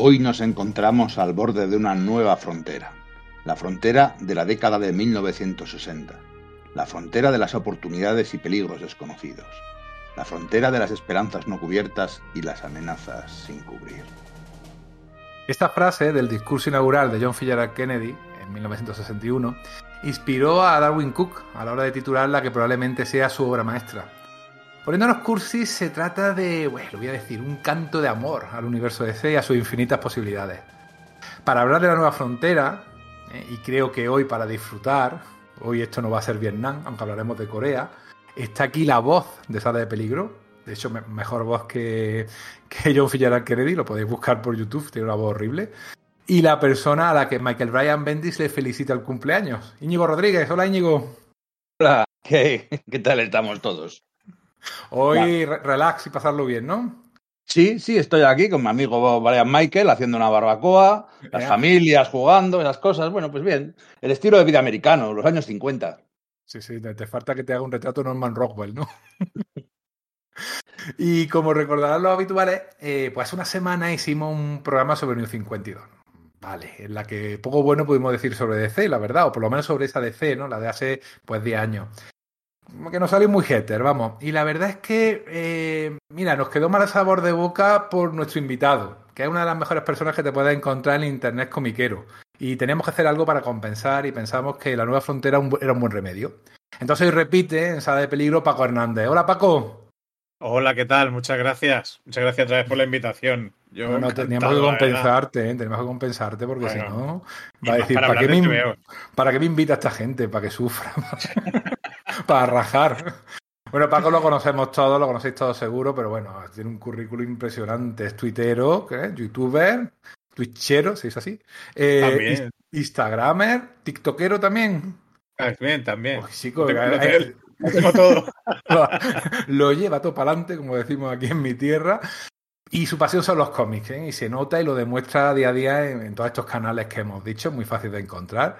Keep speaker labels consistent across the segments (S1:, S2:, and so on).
S1: Hoy nos encontramos al borde de una nueva frontera, la frontera de la década de 1960, la frontera de las oportunidades y peligros desconocidos, la frontera de las esperanzas no cubiertas y las amenazas sin cubrir.
S2: Esta frase del discurso inaugural de John F. Kennedy en 1961 inspiró a Darwin Cook a la hora de titular la que probablemente sea su obra maestra. Poniéndonos cursis, se trata de, bueno, lo voy a decir, un canto de amor al universo de C y a sus infinitas posibilidades. Para hablar de la nueva frontera, eh, y creo que hoy para disfrutar, hoy esto no va a ser Vietnam, aunque hablaremos de Corea, está aquí la voz de Sala de Peligro. De hecho, mejor voz que, que John Fitzgerald Kennedy, lo podéis buscar por YouTube, tiene una voz horrible. Y la persona a la que Michael Bryan Bendis le felicita el cumpleaños. Íñigo Rodríguez, hola Íñigo.
S1: Hola, ¿qué, qué tal estamos todos?
S2: Hoy relax y pasarlo bien, ¿no?
S1: Sí, sí, estoy aquí con mi amigo Brian Michael haciendo una barbacoa, las familias jugando, esas cosas. Bueno, pues bien, el estilo de vida americano, los años 50.
S2: Sí, sí, te, falta que te haga un retrato Norman Rockwell, ¿no? y como recordarán los habituales, eh, pues hace una semana hicimos un programa sobre New 52. Vale, en la que poco bueno pudimos decir sobre DC, la verdad, o por lo menos sobre esa DC, ¿no? La de hace pues 10 años que nos salió muy hater, vamos. Y la verdad es que, eh, mira, nos quedó mal sabor de boca por nuestro invitado, que es una de las mejores personas que te puedes encontrar en Internet comiquero. Y teníamos que hacer algo para compensar y pensamos que la nueva frontera era un buen remedio. Entonces hoy repite en Sala de Peligro Paco Hernández. Hola Paco.
S3: Hola, ¿qué tal? Muchas gracias. Muchas gracias otra vez por la invitación.
S2: Yo no, teníamos que compensarte, ¿eh? teníamos que compensarte porque si no, va a decir, ¿para, qué me, ¿para qué me invita esta gente? ¿Para que sufra? para rajar. Bueno, Paco lo conocemos todos, lo conocéis todos seguro, pero bueno, tiene un currículo impresionante. Es tuitero, ¿qué? youtuber, twitchero, si es así. Eh, Instagramer, tiktokero también.
S3: También, también.
S2: todo. lo lleva todo para adelante, como decimos aquí en mi tierra. Y su pasión son los cómics, ¿eh? y se nota y lo demuestra día a día en, todos estos canales que hemos dicho, muy fácil de encontrar.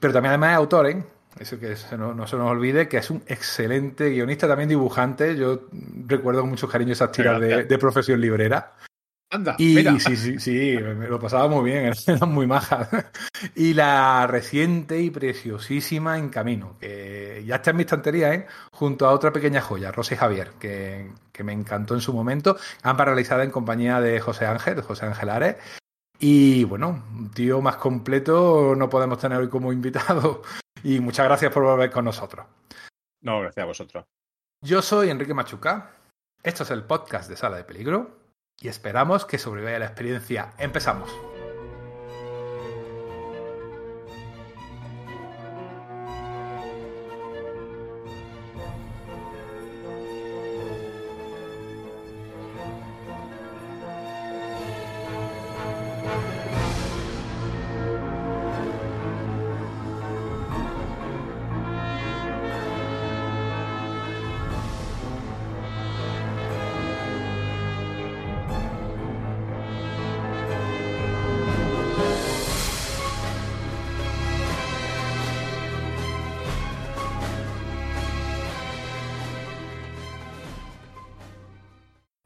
S2: Pero también además es autor, ¿eh? Eso que no, no, se nos olvide, que es un excelente guionista, también dibujante. Yo recuerdo con mucho cariño esas tiras de, profesión librera.
S3: Anda,
S2: y sí, sí, sí, me lo pasaba muy bien, eran muy majas. Y la reciente y preciosísima En Camino, que ya está en mi estantería, ¿eh? junto a otra pequeña joya, Rosy Javier, que, que me encantó en su momento, ambas realizadas en compañía de José Ángel, José Ángel Ares. Y bueno, un tío más completo no podemos tener hoy como invitado y muchas gracias por volver con nosotros.
S3: No, gracias a vosotros.
S2: Yo soy Enrique Machuca. Esto es el podcast de Sala de Peligro y esperamos que sobreviva la experiencia. Empezamos.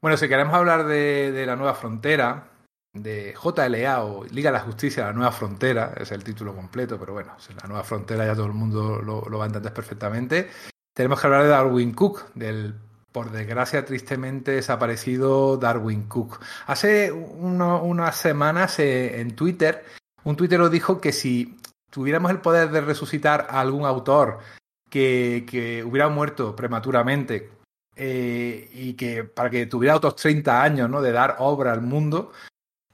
S2: Bueno, si queremos hablar de, la nueva frontera, de JLA o Liga de la Justicia, la nueva frontera, es el título completo, pero bueno, la nueva frontera ya todo el mundo lo, va a entender perfectamente. Tenemos que hablar de Darwin Cook, del por desgracia tristemente desaparecido Darwin Cook. Hace unas semanas eh, en Twitter, un tuitero dijo que si tuviéramos el poder de resucitar a algún autor que, que hubiera muerto prematuramente, eh, y que para que tuviera otros 30 años ¿no? de dar obra al mundo,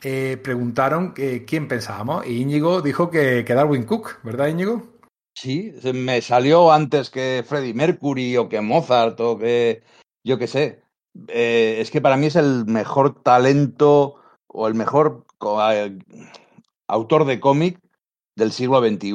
S2: eh, preguntaron quién pensábamos y Íñigo dijo que, que, Darwin Cook, ¿verdad Íñigo?
S1: Sí, me salió antes que Freddie Mercury o que Mozart o que yo qué sé. Eh, es que para mí es el mejor talento o el mejor autor de cómic del siglo XXI.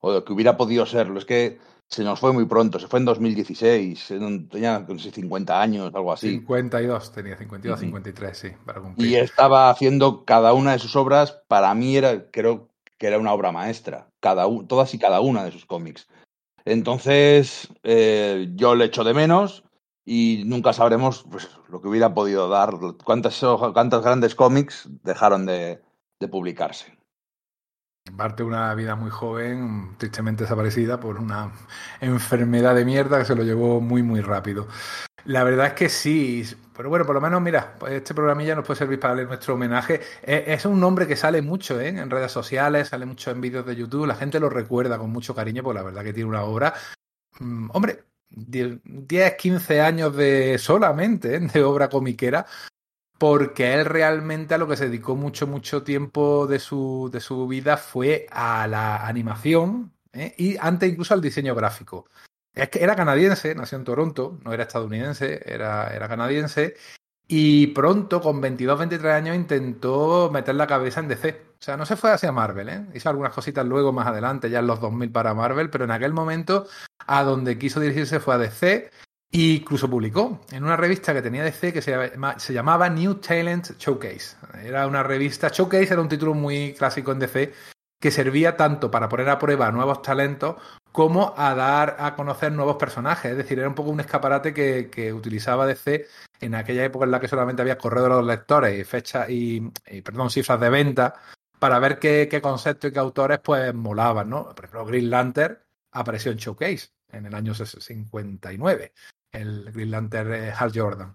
S1: O que hubiera podido serlo. Es que se nos fue muy pronto, se fue en 2016, tenía no sé, 50 años, algo así.
S2: 52, tenía 52, 53, sí, para cumplir.
S1: Y estaba haciendo cada una de sus obras, para mí era, creo que era una obra maestra, cada todas y cada una de sus cómics. Entonces, eh, yo le echo de menos, y nunca sabremos pues, lo que hubiera podido dar, cuántas, cuántos grandes cómics dejaron de, de publicarse.
S2: Parte una vida muy joven, tristemente desaparecida por una enfermedad de mierda que se lo llevó muy, muy rápido. La verdad es que sí, pero bueno, por lo menos, mira, pues este programilla nos puede servir para darle nuestro homenaje. Es, un nombre que sale mucho ¿eh? en redes sociales, sale mucho en vídeos de YouTube, la gente lo recuerda con mucho cariño, porque la verdad que tiene una obra, mm, hombre, 10, 15 años de solamente ¿eh? de obra comiquera, porque él realmente a lo que se dedicó mucho, mucho tiempo de su, de su vida fue a la animación ¿eh? y antes incluso al diseño gráfico. Es que era canadiense, nació en Toronto, no era estadounidense, era, era canadiense, y pronto, con 22, 23 años, intentó meter la cabeza en DC. O sea, no se fue hacia Marvel, ¿eh? Hizo algunas cositas luego más adelante, ya en los 2000 para Marvel, pero en aquel momento a donde quiso dirigirse fue a DC incluso publicó en una revista que tenía DC que se, llamaba New Talent Showcase. Era una revista, Showcase era un título muy clásico en DC que servía tanto para poner a prueba nuevos talentos como a dar a conocer nuevos personajes. Es decir, era un poco un escaparate que, utilizaba DC en aquella época en la que solamente había correo de los lectores y fechas y, perdón, cifras de venta para ver qué, qué conceptos y qué autores pues molaban, ¿no? Por ejemplo, Green Lantern apareció en Showcase en el año 59 el Green Hal Jordan.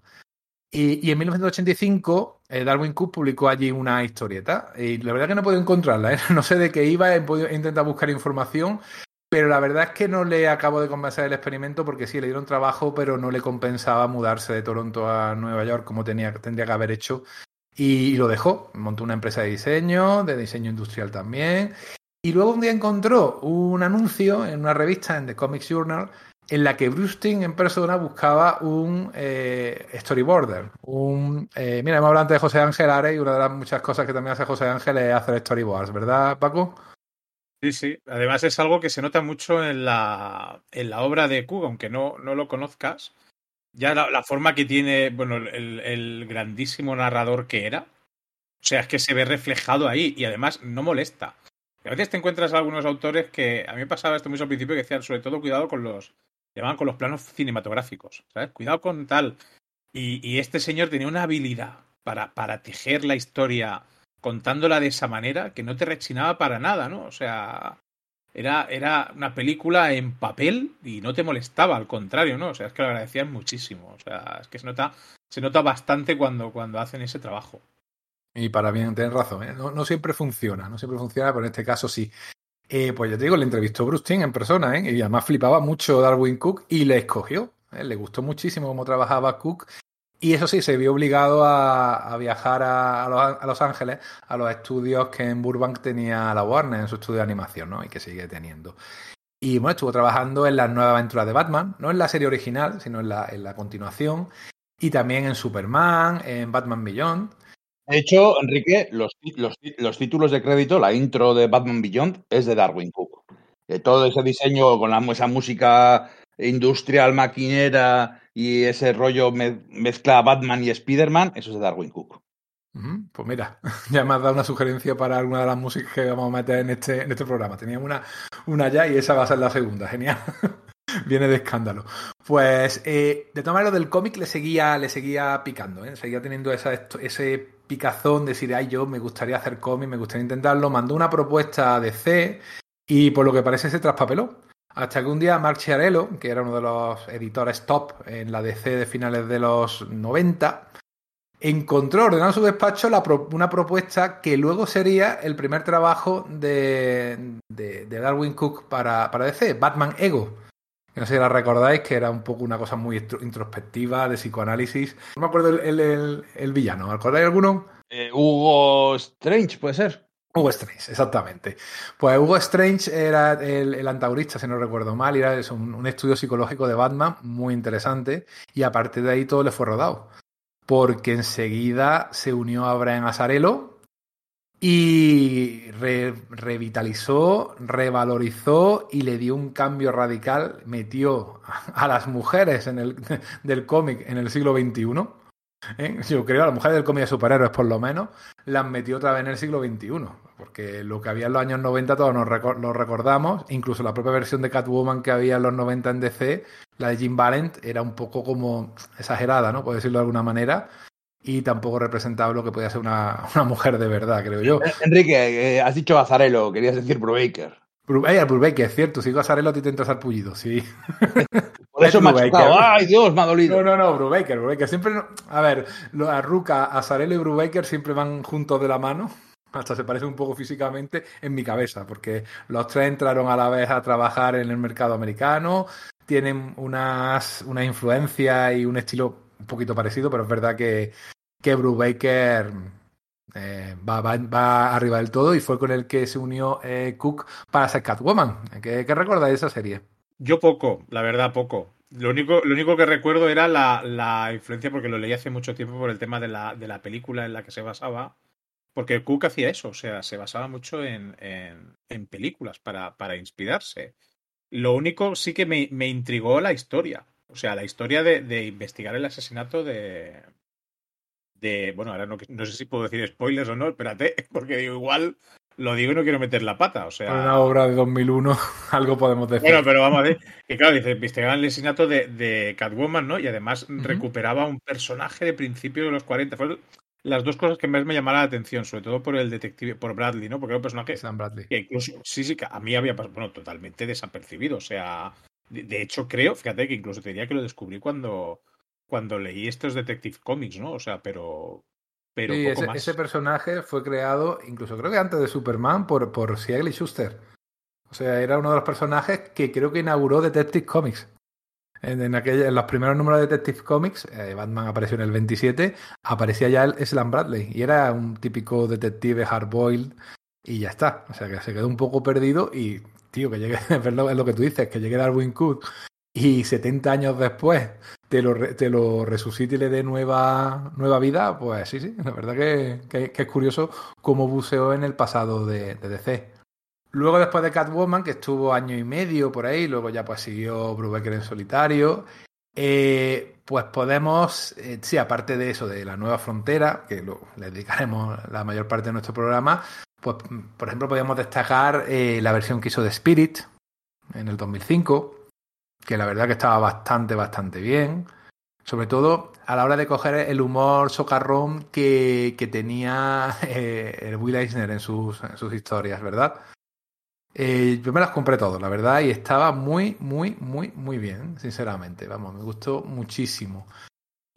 S2: Y, en 1985 eh, Darwin Cook publicó allí una historieta. Y la verdad que no puedo encontrarla, ¿eh? no sé de qué iba, he, podido, intentar buscar información, pero la verdad es que no le acabo de convencer el experimento porque sí, le dieron trabajo, pero no le compensaba mudarse de Toronto a Nueva York como tenía, tendría que haber hecho. Y, y lo dejó, montó una empresa de diseño, de diseño industrial también. Y luego un día encontró un anuncio en una revista, en The Comics Journal, en la que Brustin en persona buscaba un eh, storyboarder. Un, eh, mira, hemos hablado antes de José Ángel Ares y una de las muchas cosas que también hace José Ángel es hacer storyboards, ¿verdad, Paco?
S3: Sí, sí. Además es algo que se nota mucho en la, en la obra de Cook, aunque no, no lo conozcas. Ya la, forma que tiene, bueno, el, grandísimo narrador que era. O sea, es que se ve reflejado ahí y además no molesta. a veces te encuentras algunos autores que a mí me pasaba esto mucho al principio que decían, sobre todo cuidado con los llamaban con los planos cinematográficos, ¿sabes? Cuidado con tal. Y, este señor tenía una habilidad para, para tejer la historia contándola de esa manera que no te rechinaba para nada, ¿no? O sea, era, era una película en papel y no te molestaba, al contrario, ¿no? O sea, es que lo agradecían muchísimo. O sea, es que se nota, se nota bastante cuando, cuando hacen ese trabajo.
S2: Y para bien, tienes razón, ¿eh? no, no, siempre funciona, no siempre funciona, pero en este caso sí. Eh, pues ya te digo, le entrevistó Bruce en persona, ¿eh? Y además flipaba mucho Darwin Cook y le escogió. ¿eh? Le gustó muchísimo cómo trabajaba Cook. Y eso sí, se vio obligado a, viajar a, los, Ángeles, a los estudios que en Burbank tenía la Warner, en su estudio de animación, ¿no? Y que sigue teniendo. Y bueno, estuvo trabajando en las nuevas aventuras de Batman, no en la serie original, sino en la, en la continuación. Y también en Superman, en Batman Beyond.
S1: De hecho, Enrique, los, títulos de crédito, la intro de Batman Beyond es de Darwin Cook. todo ese diseño con la, esa música industrial, maquinera y ese rollo mezcla Batman y Spider-Man, eso es de Darwin Cook.
S2: Pues mira, ya me has dado una sugerencia para alguna de las músicas que vamos a meter en este, en este programa. Teníamos una, una ya y esa va a ser la segunda. Genial. Viene de escándalo. Pues eh, de todas maneras del cómic le seguía, le seguía picando, ¿eh? seguía teniendo ese picazón, decir, ay, yo me gustaría hacer cómic, me gustaría intentarlo, mandó una propuesta a DC y por lo que parece se traspapeló. Hasta que un día Mark Chiarello, que era uno de los editores top en la DC de finales de los 90, encontró ordenado en su despacho una propuesta que luego sería el primer trabajo de, Darwin Cook para, para DC, Batman Ego no sé si la recordáis, que era un poco una cosa muy introspectiva, de psicoanálisis. No me acuerdo el, el, villano, ¿acordáis alguno?
S1: Eh, Hugo Strange, puede ser.
S2: Hugo Strange, exactamente. Pues Hugo Strange era el, antagonista, si no recuerdo mal, y era un, un, estudio psicológico de Batman muy interesante, y a partir de ahí todo le fue rodado. Porque enseguida se unió a Brian Asarello, y revitalizó, revalorizó y le dio un cambio radical, metió a las mujeres en el, del cómic en el siglo XXI. ¿eh? Yo creo, a las mujeres del cómic de superhéroes por lo menos, las metió otra vez en el siglo XXI. Porque lo que había en los años 90 todos nos lo recordamos, incluso la propia versión de Catwoman que había en los 90 en DC, La de Jim Valent era un poco como exagerada, ¿no? Por decirlo de alguna manera. Y tampoco representaba lo que podía ser una, una mujer de verdad, creo yo.
S1: Enrique, eh, has dicho Azarelo, querías decir Brubaker.
S2: Brubaker, Brubaker, es cierto. Si digo Azarelo, a ti te entras al pullido, sí.
S1: Por eso me ha. ¡Ay, Dios, me ha dolido!
S2: No, no, no, Brubaker, Brubaker. Siempre, a ver, a Ruka, Azarelo y Brubaker siempre van juntos de la mano hasta se parece un poco físicamente en mi cabeza, porque los tres entraron a la vez a trabajar en el mercado americano, tienen unas, una influencia y un estilo un poquito parecido, pero es verdad que, que Brubaker eh, va, va, va, arriba del todo y fue con el que se unió eh, Cook para ser Catwoman. ¿Qué, qué de esa serie?
S3: Yo poco, la verdad, poco. Lo único, lo único que recuerdo era la, la, influencia, porque lo leí hace mucho tiempo por el tema de la, de la película en la que se basaba. Porque Cook hacía eso, o sea, se basaba mucho en, en, en películas para, para, inspirarse. Lo único sí que me, me, intrigó la historia. O sea, la historia de, de investigar el asesinato de, de. Bueno, ahora no, no, sé si puedo decir spoilers o no, espérate, porque digo, igual lo digo y no quiero meter la pata. O sea.
S2: Una obra de 2001, algo podemos decir.
S3: Bueno, pero vamos a ver. Que claro, dice, investigaba el asesinato de, de Catwoman, ¿no? Y además uh -huh. recuperaba un personaje de principio de los 40. Fue las dos cosas que más me llamaron la atención, sobre todo por el detective, por Bradley, ¿no? Porque era un personaje
S2: Sam Bradley.
S3: que incluso, sí, sí, que a mí había pasado, bueno, totalmente desapercibido. O sea, de, hecho creo, fíjate que incluso te diría que lo descubrí cuando, cuando leí estos Detective Comics, ¿no? O sea, pero... pero
S2: sí, ese, ese, personaje fue creado, incluso creo que antes de Superman, por, por Siegel y Schuster. O sea, era uno de los personajes que creo que inauguró Detective Comics. En, en, aquel, en, los primeros números de Detective Comics, eh, Batman apareció en el 27, aparecía ya el Slam Bradley y era un típico detective hardboiled y ya está. O sea que se quedó un poco perdido y, que llegue, es lo, es lo que tú dices, que llegue Darwin Cook y 70 años después te lo, te lo resucite y le dé nueva, nueva vida, pues sí, sí, la verdad que, que, es curioso cómo buceó en el pasado de, DC. Luego, después de Catwoman, que estuvo año y medio por ahí, luego ya pues siguió Brubaker en solitario. Eh, pues podemos, eh, sí, aparte de eso, de la nueva frontera, que le dedicaremos la mayor parte de nuestro programa, pues por ejemplo podríamos destacar eh, la versión que hizo de Spirit en el 2005, que la verdad que estaba bastante, bastante bien. Sobre todo a la hora de coger el humor socarrón que, que tenía el Will Eisner en sus, sus historias, ¿verdad? Eh, yo me las compré todas, la verdad, y estaba muy, muy, muy, muy bien, sinceramente. Vamos, me gustó muchísimo.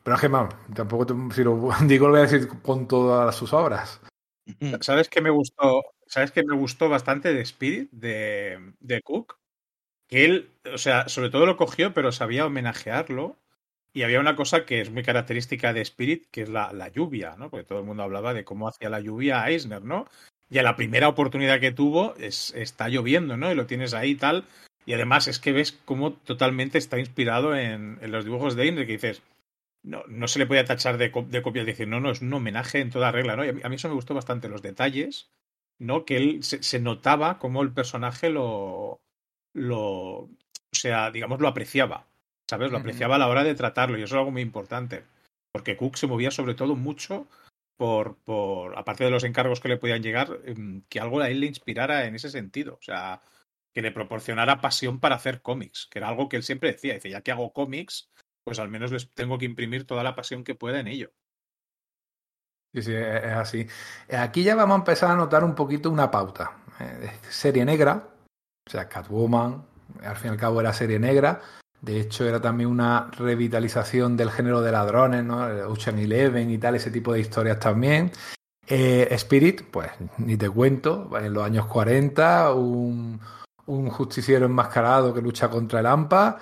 S2: Pero es que, vamos, tampoco si lo digo, lo voy a decir con todas sus obras.
S3: ¿Sabes qué me gustó? ¿Sabes qué me gustó bastante de Spirit, de, de Cook? Que él, o sea, sobre todo lo cogió, pero sabía homenajearlo. Y había una cosa que es muy característica de Spirit, que es la, la lluvia, ¿no? Porque todo el mundo hablaba de cómo hacía la lluvia a Eisner, ¿no? y a la primera oportunidad que tuvo es, está lloviendo, ¿no? Y lo tienes ahí y tal. Y además es que ves cómo totalmente está inspirado en, en los dibujos de Indre, que dices, no, no se le puede tachar de, de copia, decir, no, no, es un homenaje en toda regla, ¿no? Y a mí, a mí eso me gustó bastante, los detalles, ¿no? Que él se, se notaba cómo el personaje lo, lo, o sea, digamos, lo apreciaba, ¿sabes? Lo apreciaba a la hora de tratarlo y eso es algo muy importante. Porque Cook se movía sobre todo mucho por, por, aparte de los encargos que le podían llegar, que algo a él le inspirara en ese sentido. O sea, que le proporcionara pasión para hacer cómics, que era algo que él siempre decía. Dice, ya que hago cómics, pues al menos les tengo que imprimir toda la pasión que pueda en ello.
S2: Sí, sí, es así. Aquí ya vamos a empezar a notar un poquito una pauta. Eh, serie negra, o sea, Catwoman, al fin y al cabo era serie negra, de hecho, era también una revitalización del género de ladrones, ¿no? Ocean Eleven y tal, ese tipo de historias también. Eh, Spirit, pues ni te cuento, en los años 40, un, un justiciero enmascarado que lucha contra el AMPA.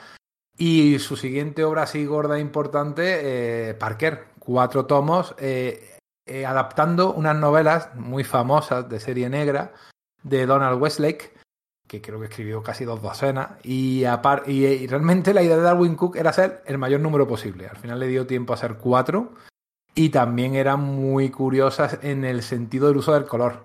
S2: Y su siguiente obra así gorda e importante, eh, Parker, cuatro tomos, eh, eh, adaptando unas novelas muy famosas de serie negra de Donald Westlake, que creo que escribió casi dos docenas, y, realmente la idea de Darwin Cook era hacer el mayor número posible. Al final le dio tiempo a hacer cuatro, y también eran muy curiosas en el sentido del uso del color,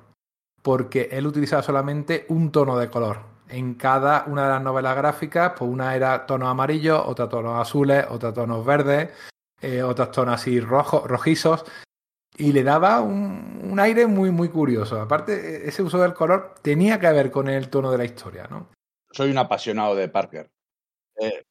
S2: porque él utilizaba solamente un tono de color. En cada una de las novelas gráficas, pues una era tonos amarillos, otra tonos azules, otra tonos verdes, eh, otros tonos así rojizos, y le daba un, aire muy, muy curioso. Aparte, ese uso del color tenía que ver con el tono de la historia, ¿no?
S1: Soy un apasionado de Parker. Eh,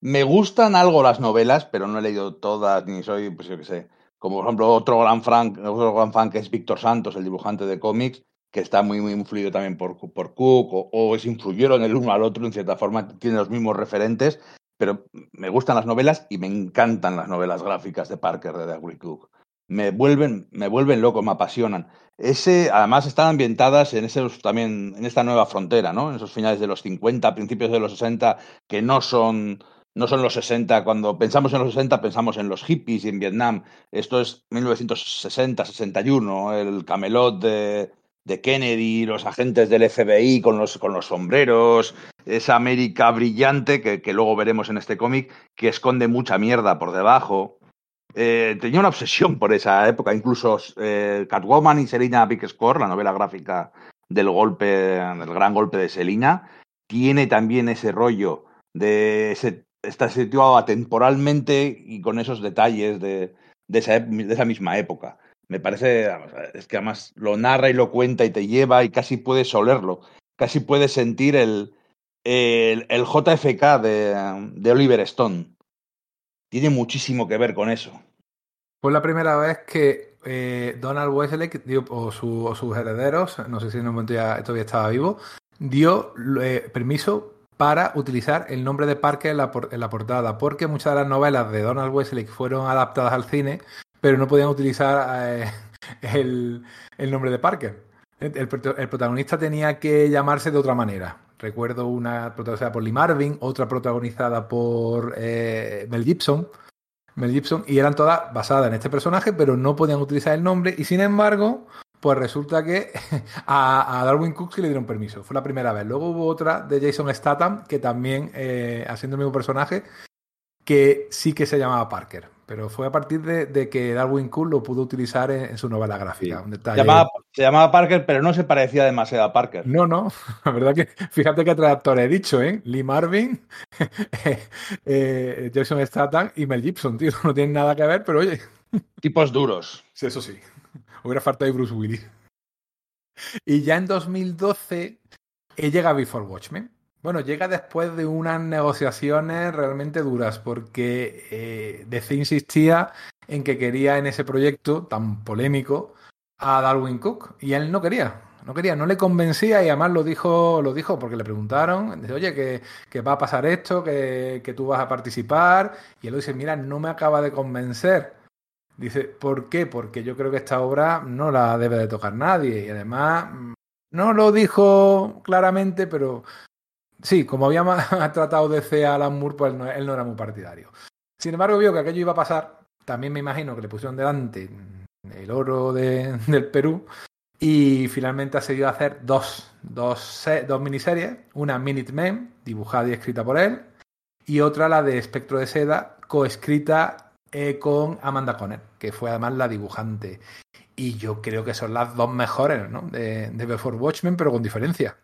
S1: Me gustan algo las novelas, pero no he leído todas, ni soy, pues yo qué sé. Como por ejemplo otro gran, fan, otro gran fan que es Víctor Santos, el dibujante de cómics, que está muy, muy influido también por, por Cook, o, o se influyeron el uno al otro, en cierta forma, tienen los mismos referentes, pero me gustan las novelas y me encantan las novelas gráficas de Parker, de Dagwood Cook. Me vuelven, me vuelven loco, me apasionan. Ese, además, están ambientadas en esos, también en esta nueva frontera, ¿no? En esos finales de los 50, principios de los 60, que no son, no son los 60. Cuando pensamos en los 60, pensamos en los hippies y en Vietnam. Esto es 1960, 61, el camelot de, de Kennedy, los agentes del FBI con los, con los sombreros, esa América brillante que, que luego veremos en este cómic, que esconde mucha mierda por debajo. Eh, tenía una obsesión por esa época, incluso eh, Catwoman y Selina Big Score, la novela gráfica del golpe, del gran golpe de Selina, tiene también ese rollo de ese, está situado atemporalmente y con esos detalles de, de, esa, de esa misma época me parece, es que además lo narra y lo cuenta y te lleva y casi puedes olerlo, casi puedes sentir el, el, JFK de, de, Oliver Stone. Tiene muchísimo que ver con eso.
S2: Fue la primera vez que eh, Donald Wesley dio, o, sus herederos, no sé si en un momento ya todavía estaba vivo, dio eh, permiso para utilizar el nombre de Parker en la, en la portada, porque muchas de las novelas de Donald Wesley fueron adaptadas al cine pero no podían utilizar eh, el, el, nombre de Parker. El, protagonista tenía que llamarse de otra manera. Recuerdo una protagonizada por Lee Marvin, otra protagonizada por eh, Mel Gibson. Mel Gibson, y eran todas basadas en este personaje, pero no podían utilizar el nombre. Y sin embargo, pues resulta que a, a, Darwin Cook sí le dieron permiso. Fue la primera vez. Luego hubo otra de Jason Statham, que también, eh, haciendo el mismo personaje, que sí que se llamaba Parker. Pero fue a partir de, de que Darwin Cook lo pudo utilizar en, en su novela gráfica.
S1: Sí.
S2: Un
S1: detalle... se, llamaba, se, llamaba, Parker, pero no se parecía demasiado a Parker.
S2: No, no. La verdad que, fíjate qué tres actores he dicho, ¿eh? Lee Marvin, eh, Jason Statham y Mel Gibson, tío. No tienen nada que ver, pero oye.
S1: Tipos duros.
S2: Sí, eso sí. Hubiera faltado Bruce Willis. Y ya en 2012 eh, llega Before Watchmen. Bueno, llega después de unas negociaciones realmente duras, porque eh, DC insistía en que quería en ese proyecto tan polémico a Darwin Cook, y él no quería, no quería, no le convencía, y además lo dijo, lo dijo porque le preguntaron, dice, oye, que, que va a pasar esto, que, que, tú vas a participar, y él dice, mira, no me acaba de convencer. Dice, ¿por qué? Porque yo creo que esta obra no la debe de tocar nadie, y además no lo dijo claramente, pero Sí, como había tratado DC a Alan Moore, pues él no, era muy partidario. Sin embargo, vio que aquello iba a pasar. También me imagino que le pusieron delante el oro de, del Perú. Y finalmente ha a hacer dos, dos, dos miniseries. Una Minutemen, dibujada y escrita por él. Y otra, la de Espectro de Seda, coescrita eh, con Amanda Conner, que fue además la dibujante. Y yo creo que son las dos mejores ¿no? de, de Before Watchmen, pero con diferencia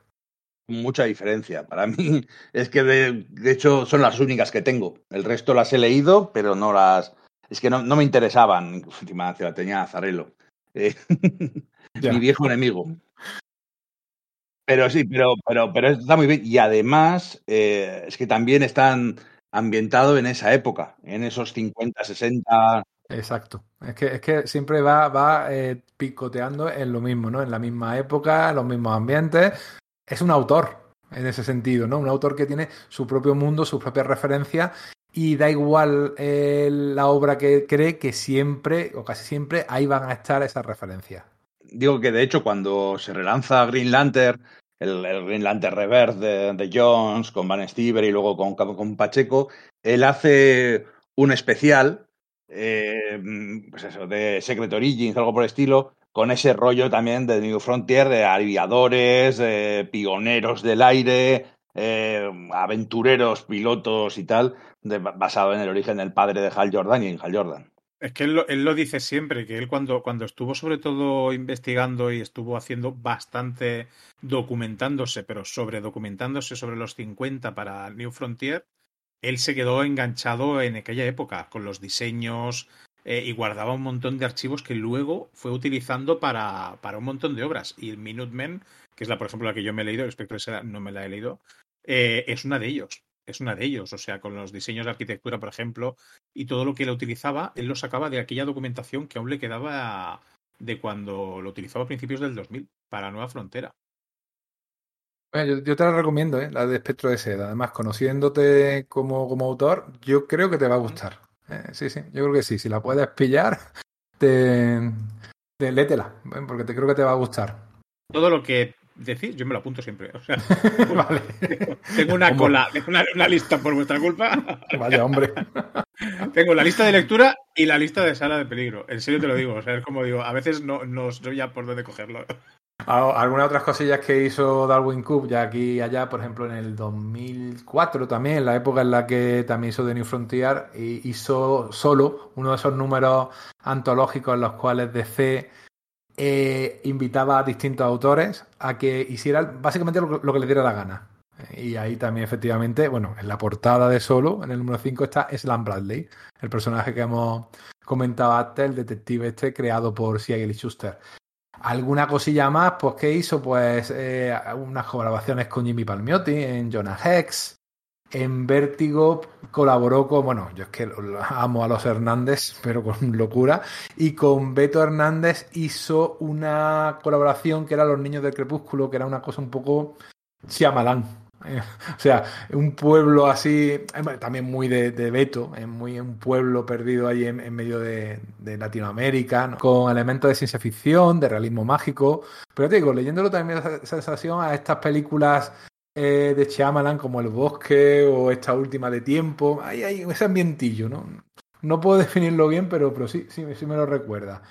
S1: mucha diferencia. Para mí es que de, de, hecho son las únicas que tengo. El resto las he leído, pero no las... Es que no, no me interesaban. Encima la tenía Azarelo. Eh, mi viejo enemigo. Pero sí, pero, pero, pero está muy bien. Y además eh, es que también están ambientados en esa época, en esos 50, 60...
S2: Exacto. Es que, es que siempre va, va eh, picoteando en lo mismo, ¿no? En la misma época, en los mismos ambientes, es un autor en ese sentido, ¿no? Un autor que tiene su propio mundo, su propia referencia y da igual eh, la obra que cree que siempre o casi siempre ahí van a estar esas referencias.
S1: Digo que de hecho cuando se relanza Green Lantern, el, Green Lantern Reverse de, de, Jones con Van Stever y luego con, con Pacheco, él hace un especial, eh, pues eso, de Secret Origins, algo por el estilo, con ese rollo también de New Frontier, de aviadores, pioneros del aire, eh, aventureros, pilotos y tal, basado en el origen del padre de Hal Jordan y en Hal Jordan.
S3: Es que él lo, él lo, dice siempre, que él cuando, cuando estuvo sobre todo investigando y estuvo haciendo bastante documentándose, pero sobre documentándose sobre los 50 para New Frontier, él se quedó enganchado en aquella época, con los diseños, eh, y guardaba un montón de archivos que luego fue utilizando para, para un montón de obras. Y el Minutemen, que es la, por ejemplo, la que yo me he leído, respecto a esa no me la he leído, eh, es una de ellos. es una de ellos. O sea, con los diseños de arquitectura, por ejemplo, y todo lo que él utilizaba, él lo sacaba de aquella documentación que aún le quedaba de cuando lo utilizaba a principios del 2000 para Nueva Frontera.
S2: Bueno, yo, te la recomiendo, ¿eh? la de Espectro de Seda. Además, conociéndote como, como autor, yo creo que te va a gustar. Eh, sí, sí, yo creo que sí. Si la puedes pillar, te, te létela, ¿eh? porque te creo que te va a gustar.
S3: Todo lo que decir, yo me lo apunto siempre. O sea, vale. tengo una cola, una, una, lista por vuestra culpa.
S2: Vaya, hombre.
S3: tengo la lista de lectura y la lista de sala de peligro. En serio te lo digo. O sea, es como digo, a veces no, no ya por dónde cogerlo.
S2: Algunas otras cosillas que hizo Darwin Cook ya aquí y allá, por ejemplo, en el 2004 también, la época en la que también hizo The New Frontier, hizo solo uno de esos números antológicos en los cuales DC eh, invitaba a distintos autores a que hicieran básicamente lo, que le diera la gana. Y ahí también, efectivamente, bueno, en la portada de Solo, en el número 5, está Slam Bradley, el personaje que hemos comentado antes, el detective este creado por y Schuster. Alguna cosilla más, pues, ¿qué hizo? Pues eh, unas colaboraciones con Jimmy Palmiotti en Jonah Hex. En Vértigo colaboró con, bueno, yo es que amo a los Hernández, pero con locura. Y con Beto Hernández hizo una colaboración que era Los Niños del Crepúsculo, que era una cosa un poco Chiamalán. o sea, un pueblo así, eh, también muy de, de Beto, es muy un pueblo perdido ahí en, medio de, Latinoamérica, con elementos de ciencia ficción, de realismo mágico. Pero te digo, leyéndolo también da sensación a estas películas eh, de Chiamalan como El Bosque o esta última de Tiempo. Ahí hay ese ambientillo, ¿no? No puedo definirlo bien, pero, pero sí, sí, sí me lo recuerda.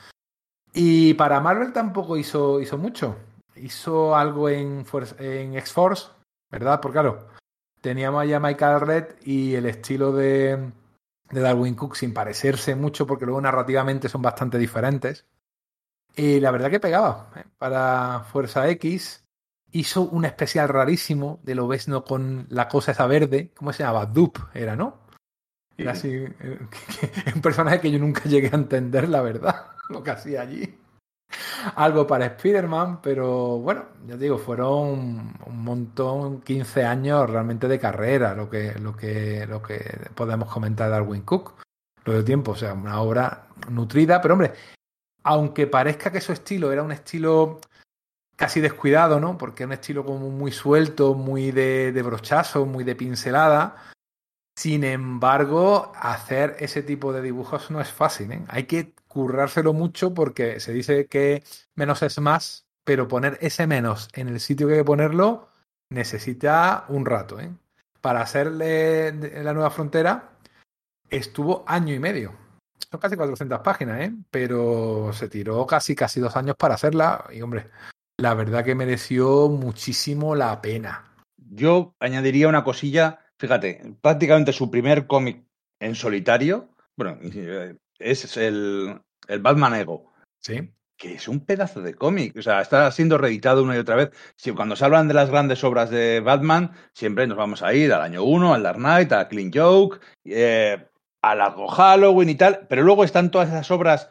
S2: Y para Marvel tampoco hizo, hizo mucho. Hizo algo en, en X-Force, ¿verdad? Porque claro, teníamos ya Michael Red y el estilo de, de Darwin Cook sin parecerse mucho, porque luego narrativamente son bastante diferentes. Y la verdad que pegaba. ¿eh? Para Fuerza X hizo un especial rarísimo de lo no con la cosa esa verde. ¿Cómo se llamaba? Dupe era, ¿no? Era así. Eh, un personaje que yo nunca llegué a entender, la verdad, lo que hacía allí algo para Spider-Man, pero bueno, ya digo, fueron un montón, 15 años realmente de carrera, lo que, lo que, lo que podemos comentar de Darwin Cook. Lo de tiempo, o sea, una obra nutrida, pero hombre, aunque parezca que su estilo era un estilo casi descuidado, ¿no? Porque es un estilo como muy suelto, muy de, de brochazo, muy de pincelada. Sin embargo, hacer ese tipo de dibujos no es fácil. ¿eh? Hay que currárselo mucho porque se dice que menos es más, pero poner ese menos en el sitio que hay que ponerlo necesita un rato. ¿eh? Para hacerle la nueva frontera estuvo año y medio. Son casi 400 páginas, ¿eh? pero se tiró casi, casi dos años para hacerla y hombre, la verdad que mereció muchísimo la pena.
S1: Yo añadiría una cosilla, fíjate, prácticamente su primer cómic en solitario, bueno, es el, el Batman Ego.
S2: Sí.
S1: Que es un pedazo de cómic. O sea, está siendo reeditado una y otra vez. Si, cuando se hablan de las grandes obras de Batman, siempre nos vamos a ir al año 1, al Dark Knight, a Clean Joke, eh, a Largo Halloween y tal. Pero luego están todas esas obras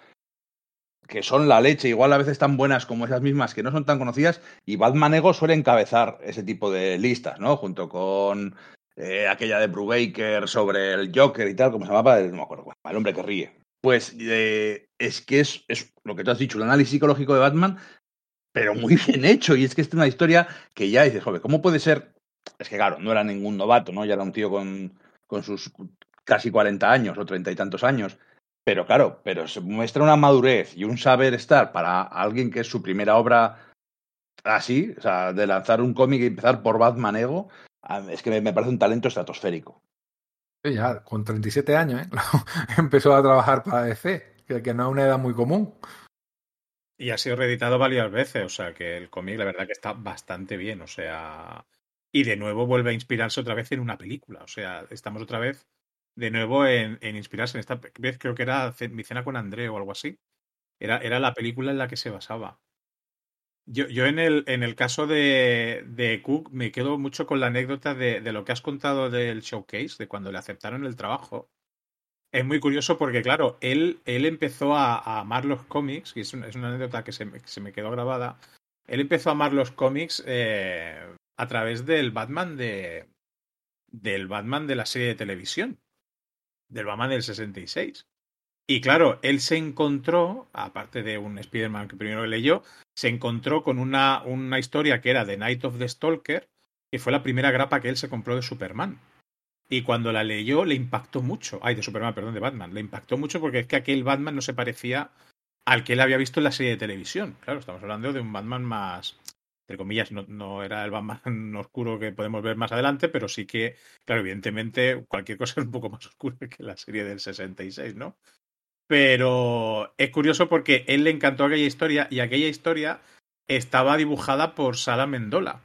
S1: que son la leche, igual a veces tan buenas como esas mismas que no son tan conocidas, y Batman Ego suele encabezar ese tipo de listas, ¿no? Junto con eh, aquella de Brubaker sobre el Joker y tal, como se llamaba, no me acuerdo, el hombre que ríe. Pues eh, es que es, es, lo que tú has dicho, el análisis psicológico de Batman, pero muy bien hecho. Y es que es una historia que ya dices, joder, ¿cómo puede ser? Es que claro, no era ningún novato, ¿no? Ya era un tío con, con sus casi 40 años o treinta y tantos años. Pero claro, pero se muestra una madurez y un saber estar para alguien que es su primera obra así, o sea, de lanzar un cómic y empezar por Batman Ego, es que me parece un talento estratosférico
S2: ya con 37 años, ¿eh? empezó a trabajar para DC, que, no es una edad muy común.
S3: Y ha sido reeditado varias veces, o sea que el cómic la verdad que está bastante bien, o sea... Y de nuevo vuelve a inspirarse otra vez en una película, o sea, estamos otra vez de nuevo en, en inspirarse en esta vez, creo que era Mi cena con André o algo así. Era, era la película en la que se basaba. Yo, yo en, el, en el caso de, de Cook me quedo mucho con la anécdota de, de, lo que has contado del showcase, de cuando le aceptaron el trabajo. Es muy curioso porque, claro, él, él empezó a, a amar los cómics, y es una, es una anécdota que se, que se, me quedó grabada. Él empezó a amar los cómics eh, a través del Batman de, del Batman de la serie de televisión, del Batman del 66. Y claro, él se encontró, aparte de un Spider-Man que primero leyó, se encontró con una, historia que era The Night of the Stalker, que fue la primera grapa que él se compró de Superman. Y cuando la leyó le impactó mucho. Ay, de Superman, perdón, de Batman. Le impactó mucho porque es que aquel Batman no se parecía al que él había visto en la serie de televisión. Claro, estamos hablando de un Batman más, entre comillas, no, no, era el Batman oscuro que podemos ver más adelante, pero sí que, claro, evidentemente cualquier cosa es un poco más oscura que la serie del 66, ¿no? Pero es curioso porque él le encantó aquella historia y aquella historia estaba dibujada por Sala Mendola,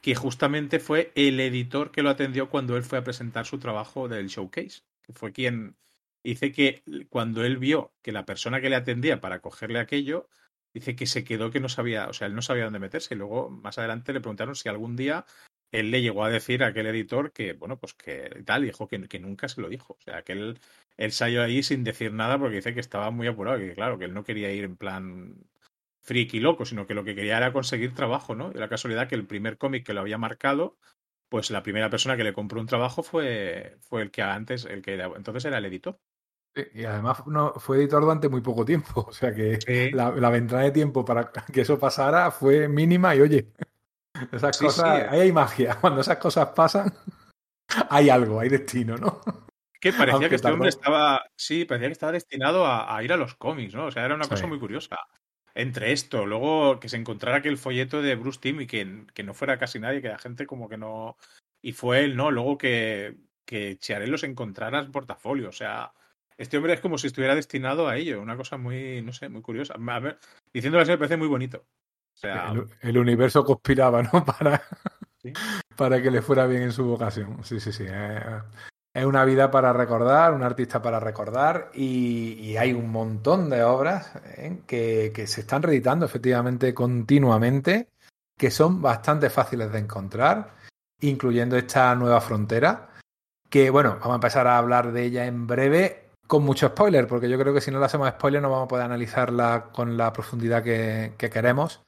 S3: que justamente fue el editor que lo atendió cuando él fue a presentar su trabajo del showcase, que fue quien dice que cuando él vio que la persona que le atendía para cogerle aquello, dice que se quedó que no sabía, o sea, él no sabía dónde meterse. Y luego más adelante le preguntaron si algún día él le llegó a decir a aquel editor que, bueno, pues que tal, dijo que, que nunca se lo dijo. O sea, que él, él salió ahí sin decir nada porque dice que estaba muy apurado, que claro, que él no quería ir en plan friki loco, sino que lo que quería era conseguir trabajo, ¿no? Y la casualidad que el primer cómic que lo había marcado, pues la primera persona que le compró un trabajo fue, fue el que antes, el que entonces era el editor.
S2: Y además no, fue editor durante muy poco tiempo, o sea que sí. la, la, ventana de tiempo para que eso pasara fue mínima y oye, esas sí, cosas, sí. ahí hay magia, cuando esas cosas pasan, hay algo, hay destino, ¿no?
S3: Que parecía Aunque que este hombre estaba, sí, parecía que estaba destinado a, a, ir a los cómics, ¿no? O sea, era una cosa muy curiosa. Entre esto, luego que se encontrara aquel folleto de Bruce Timm y que, que no fuera casi nadie, que la gente como que no... Y fue él, ¿no? Luego que, que Chiarello se encontrara en portafolio, o sea, este hombre es como si estuviera destinado a ello, una cosa muy, no sé, muy curiosa. A ver, diciéndolo así me parece muy bonito. O sea,
S2: el, el, universo conspiraba, ¿no? Para, ¿Sí? para que le fuera bien en su vocación. Sí, sí, sí. Es, es una vida para recordar, un artista para recordar y, y hay un montón de obras ¿eh? que, que se están reeditando efectivamente continuamente, que son bastante fáciles de encontrar, incluyendo esta nueva frontera, que bueno, vamos a empezar a hablar de ella en breve con mucho spoiler, porque yo creo que si no la hacemos spoiler no vamos a poder analizarla con la profundidad que, que queremos.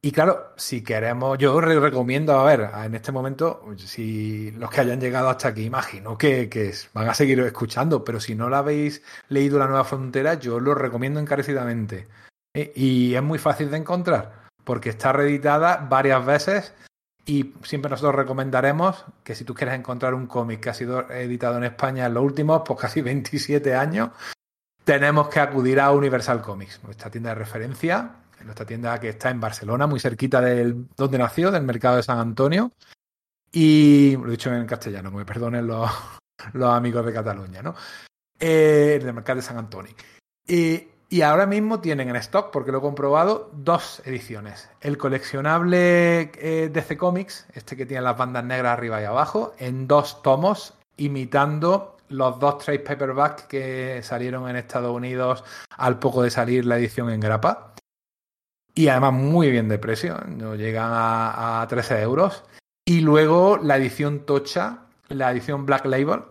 S2: Y claro, si queremos, yo os recomiendo, a ver, en este momento, si los que hayan llegado hasta aquí, imagino que, que, van a seguir escuchando, pero si no la habéis leído La Nueva Frontera, yo lo recomiendo encarecidamente. ¿Eh? Y es muy fácil de encontrar, porque está reeditada varias veces y siempre nosotros recomendaremos que si tú quieres encontrar un cómic que ha sido editado en España en los últimos, pues casi 27 años, tenemos que acudir a Universal Comics, nuestra tienda de referencia, nuestra tienda que está en Barcelona, muy cerquita del donde nació, del mercado de San Antonio. Y lo he dicho en castellano, que me perdonen los, los amigos de Cataluña, ¿no? Eh, del mercado de San Antonio. Y y ahora mismo tienen en stock, porque lo he comprobado, dos ediciones. El coleccionable eh, DC Comics, este que tiene las bandas negras arriba y abajo, en dos tomos, imitando los dos trade paperbacks que salieron en Estados Unidos al poco de salir la edición en grapa. Y además muy bien de precio, no llegan a, a 13 euros. Y luego la edición Tocha, la edición Black Label,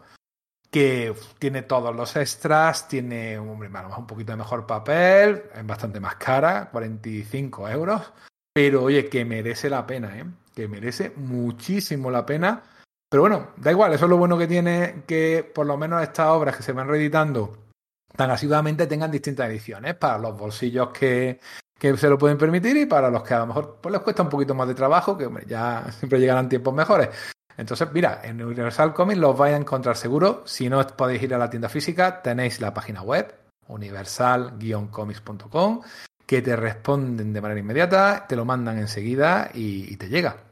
S2: que tiene todos los extras, tiene hombre, un poquito de mejor papel, es bastante más cara, 45 euros, pero oye, que merece la pena, ¿eh? que merece muchísimo la pena. Pero bueno, da igual, eso es lo bueno que tiene que por lo menos estas obras que se van reeditando tan asiduamente tengan distintas ediciones para los bolsillos que, que se lo pueden permitir y para los que a lo mejor pues les cuesta un poquito más de trabajo, que hombre, ya siempre llegarán tiempos mejores. Entonces, mira, en Universal Comics los vais a encontrar seguro. Si no podéis ir a la tienda física, tenéis la página web universal-comics.com que te responden de manera inmediata, te lo mandan enseguida y, y te llega.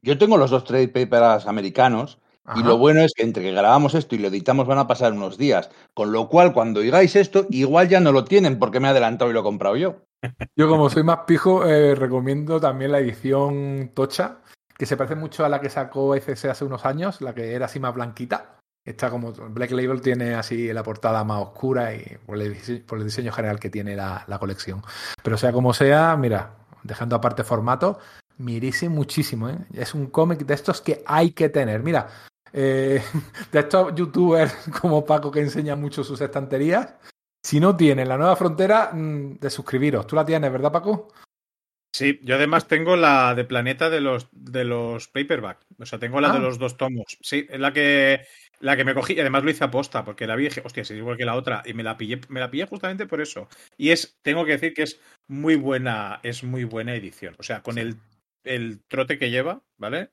S1: Yo tengo los dos trade papers americanos Ajá. y lo bueno es que entre que grabamos esto y lo editamos van a pasar unos días. Con lo cual, cuando oigáis esto, igual ya no lo tienen porque me he adelantado y lo he comprado yo.
S2: Yo, como soy más pijo, eh, recomiendo también la edición Tocha, que se parece mucho a la que sacó FS hace unos años, la que era así más blanquita. Está como Black Label tiene así la portada más oscura y por el, por el diseño general que tiene la, la, colección. Pero sea como sea, mira, dejando aparte formato, mirise muchísimo. ¿eh? Es un cómic de estos que hay que tener. Mira, eh, de estos youtubers como Paco que enseña mucho sus estanterías, si no tienen la nueva frontera, mm, de suscribiros. Tú la tienes, ¿verdad, Paco?
S3: Sí, yo además tengo la de Planeta de los de los paperback. O sea, tengo la de
S2: Ah.
S3: los dos tomos. Sí, es la que la que me cogí y además lo hice aposta porque la vi y dije, hostia, es igual que la otra y me la pillé, me la pillé justamente por eso. Y es, tengo que decir que es muy buena, es muy buena edición. O sea, con el, el trote que lleva, ¿vale?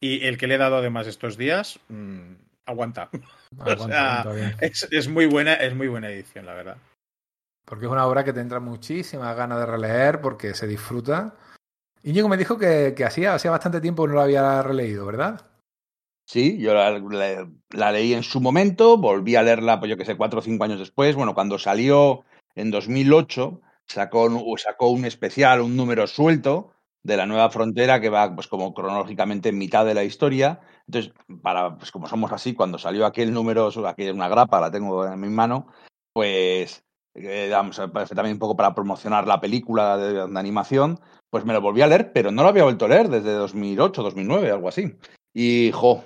S3: Y el que le he dado además estos días, mm, aguanta.
S2: Aguanta,
S3: sea. Es, es muy buena, es muy buena edición, la verdad.
S2: Porque es una obra que te entra muchísimas ganas de releer porque se disfruta. Íñigo me dijo que, que hacía, hacía bastante tiempo que no lo había releído, ¿verdad?
S1: Sí, yo la, la- la leí en su momento, volví a leerla, pues yo que sé, cuatro o cinco años después. Bueno, cuando salió en 2008, sacó, sacó un especial, un número suelto de la Nueva Frontera que va pues como cronológicamente en mitad de la historia. Entonces, para, pues como somos así, cuando salió aquel número, aquella una grapa, la tengo en mi mano, pues eh, vamos, parece también un poco para promocionar la película de, animación, pues me lo volví a leer, pero no lo había vuelto a leer desde 2008, 2009, algo así. Y, jo,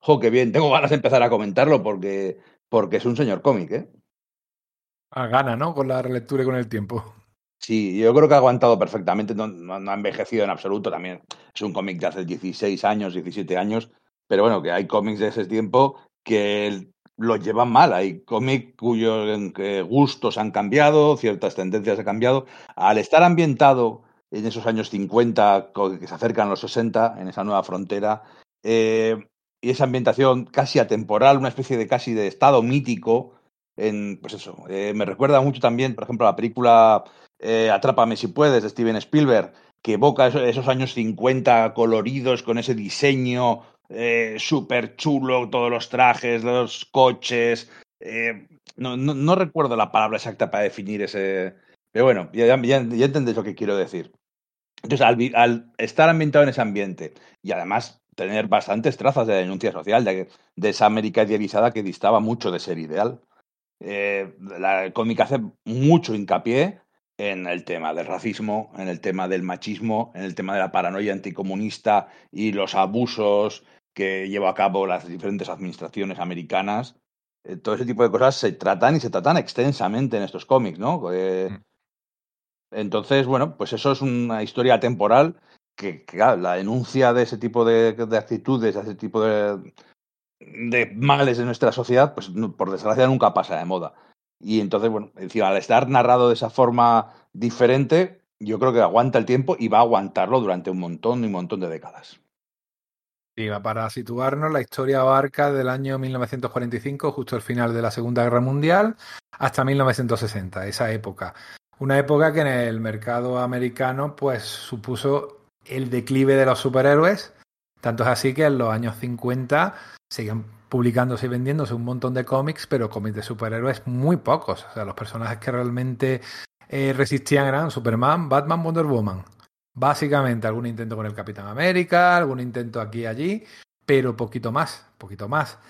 S1: jo, qué bien, tengo ganas de empezar a comentarlo porque, porque es un señor cómic, ¿eh?
S2: A gana, ¿no? Con la relectura y con el tiempo.
S1: Sí, yo creo que ha aguantado perfectamente, no, ha envejecido en absoluto también. Es un cómic de hace 16 años, 17 años, pero bueno, que hay cómics de ese tiempo que los llevan mal. Hay cómics cuyos gustos han cambiado, ciertas tendencias han cambiado. Al estar ambientado en esos años 50, co- que se acercan a los 60, en esa nueva frontera, eh, y esa ambientación casi atemporal, una especie de casi de estado mítico, en, pues eso, eh, me recuerda mucho también, por ejemplo, la película eh, Atrápame si puedes, de Steven Spielberg, que evoca eso- esos años 50 coloridos con ese diseño eh, súper chulo, todos los trajes, los coches. eh, no, no, recuerdo la palabra exacta para definir ese. Pero bueno, ya, ya, ya entendéis lo que quiero decir. Entonces, al, estar ambientado en ese ambiente y además tener bastantes trazas de denuncia social, de, esa América idealizada que distaba mucho de ser ideal, eh, la, el cómic hace mucho hincapié en el tema del racismo, en el tema del machismo, en el tema de la paranoia anticomunista y los abusos que lleva a cabo las diferentes administraciones americanas. Eh, todo ese tipo de cosas se tratan y se tratan extensamente en estos cómics, ¿no? Eh,
S2: Mm.
S1: entonces, bueno, pues eso es una historia temporal que, que, claro, la denuncia de ese tipo de, de actitudes, de ese tipo de, de males de nuestra sociedad, pues por desgracia nunca pasa de moda. Y entonces, bueno, encima, al estar narrado de esa forma diferente, yo creo que aguanta el tiempo y va a aguantarlo durante un montón y un montón de décadas.
S2: Va para situarnos, la historia abarca del año 1945, justo al final de la Segunda Guerra Mundial, hasta 1960, esa época. Una época que en el mercado americano pues supuso el declive de los superhéroes, tanto es así que en los años 50 seguían publicándose y vendiéndose un montón de cómics, pero cómics de superhéroes muy pocos. O sea, los personajes que realmente eh, resistían eran Superman, Batman, Wonder Woman. Básicamente algún intento con el Capitán América, algún intento aquí y allí, pero poquito más, poquito más.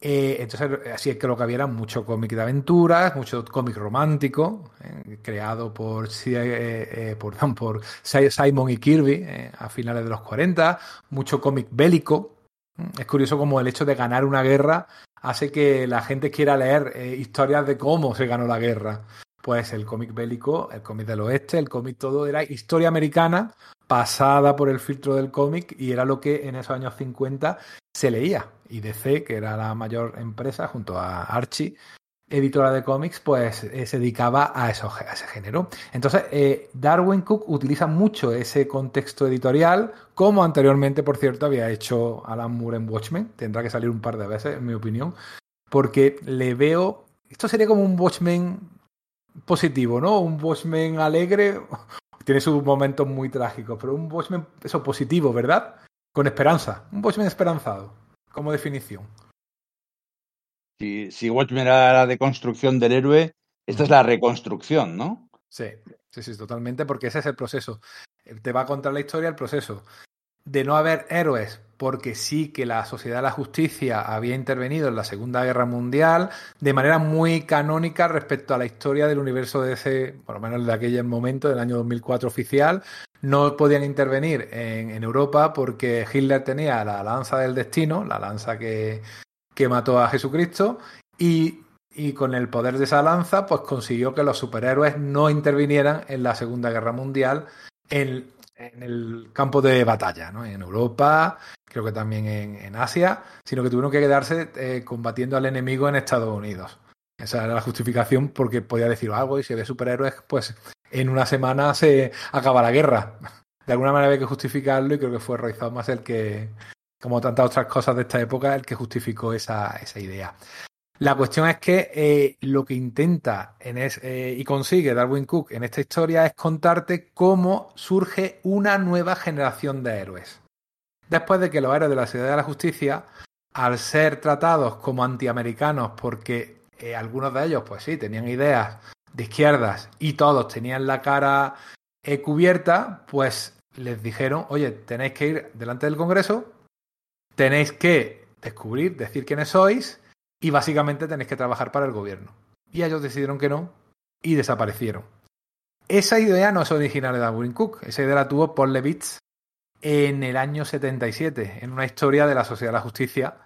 S2: Eh, entonces, así es que lo que había era mucho cómic de aventuras, mucho cómic romántico, eh, creado por, eh, por, por, Simon y Kirby a finales de los 40, mucho cómic bélico. Es curioso como el hecho de ganar una guerra hace que la gente quiera leer eh, historias de cómo se ganó la guerra. Pues el cómic bélico, el cómic del oeste, el cómic todo era historia americana pasada por el filtro del cómic y era lo que en esos años 50 se leía. Y DC, que era la mayor empresa junto a Archie, editora de cómics, pues eh, se dedicaba a, a ese género. Entonces, eh, Darwin Cook utiliza mucho ese contexto editorial, como anteriormente, por cierto, había hecho Alan Moore en Watchmen. Tendrá que salir un par de veces, en mi opinión, porque le veo. Esto sería como un Watchmen positivo, ¿no? Un Watchmen alegre. Tiene sus momentos muy trágicos, pero un Watchmen, eso, positivo, ¿verdad? Con esperanza. Un Watchmen esperanzado, como definición.
S1: Si, si Watchmen era la deconstrucción del héroe, esta es la reconstrucción, ¿no?
S2: Sí, sí, sí, totalmente, porque ese es el proceso. Te va a contar la historia, el proceso de no haber héroes, porque sí que la Sociedad de la Justicia había intervenido en la Segunda Guerra Mundial de manera muy canónica respecto a la historia del universo de ese, por lo menos de aquel momento, del año 2004 oficial. No podían intervenir en, en Europa porque Hitler tenía la lanza del destino, la lanza que, que mató a Jesucristo, y y con el poder de esa lanza, pues consiguió que los superhéroes no intervinieran en la Segunda Guerra Mundial en, el campo de batalla, ¿no? En Europa, creo que también en, Asia, sino que tuvieron que quedarse eh, combatiendo al enemigo en Estados Unidos. Esa era la justificación porque podía decir algo y si ve superhéroes, pues en una semana se acaba la guerra. De alguna manera hay que justificarlo y creo que fue Roy Thomas el que, como tantas otras cosas de esta época, el que justificó esa, esa idea. La cuestión es que eh, lo que intenta en eh, y consigue Darwin Cook en esta historia es contarte cómo surge una nueva generación de héroes. Después de que los héroes de la Ciudad de la Justicia, al ser tratados como antiamericanos porque eh, algunos de ellos, pues sí, tenían ideas de izquierdas y todos tenían la cara cubierta, pues les dijeron, oye, tenéis que ir delante del Congreso, tenéis que descubrir, decir quiénes sois y básicamente tenéis que trabajar para el gobierno. Y ellos decidieron que no y desaparecieron. Esa idea no es original de Darwin Cook, esa idea la tuvo Paul Levitz en el año 77, en una historia de la Sociedad de la Justicia.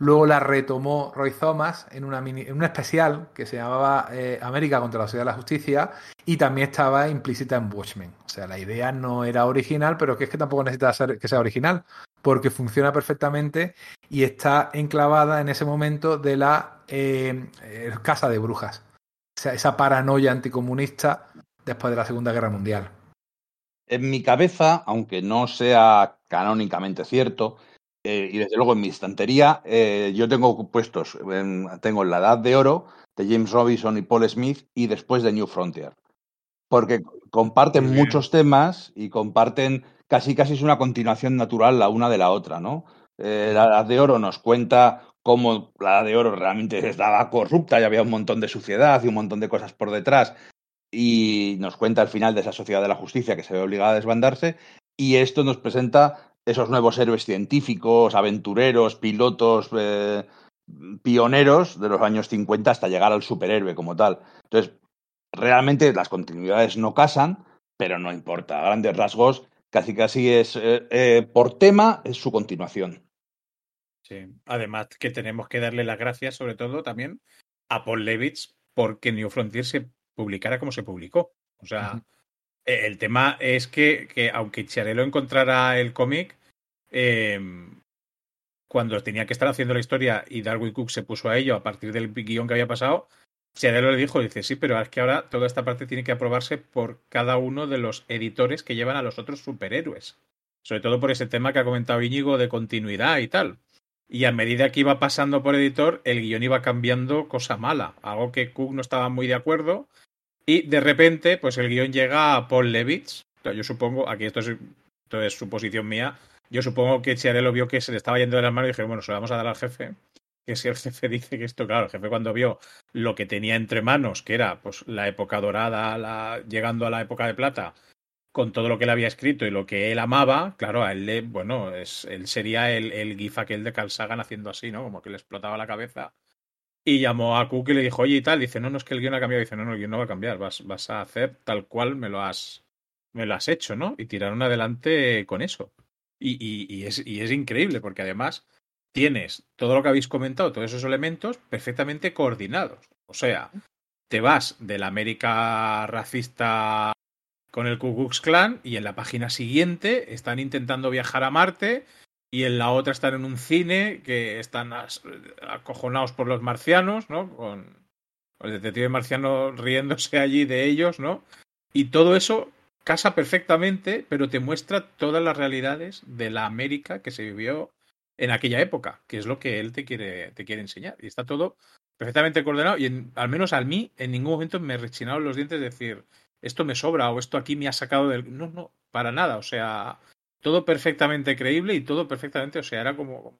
S2: Luego la retomó Roy Thomas en, una en un especial que se llamaba eh, América contra la Sociedad de la Justicia y también estaba implícita en Watchmen. O sea, la idea no era original, pero que es que tampoco necesita ser, que sea original, porque funciona perfectamente y está enclavada en ese momento de la eh, eh, casa de brujas. O sea, esa paranoia anticomunista después de la Segunda Guerra Mundial.
S1: En mi cabeza, aunque no sea canónicamente cierto, eh, y desde luego en mi estantería, yo tengo puestos, tengo La Edad de Oro de James Robinson y Paul Smith y después de New Frontier. Porque comparten muchos temas y comparten casi casi es una continuación natural la una de la otra, ¿no? Eh, la Edad de Oro nos cuenta cómo la Edad de Oro realmente estaba corrupta y había un montón de suciedad y un montón de cosas por detrás. Y nos cuenta el final de esa sociedad de la justicia que se ve obligada a desbandarse. Y esto nos presenta esos nuevos héroes científicos, aventureros, pilotos, eh, pioneros de los años 50 hasta llegar al superhéroe como tal. Entonces, realmente las continuidades no casan, pero no importa. A grandes rasgos, casi casi es eh, eh, por tema es su continuación.
S3: Sí, además que tenemos que darle las gracias sobre todo también a Paul Levitz porque New Frontier se publicara como se publicó. O sea, el tema es que, que aunque Chiarello encontrara el cómic, em, cuando tenía que estar haciendo la historia y Darwin Cook se puso a ello a partir del guion que había pasado, Chiarello le dijo, dice, sí, pero es que ahora toda esta parte tiene que aprobarse por cada uno de los editores que llevan a los otros superhéroes. Sobre todo por ese tema que ha comentado Íñigo de continuidad y tal. Y a medida que iba pasando por editor, el guion iba cambiando cosa mala, algo que Cook no estaba muy de acuerdo. Y de repente, pues el guion llega a Paul Levitz. Yo supongo, aquí esto es, esto es suposición mía, yo supongo que Chiarello vio que se le estaba yendo de las manos y dije, bueno, se lo vamos a dar al jefe que si el jefe dice que esto, claro, el jefe cuando vio lo que tenía entre manos, que era pues la época dorada, la, llegando a la época de plata, con todo lo que él había escrito y lo que él amaba, claro, a él le, bueno, es, él sería el, el gif aquel de Carl Sagan haciendo así, ¿no? Como que le explotaba la cabeza. Y llamó a Cook y le dijo, oye, y tal, dice, no, no, es que el guion ha cambiado. Dice, no, no, el guion no va a cambiar, vas, vas a hacer tal cual me lo has, me lo has hecho, ¿no? Y tiraron adelante con eso. Y, y, es, y es increíble, porque además tienes todo lo que habéis comentado, todos esos elementos perfectamente coordinados. O sea, te vas de la América racista con el Ku Klux Klan y en la página siguiente están intentando viajar a Marte y en la otra están en un cine que están acojonados por los marcianos, ¿no? Con el detective marciano riéndose allí de ellos, ¿no? Y todo eso casa perfectamente, pero te muestra todas las realidades de la América que se vivió en aquella época, que es lo que él te quiere, te quiere enseñar. Y está todo perfectamente coordenado y al menos a mí en ningún momento me rechinaron los dientes de decir, esto me sobra o esto aquí me ha sacado del... No, no, para nada. O sea, todo perfectamente creíble y todo perfectamente, o sea, era como,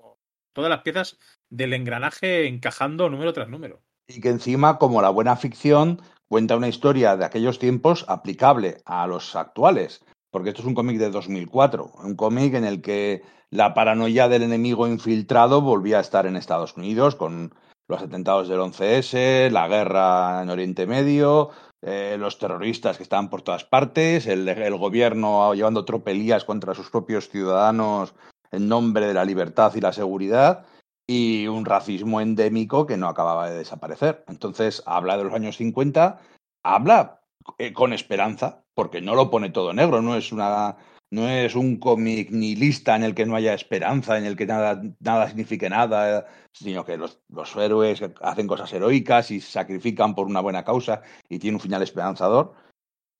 S3: todas las piezas del engranaje encajando número tras número.
S1: Y que encima, como la buena ficción, cuenta una historia de aquellos tiempos aplicable a los actuales porque esto es un cómic de 2004, un cómic en el que la paranoia del enemigo infiltrado volvía a estar en Estados Unidos con los atentados del 11S, la guerra en Oriente Medio, eh, los terroristas que estaban por todas partes, el, gobierno llevando tropelías contra sus propios ciudadanos en nombre de la libertad y la seguridad y un racismo endémico que no acababa de desaparecer. Entonces, habla de los años 50, habla eh, con esperanza, porque no lo pone todo negro, no es una no es un cómic nihilista en el que no haya esperanza, en el que nada, nada signifique nada, sino que los, los, héroes hacen cosas heroicas y sacrifican por una buena causa y tiene un final esperanzador.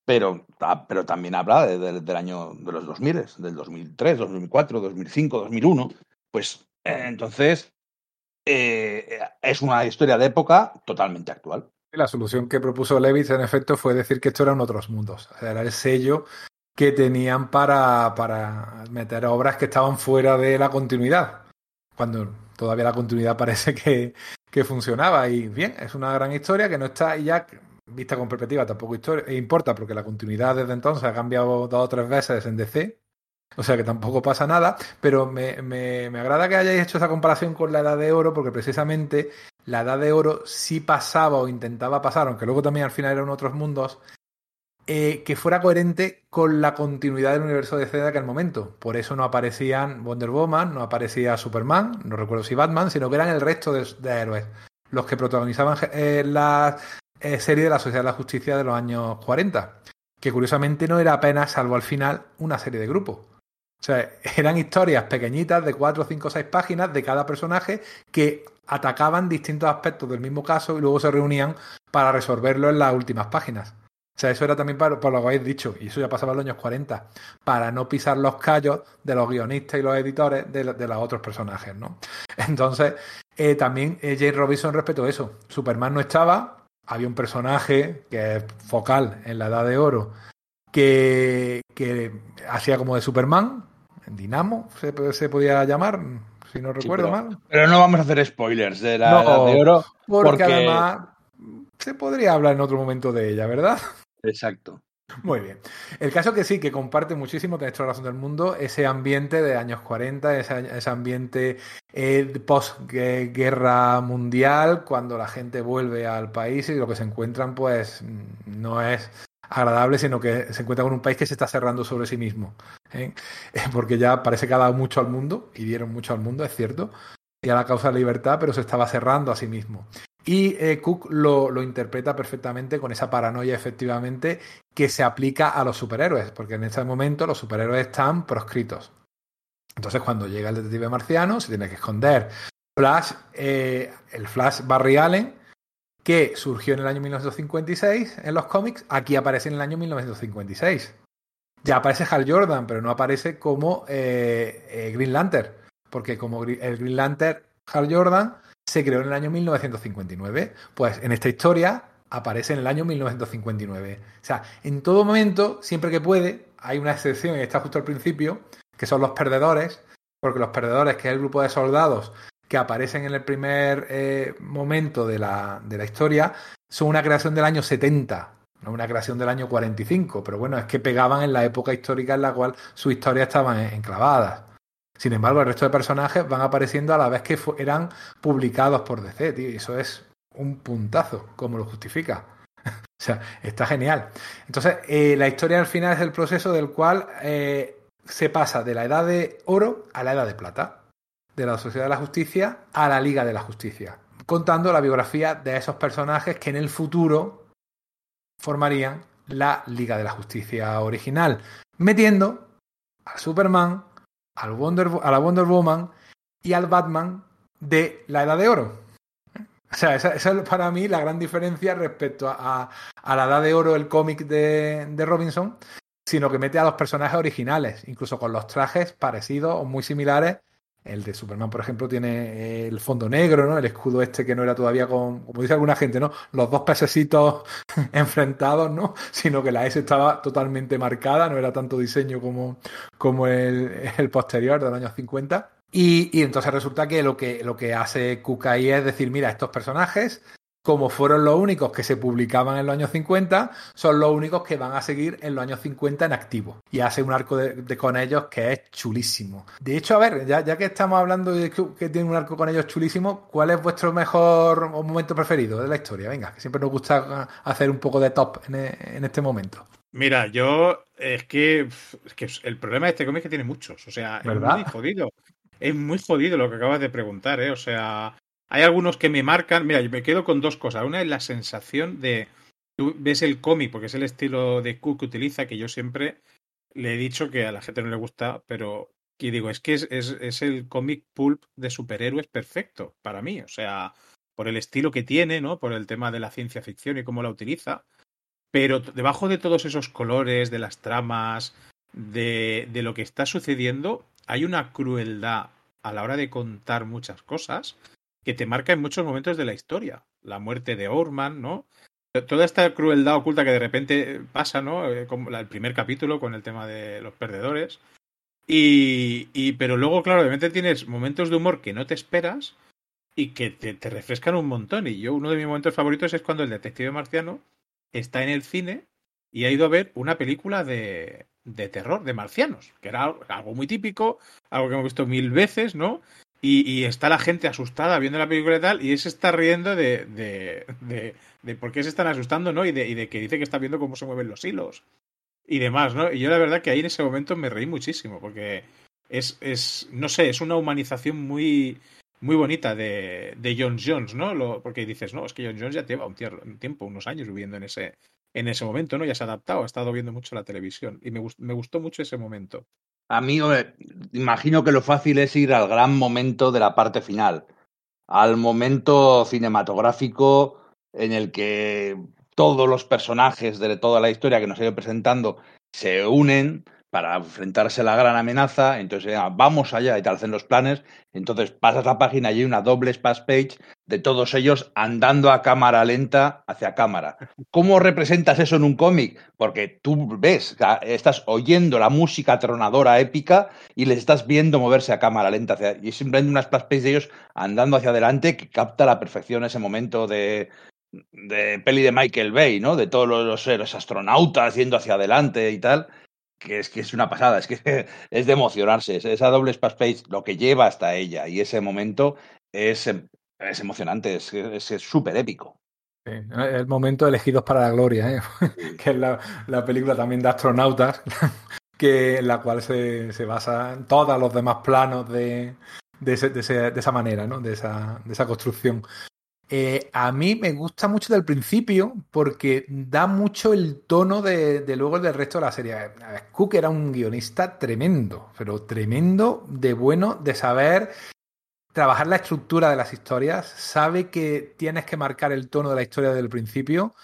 S1: Pero, pero también habla de, de, del año de los 2000, del 2003, 2004, 2005, 2001. Pues eh, entonces eh, es una historia de época totalmente actual.
S2: La solución que propuso Levitz, en efecto, fue decir que esto eran otros mundos. Era el sello que tenían para, para meter obras que estaban fuera de la continuidad. Cuando todavía la continuidad parece que, que funcionaba. Y bien, es una gran historia que no está ya vista con perspectiva tampoco importa porque la continuidad desde entonces ha cambiado dos o tres veces en DC. O sea que tampoco pasa nada, pero me, me, me, agrada que hayáis hecho esa comparación con la Edad de Oro, porque precisamente la Edad de Oro sí pasaba o intentaba pasar, aunque luego también al final eran otros mundos, eh, que fuera coherente con la continuidad del universo de DC de aquel momento. Por eso no aparecían Wonder Woman, no aparecía Superman, no recuerdo si Batman, sino que eran el resto de, héroes los que protagonizaban eh, la eh, serie de la Sociedad de la Justicia de los años 40, que curiosamente no era apenas, salvo al final, una serie de grupos. O sea, eran historias pequeñitas de 4, 5, 6 páginas de cada personaje que atacaban distintos aspectos del mismo caso y luego se reunían para resolverlo en las últimas páginas. O sea, eso era también para, por lo que habéis dicho, y eso ya pasaba en los años 40, para no pisar los callos de los guionistas y los editores de, de los otros personajes, ¿no? Entonces, eh, también eh, Jay Robinson respetó eso. Superman no estaba, había un personaje que es focal en la Edad de Oro que, que hacía como de Superman, Dinamo se, se podía llamar, si no recuerdo
S1: sí,
S2: pero,
S1: mal. Pero no vamos a hacer spoilers de la
S2: No,
S1: Edad de Oro.
S2: Porque,
S1: Porque-
S2: además se podría hablar en otro momento de ella, ¿verdad?
S1: Exacto.
S2: Muy bien. El caso que sí, que comparte muchísimo, tenéis toda la razón del mundo, ese ambiente de años 40, ese, ese ambiente eh, post-guerra mundial, cuando la gente vuelve al país y lo que se encuentran, pues, no es agradable, sino que se encuentra con un país que se está cerrando sobre sí mismo. ¿eh? Porque ya parece que ha dado mucho al mundo, y dieron mucho al mundo, es cierto, y a la causa de la libertad, pero se estaba cerrando a sí mismo. Y eh, Cook lo, interpreta perfectamente con esa paranoia, efectivamente, que se aplica a los superhéroes, porque en ese momento los superhéroes están proscritos. Entonces, cuando llega el detective marciano, se tiene que esconder. Flash, eh, el Flash Barry Allen, que surgió en el año 1956 en los cómics, aquí aparece en el año 1956. Ya aparece Hal Jordan, pero no aparece como eh, Green Lantern, porque como el Green Lantern, Hal Jordan, se creó en el año 1959. Pues en esta historia aparece en el año 1959. O sea, en todo momento, siempre que puede, hay una excepción y está justo al principio, que son los perdedores, porque los perdedores, que es el grupo de soldados que aparecen en el primer eh, momento de la, de la, historia, son una creación del año 70, no una creación del año 45, pero bueno, es que pegaban en la época histórica en la cual sus historias estaban enclavadas. Sin embargo, el resto de personajes van apareciendo a la vez que eran publicados por DC, tío, y eso es un puntazo, como lo justifica. o sea, está genial. Entonces, eh, la historia al final es el proceso del cual eh, se pasa de la edad de oro a la edad de plata, de la Sociedad de la Justicia a la Liga de la Justicia, contando la biografía de esos personajes que en el futuro formarían la Liga de la Justicia original, metiendo a Superman, al Wonder, a la Wonder Woman y al Batman de la Edad de Oro. O sea, esa, es para mí la gran diferencia respecto a, a, a la Edad de Oro, el cómic de, de, Robinson, sino que mete a los personajes originales, incluso con los trajes parecidos o muy similares. El de Superman, por ejemplo, tiene el fondo negro, ¿no? El escudo este que no era todavía con, como dice alguna gente, ¿no? Los dos pececitos enfrentados, ¿no? Sino que la S estaba totalmente marcada, no era tanto diseño como, como el, posterior de los años 50. Y, entonces resulta que lo que, lo que hace ahí es decir, mira, estos personajes, como fueron los únicos que se publicaban en los años 50, son los únicos que van a seguir en los años 50 en activo. Y hace un arco de, de con ellos que es chulísimo. De hecho, a ver, ya, ya, que estamos hablando de que, que tiene un arco con ellos chulísimo, ¿cuál es vuestro mejor o momento preferido de la historia? Venga, que siempre nos gusta hacer un poco de top en, en este momento.
S3: Mira, yo es que, es que el problema de este cómic es que tiene muchos. O sea,
S2: ¿verdad?
S3: es muy jodido. Es muy jodido lo que acabas de preguntar, ¿eh? O sea, hay algunos que me marcan. Mira, yo me quedo con dos cosas. Una es la sensación de tú ves el cómic, porque es el estilo de Cook que utiliza, que yo siempre le he dicho que a la gente no le gusta, pero y digo, es que es, es, es el cómic pulp de superhéroes perfecto para mí. O sea, por el estilo que tiene, ¿no? Por el tema de la ciencia ficción y cómo la utiliza. Pero debajo de todos esos colores, de las tramas, de, de lo que está sucediendo, hay una crueldad a la hora de contar muchas cosas que te marca en muchos momentos de la historia. La muerte de Orman, ¿no? Toda esta crueldad oculta que de repente pasa, ¿no? Eh, como el primer capítulo con el tema de los perdedores. Y, y, pero luego, claro, obviamente tienes momentos de humor que no te esperas y que te, te, refrescan un montón. Y yo, uno de mis momentos favoritos es cuando el detective marciano está en el cine y ha ido a ver una película de, de terror, de marcianos, que era algo muy típico, algo que hemos visto mil veces, ¿no? Y, está la gente asustada viendo la película y tal, y él se está riendo de, de, de, por qué se están asustando, ¿no? Y de, y de que dice que está viendo cómo se mueven los hilos y demás, ¿no? Y yo la verdad que ahí en ese momento me reí muchísimo, porque es, es no sé, es una humanización muy, muy bonita de, de John Jones, ¿no? Lo, porque dices, no, es que John Jones ya lleva un, un, tiempo, unos años viviendo en ese, en ese momento, ¿no? Ya se ha adaptado, ha estado viendo mucho la televisión y me, me gustó mucho ese momento.
S1: A mí, imagino que lo fácil es ir al gran momento de la parte final, al momento cinematográfico en el que todos los personajes de toda la historia que nos ha ido presentando se unen para enfrentarse a la gran amenaza, entonces ya, vamos allá y te hacen los planes, entonces pasas la página y hay una doble splash page de todos ellos andando a cámara lenta hacia cámara. ¿Cómo representas eso en un cómic? Porque tú ves, estás oyendo la música tronadora épica y les estás viendo moverse a cámara lenta hacia, y simplemente una splash page de ellos andando hacia adelante que capta a la perfección ese momento de, de peli de Michael Bay, ¿no? De todos los, los astronautas yendo hacia adelante y tal que es que es una pasada, es que es de emocionarse. Esa doble space lo que lleva hasta ella y ese momento es, es emocionante, es súper épico.
S2: Sí, el momento elegidos para la gloria, ¿eh? que es la, la, película también de astronautas, que en la cual se, se basan todos los demás planos de, de, ese, de, ese, de esa manera, ¿no? de, esa, de esa construcción. Eh, a mí me gusta mucho del principio porque da mucho el tono de, luego del resto de la serie. Cook era un guionista tremendo, pero tremendo de bueno, de saber trabajar la estructura de las historias, sabe que tienes que marcar el tono de la historia desde el principio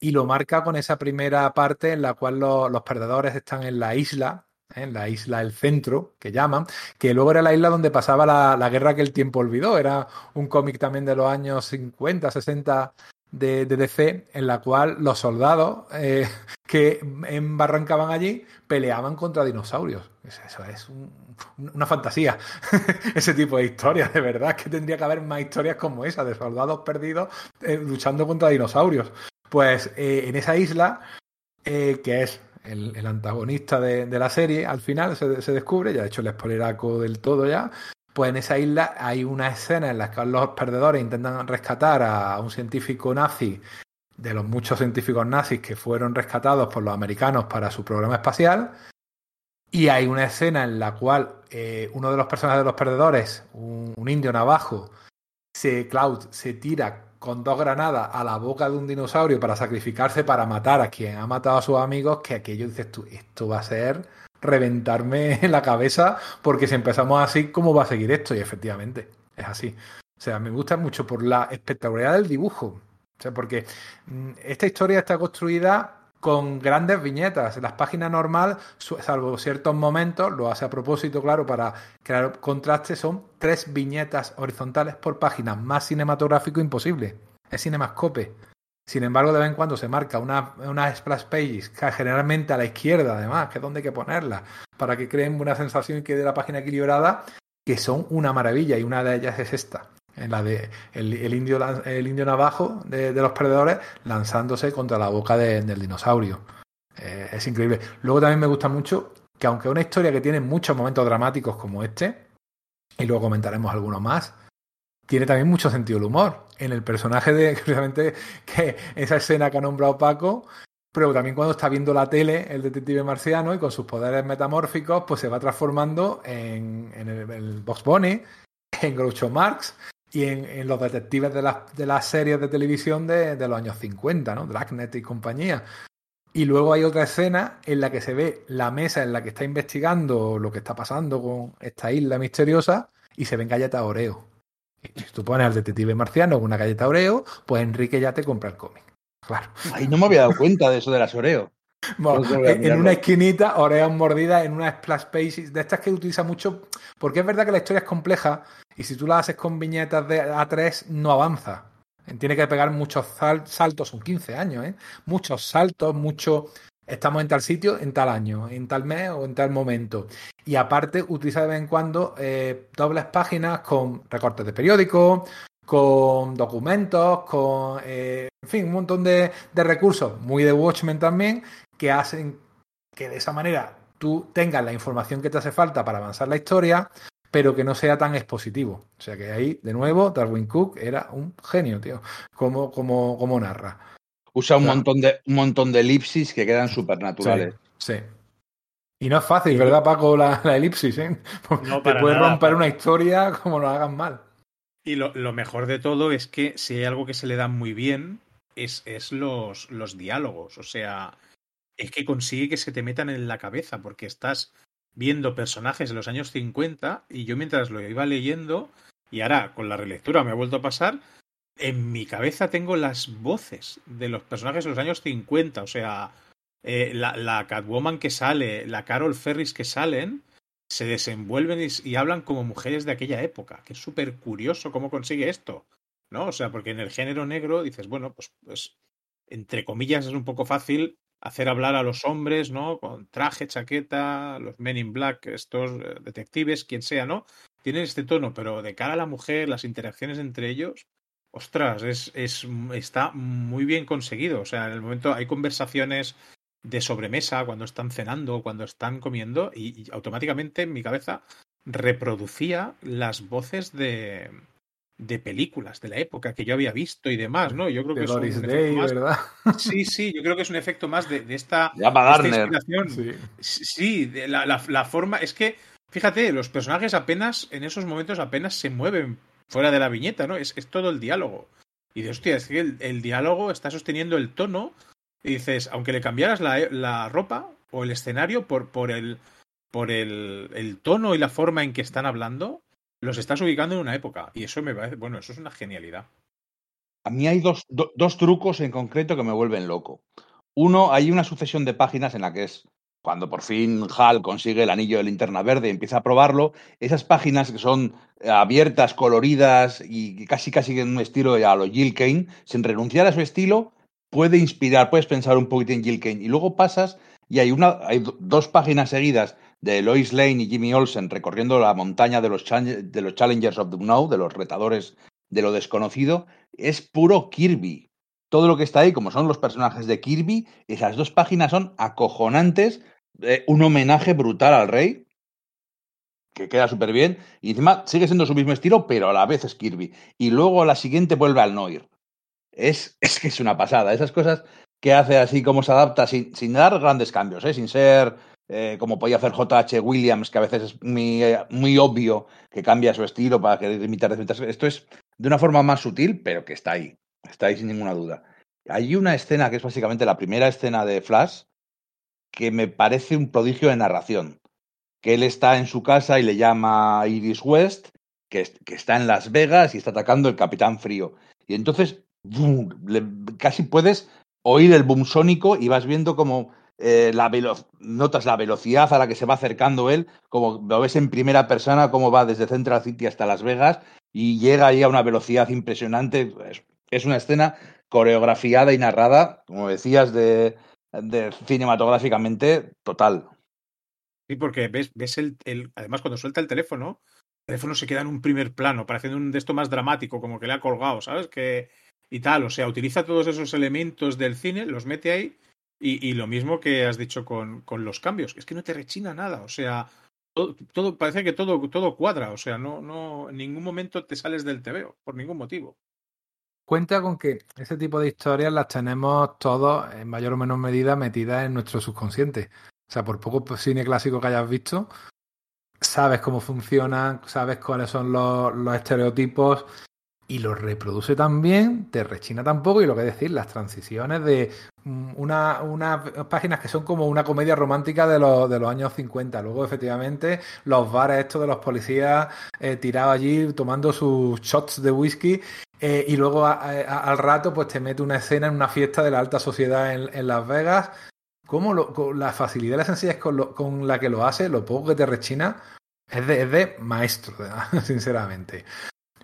S2: y lo marca con esa primera parte en la cual lo, los perdedores están en la isla en la isla del centro, que llaman, que luego era la isla donde pasaba la, la guerra que el tiempo olvidó. Era un cómic también de los años 50, 60 de, de DC, en la cual los soldados eh, que embarrancaban allí peleaban contra dinosaurios. Eso es un, una fantasía, ese tipo de historias, de verdad, que tendría que haber más historias como esa, de soldados perdidos eh, luchando contra dinosaurios. Pues eh, en esa isla, que es el, antagonista de, la serie, al final se, se, descubre, ya he hecho el spoileraco del todo ya, pues en esa isla hay una escena en la que los perdedores intentan rescatar a un científico nazi, de los muchos científicos nazis que fueron rescatados por los americanos para su programa espacial, y hay una escena en la cual eh, uno de los personajes de los perdedores, un, un indio navajo, se, Cloud, se tira con dos granadas a la boca de un dinosaurio para sacrificarse para matar a quien ha matado a sus amigos, que aquello dices tú, esto va a ser reventarme en la cabeza, porque si empezamos así, ¿cómo va a seguir esto? Y efectivamente, es así. O sea, me gusta mucho por la espectacularidad del dibujo. O sea, porque esta historia está construida con grandes viñetas. Las páginas normal, salvo ciertos momentos, lo hace a propósito, claro, para crear contraste, son tres viñetas horizontales por página, más cinematográfico imposible. Es cinemascope. Sin embargo, de vez en cuando se marca una, una splash pages, que generalmente a la izquierda, además, que es donde hay que ponerla, para que creen una sensación y quede la página equilibrada, que son una maravilla, y una de ellas es esta en la de el, indio, el indio navajo de, los perdedores lanzándose contra la boca de, del dinosaurio. Eh, es increíble. Luego también me gusta mucho que aunque una historia que tiene muchos momentos dramáticos como este, y luego comentaremos algunos más, tiene también mucho sentido el humor. En el personaje de, precisamente, que esa escena que ha nombrado Paco, pero también cuando está viendo la tele, el detective marciano, y con sus poderes metamórficos, pues se va transformando en, en el, el Box Bunny, en Groucho Marx, y en, los detectives de las, de las series de televisión de, de los años 50, ¿no? Dragnet y compañía. Y luego hay otra escena en la que se ve la mesa en la que está investigando lo que está pasando con esta isla misteriosa y se ven galletas Oreo. Y si tú pones al detective marciano con una galleta Oreo, pues Enrique ya te compra el cómic. Claro.
S1: Ay, no me había dado cuenta de eso de las Oreo.
S2: Bueno, en una esquinita, Oreos mordidas en una splash page de estas que utiliza mucho, porque es verdad que la historia es compleja y si tú la haces con viñetas de A3 no avanza. Tiene que pegar muchos saltos, son 15 años, ¿eh? Muchos saltos, mucho... Estamos en tal sitio, en tal año, en tal mes o en tal momento. Y aparte utiliza de vez en cuando eh, dobles páginas con recortes de periódicos, con documentos, con, eh, en fin, un montón de, de, recursos, muy de Watchmen también, que hacen que de esa manera tú tengas la información que te hace falta para avanzar la historia, pero que no sea tan expositivo. O sea que ahí, de nuevo, Darwin Cook era un genio, tío, como, como, como narra.
S1: Usa un, montón de, un montón de elipsis que quedan supernaturales.
S2: Sí, sí. Y no es fácil, ¿verdad, Paco? La, la elipsis, ¿eh? No te puedes romper una historia como lo hagan mal.
S3: Y lo, lo, mejor de todo es que si hay algo que se le da muy bien, es, es los, los diálogos. O sea, es que consigue que se te metan en la cabeza, porque estás viendo personajes de los años 50 y yo mientras lo iba leyendo, y ahora con la relectura me ha vuelto a pasar, en mi cabeza tengo las voces de los personajes de los años 50, o sea, eh, la, la, Catwoman que sale, la Carol Ferris que salen, se desenvuelven y, hablan como mujeres de aquella época, que es súper curioso cómo consigue esto, ¿no? O sea, porque en el género negro dices, bueno, pues, pues entre comillas es un poco fácil hacer hablar a los hombres, ¿no? Con traje, chaqueta, los men in black, estos eh, detectives, quien sea, ¿no? Tienen este tono, pero de cara a la mujer, las interacciones entre ellos, ostras, es, es, está muy bien conseguido. O sea, en el momento hay conversaciones de sobremesa cuando están cenando, cuando están comiendo, y, y automáticamente en mi cabeza reproducía las voces de, de películas de la época que yo había visto y demás, ¿no? Yo creo que es un
S2: Day, más... ¿verdad?
S3: Sí, sí, yo creo que es un efecto más de, de esta,
S1: de esta inspiración.
S3: Sí, sí de la, la, la, forma. Es que, fíjate, los personajes apenas, en esos momentos apenas se mueven fuera de la viñeta, ¿no? Es, es todo el diálogo. Y de hostia, es que el, el, diálogo está sosteniendo el tono. Y dices, aunque le cambiaras la, ropa o el escenario por, por el por el, tono y la forma en que están hablando, los estás ubicando en una época. Y eso me parece, bueno, eso es una genialidad.
S1: A mí hay dos, do, dos trucos en concreto que me vuelven loco. Uno, hay una sucesión de páginas en la que es cuando por fin Hal consigue el anillo de linterna verde y empieza a probarlo, esas páginas que son abiertas, coloridas y casi casi en un estilo a lo Jill Kane, sin renunciar a su estilo, puede inspirar, puedes pensar un poquito en Jill Kane. Y luego pasas y hay, una, hay dos páginas seguidas de Lois Lane y Jimmy Olsen recorriendo la montaña de los, de los Challengers of the Unknown, de los retadores de lo desconocido, es puro Kirby. Todo lo que está ahí, como son los personajes de Kirby, esas dos páginas son acojonantes, eh, un homenaje brutal al rey, que queda súper bien, y encima sigue siendo su mismo estilo, pero a la vez es Kirby. Y luego la siguiente vuelve al Noir. Es, es que es una pasada. Esas cosas que hace así, como se adapta, sin, sin dar grandes cambios, ¿eh? sin ser eh, como podía hacer JH Williams, que a veces es muy, eh, muy obvio que cambia su estilo para querer imitar Esto es de una forma más sutil, pero que está ahí. Está ahí sin ninguna duda. Hay una escena que es básicamente la primera escena de Flash que me parece un prodigio de narración. Que él está en su casa y le llama Iris West, que, que está en Las Vegas y está atacando el Capitán Frío. Y entonces casi puedes oír el boom sónico y vas viendo como eh, la notas la velocidad a la que se va acercando él, como lo ves en primera persona, cómo va desde Central City hasta Las Vegas y llega ahí a una velocidad impresionante. Es, una escena coreografiada y narrada, como decías, de, de cinematográficamente total.
S3: Sí, porque ves, ves el, el, además cuando suelta el teléfono, el teléfono se queda en un primer plano, pareciendo un de esto más dramático, como que le ha colgado, ¿sabes? Que, y tal, o sea, utiliza todos esos elementos del cine, los mete ahí y, y, lo mismo que has dicho con, con, los cambios, es que no te rechina nada, o sea, todo, parece que todo, todo cuadra, o sea, no, no, en ningún momento te sales del TVO, por ningún motivo.
S2: Cuenta con que ese tipo de historias las tenemos todos, en mayor o menor medida, metidas en nuestro subconsciente. O sea, por poco cine clásico que hayas visto, sabes cómo funcionan, sabes cuáles son los, los estereotipos y lo reproduce también, te rechina tampoco, y lo que decir, las transiciones de mm, unas una páginas que son como una comedia romántica de los, de los años 50. Luego, efectivamente, los bares estos de los policías eh, tirados allí tomando sus shots de whisky. Eh, y luego al rato, pues te mete una escena en una fiesta de la alta sociedad en, Las Vegas. Como la facilidad y la sencillez con, con, la que lo hace, lo poco que te rechina, es de, es de maestro, sinceramente.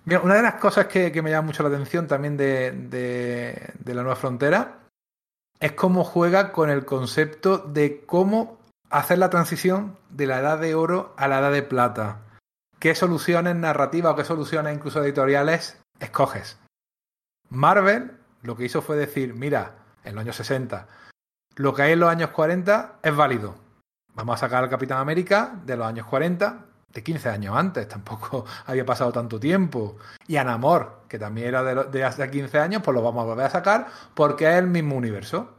S2: Mira, una de las cosas que, me llama mucho la atención también de, la nueva frontera es cómo juega con el concepto de cómo hacer la transición de la edad de oro a la edad de plata. ¿Qué soluciones narrativas o qué soluciones incluso editoriales escoges? Marvel lo que hizo fue decir, mira, en los años 60, lo que hay en los años 40 es válido. Vamos a sacar al Capitán América de los años 40, de 15 años antes, tampoco había pasado tanto tiempo. Y Anamor, que también era de, hace 15 años, pues lo vamos a volver a sacar porque es el mismo universo.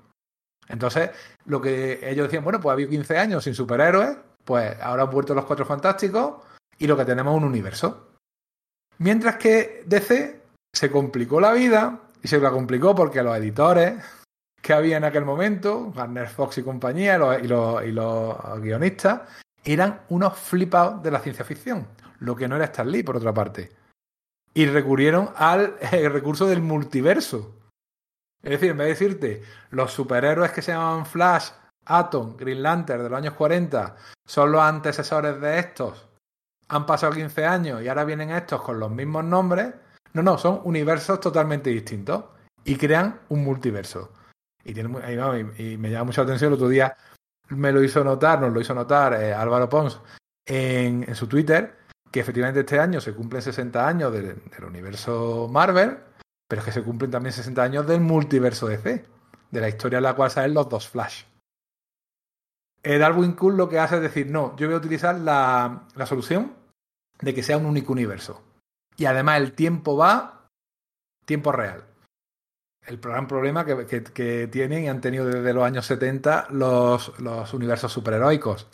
S2: Entonces, lo que ellos decían, bueno, pues ha habido 15 años sin superhéroes, pues ahora han vuelto los Cuatro Fantásticos y lo que tenemos es un universo. Mientras que DC se complicó la vida y se la complicó porque los editores que había en aquel momento, Warner Fox y compañía, y los, y los guionistas, eran unos flipados de la ciencia ficción, lo que no era Stan Lee, por otra parte. Y recurrieron al recurso del multiverso. Es decir, en vez de decirte, los superhéroes que se llaman Flash, Atom, Green Lantern de los años 40 son los antecesores de estos, han pasado 15 años y ahora vienen estos con los mismos nombres. No, no, son universos totalmente distintos y crean un multiverso. Y, tiene, y me llama mucha atención el otro día me lo hizo notar, nos lo hizo notar eh, Álvaro Pons en, su Twitter, que efectivamente este año se cumplen 60 años del, universo Marvel, pero es que se cumplen también 60 años del multiverso DC, de la historia en la cual salen los dos Flash. El Darwin Cool lo que hace es decir, no, yo voy a utilizar la, la solución de que sea un único universo. Y además el tiempo va tiempo real el gran problema que, tienen y han tenido desde los años 70 los, universos superheroicos.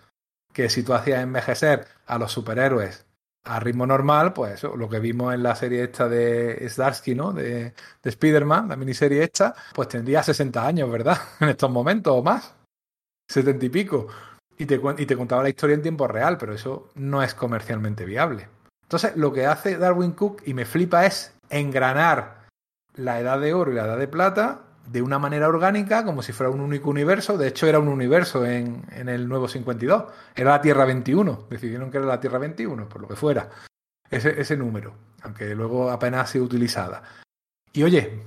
S2: Que si tú hacías envejecer a los superhéroes a ritmo normal, pues lo que vimos en la serie esta de Starsky, ¿no? De, de Spider-Man, la miniserie esta, pues tendría 60 años, ¿verdad? En estos momentos o más. 70 y pico. Y te, y te contaba la historia en tiempo real, pero eso no es comercialmente viable. Entonces, lo que hace Darwin Cook, y me flipa, es engranar la edad de oro y la edad de plata de una manera orgánica, como si fuera un único universo. De hecho, era un universo en, en el nuevo 52. Era la Tierra 21. Decidieron que era la Tierra 21, por lo que fuera. Ese, ese número, aunque luego apenas ha sido utilizada. Y oye,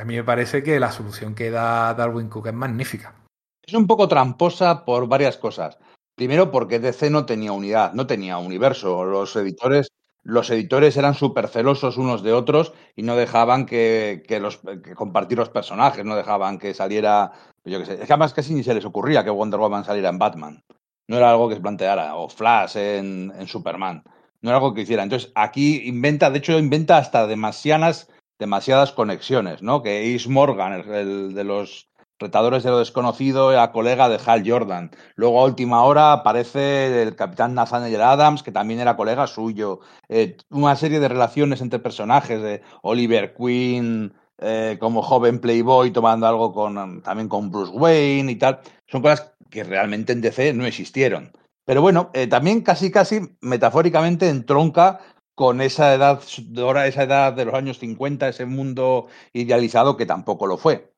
S2: a mí me parece que la solución que da Darwin Cook es magnífica.
S1: Es un poco tramposa por varias cosas. Primero, porque DC no tenía unidad, no tenía universo. Los editores los editores eran súper celosos unos de otros y no dejaban que, los, compartir los personajes, no dejaban que saliera, yo qué sé, es que además casi ni se les ocurría que Wonder Woman saliera en Batman. No era algo que se planteara, o Flash en, en Superman. No era algo que hiciera. Entonces, aquí inventa, de hecho, inventa hasta demasiadas, demasiadas conexiones, ¿no? Que Ace Morgan, el de los Retadores de lo desconocido, a colega de Hal Jordan. Luego a última hora aparece el capitán Nathaniel Adams, que también era colega suyo. Eh, una serie de relaciones entre personajes de Oliver Queen eh, como joven playboy tomando algo con también con Bruce Wayne y tal. Son cosas que realmente en DC no existieron. Pero bueno, eh, también casi casi metafóricamente entronca con esa edad, esa edad de los años 50, ese mundo idealizado que tampoco lo fue.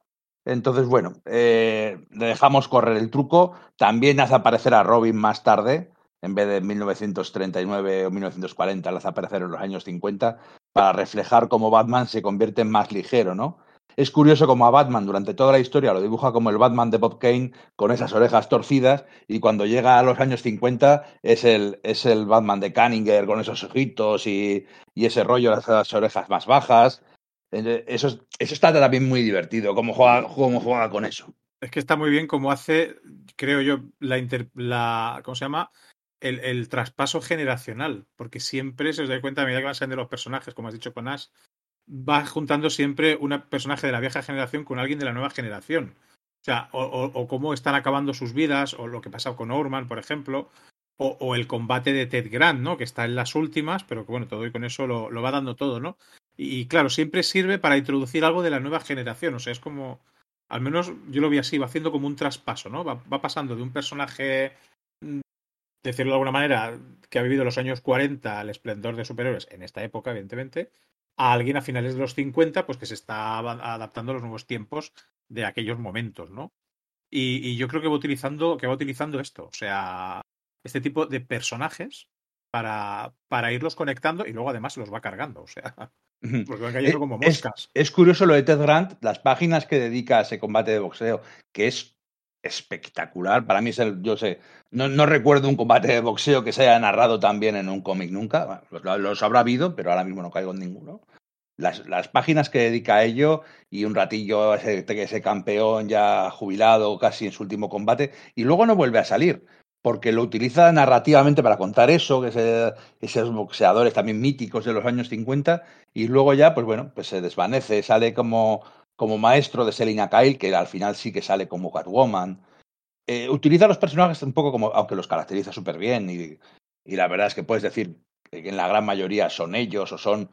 S1: Entonces, bueno, eh, le dejamos correr el truco. También hace aparecer a Robin más tarde, en vez de 1939 o 1940, le hace aparecer en los años 50, para reflejar cómo Batman se convierte en más ligero, ¿no? Es curioso cómo a Batman durante toda la historia lo dibuja como el Batman de Bob Kane con esas orejas torcidas y cuando llega a los años 50 es el, es el Batman de Cunningham con esos ojitos y, y ese rollo, esas orejas más bajas. Eso, eso está también muy divertido, cómo juega, cómo juega con eso.
S3: Es que está muy bien cómo hace, creo yo, la, la ¿cómo se llama? El, el, traspaso generacional, porque siempre, se os da cuenta, a medida que van saliendo los personajes, como has dicho con Ash, va juntando siempre un personaje de la vieja generación con alguien de la nueva generación. O sea, o, o, cómo están acabando sus vidas, o lo que pasa con Orman, por ejemplo, o, o, el combate de Ted Grant, ¿no? Que está en las últimas, pero que bueno, todo y con eso lo, lo va dando todo, ¿no? Y, claro, siempre sirve para introducir algo de la nueva generación. O sea, es como, al menos yo lo vi así, va haciendo como un traspaso, ¿no? Va, va pasando de un personaje, mm, decirlo de alguna manera, que ha vivido los años 40 al esplendor de superhéroes, en esta época, evidentemente, a alguien a finales de los 50, pues que se está adaptando a los nuevos tiempos de aquellos momentos, ¿no? Y, y yo creo que va utilizando, que va utilizando esto, o sea, este tipo de personajes para, para irlos conectando y luego además se los va cargando, o sea, van cayendo como moscas.
S1: Es, curioso lo de Ted Grant, las páginas que dedica a ese combate de boxeo, que es espectacular. Para mí es el, yo sé, no, no recuerdo un combate de boxeo que se haya narrado también en un cómic nunca. los, habrá habido, pero ahora mismo no caigo en ninguno. Las, las, páginas que dedica a ello y un ratillo ese, ese campeón ya jubilado casi en su último combate y luego no vuelve a salir porque lo utiliza narrativamente para contar eso, que esos boxeadores también míticos de los años 50, y luego ya, pues bueno, pues se desvanece, sale como, como maestro de Selina Kyle, que al final sí que sale como Catwoman. Eh, utiliza a los personajes un poco como, aunque los caracteriza súper bien, y, y la verdad es que puedes decir que en la gran mayoría son ellos o son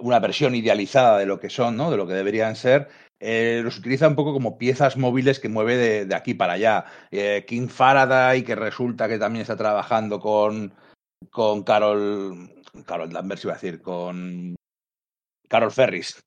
S1: una versión idealizada de lo que son, ¿no? De lo que deberían ser, eh, los utiliza un poco como piezas móviles que mueve de, aquí para allá. Eh, King Faraday, que resulta que también está trabajando con, con Carol, Carol Danvers iba a decir, con Carol Ferris.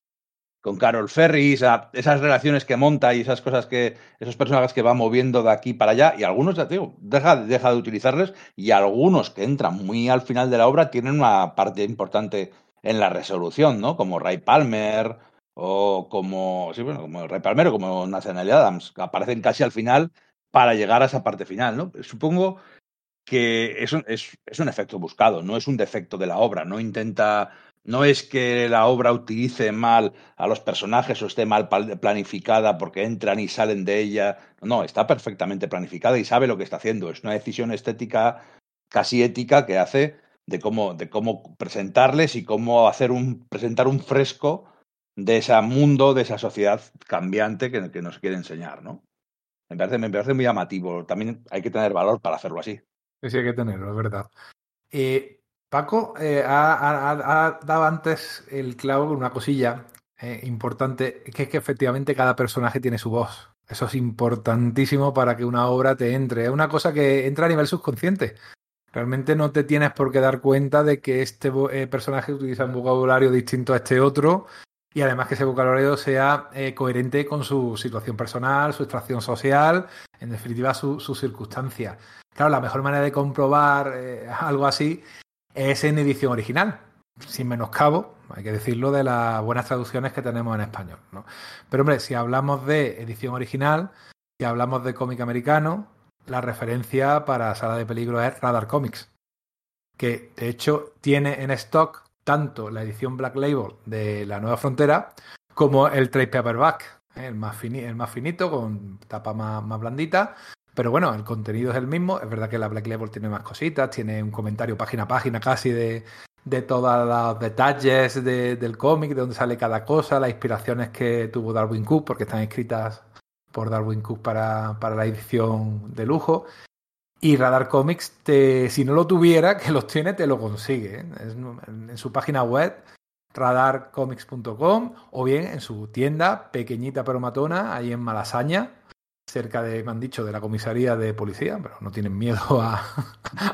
S1: Con Carol Ferris, esas relaciones que monta y esas cosas que, esos personajes que va moviendo de aquí para allá, y algunos, ya digo, deja, deja de utilizarles, y algunos que entran muy al final de la obra tienen una parte importante en la resolución, ¿no? Como Ray Palmer, o como, sí, bueno, como Ray Palmero, como Nathaniel Adams, aparecen casi al final para llegar a esa parte final, ¿no? Supongo que es es, es un efecto buscado, no es un defecto de la obra, no intenta, no es que la obra utilice mal a los personajes o esté mal planificada porque entran y salen de ella, no, está perfectamente planificada y sabe lo que está haciendo, es una decisión estética casi ética que hace de cómo, de cómo presentarles y cómo hacer un, presentar un fresco de ese mundo, de esa sociedad cambiante que, que nos quiere enseñar, ¿no? Me parece, me parece muy llamativo. También hay que tener valor para hacerlo así.
S2: Sí, hay que tenerlo, es verdad. Eh, Paco eh, ha, dado antes el clavo una cosilla eh, importante, que es que efectivamente cada personaje tiene su voz. Eso es importantísimo para que una obra te entre. Es una cosa que entra a nivel subconsciente. Realmente no te tienes por qué dar cuenta de que este eh, personaje utiliza un vocabulario distinto a este otro y además que ese vocabulario sea eh, coherente con su situación personal, su extracción social, en definitiva sus su circunstancias. Claro, la mejor manera de comprobar eh, algo así es en edición original, sin menoscabo, hay que decirlo, de las buenas traducciones que tenemos en español. Pero hombre, si hablamos de edición original, si hablamos de cómic americano, la referencia para Sala de Peligro es Radar Comics, que de hecho tiene en stock tanto la edición Black Label de La Nueva Frontera como el trade paperback, ¿eh? el más, finito, con tapa más, más, blandita. Pero bueno, el contenido es el mismo. Es verdad que la Black Label tiene más cositas, tiene un comentario página a página casi de, de todos los detalles de, del cómic, de dónde sale cada cosa, las inspiraciones que tuvo Darwin Cook, porque están escritas por Darwin Cook para, para la edición de lujo. Y Radar Comics, te, si no lo tuviera, que los tiene, te lo consigue. ¿eh? En su página web, radarcomics.com, o bien en su tienda, pequeñita pero matona, ahí en Malasaña, cerca de, me han dicho, de la comisaría de policía, pero no tienen miedo a,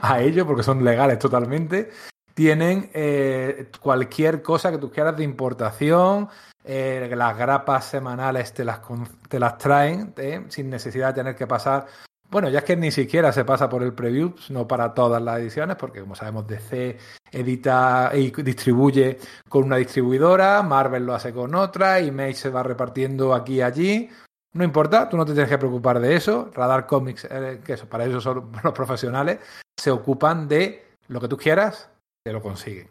S2: a ello porque son legales totalmente. Tienen eh, cualquier cosa que tú quieras de importación, eh, las grapas semanales te las, te las traen eh, sin necesidad de tener que pasar bueno, ya es que ni siquiera se pasa por el preview, no para todas las ediciones, porque como sabemos, DC edita y distribuye con una distribuidora, Marvel lo hace con otra, Image se va repartiendo aquí y allí. No importa, tú no te tienes que preocupar de eso. Radar Comics, eh, que eso, para eso son los profesionales, se ocupan de lo que tú quieras, te lo consiguen.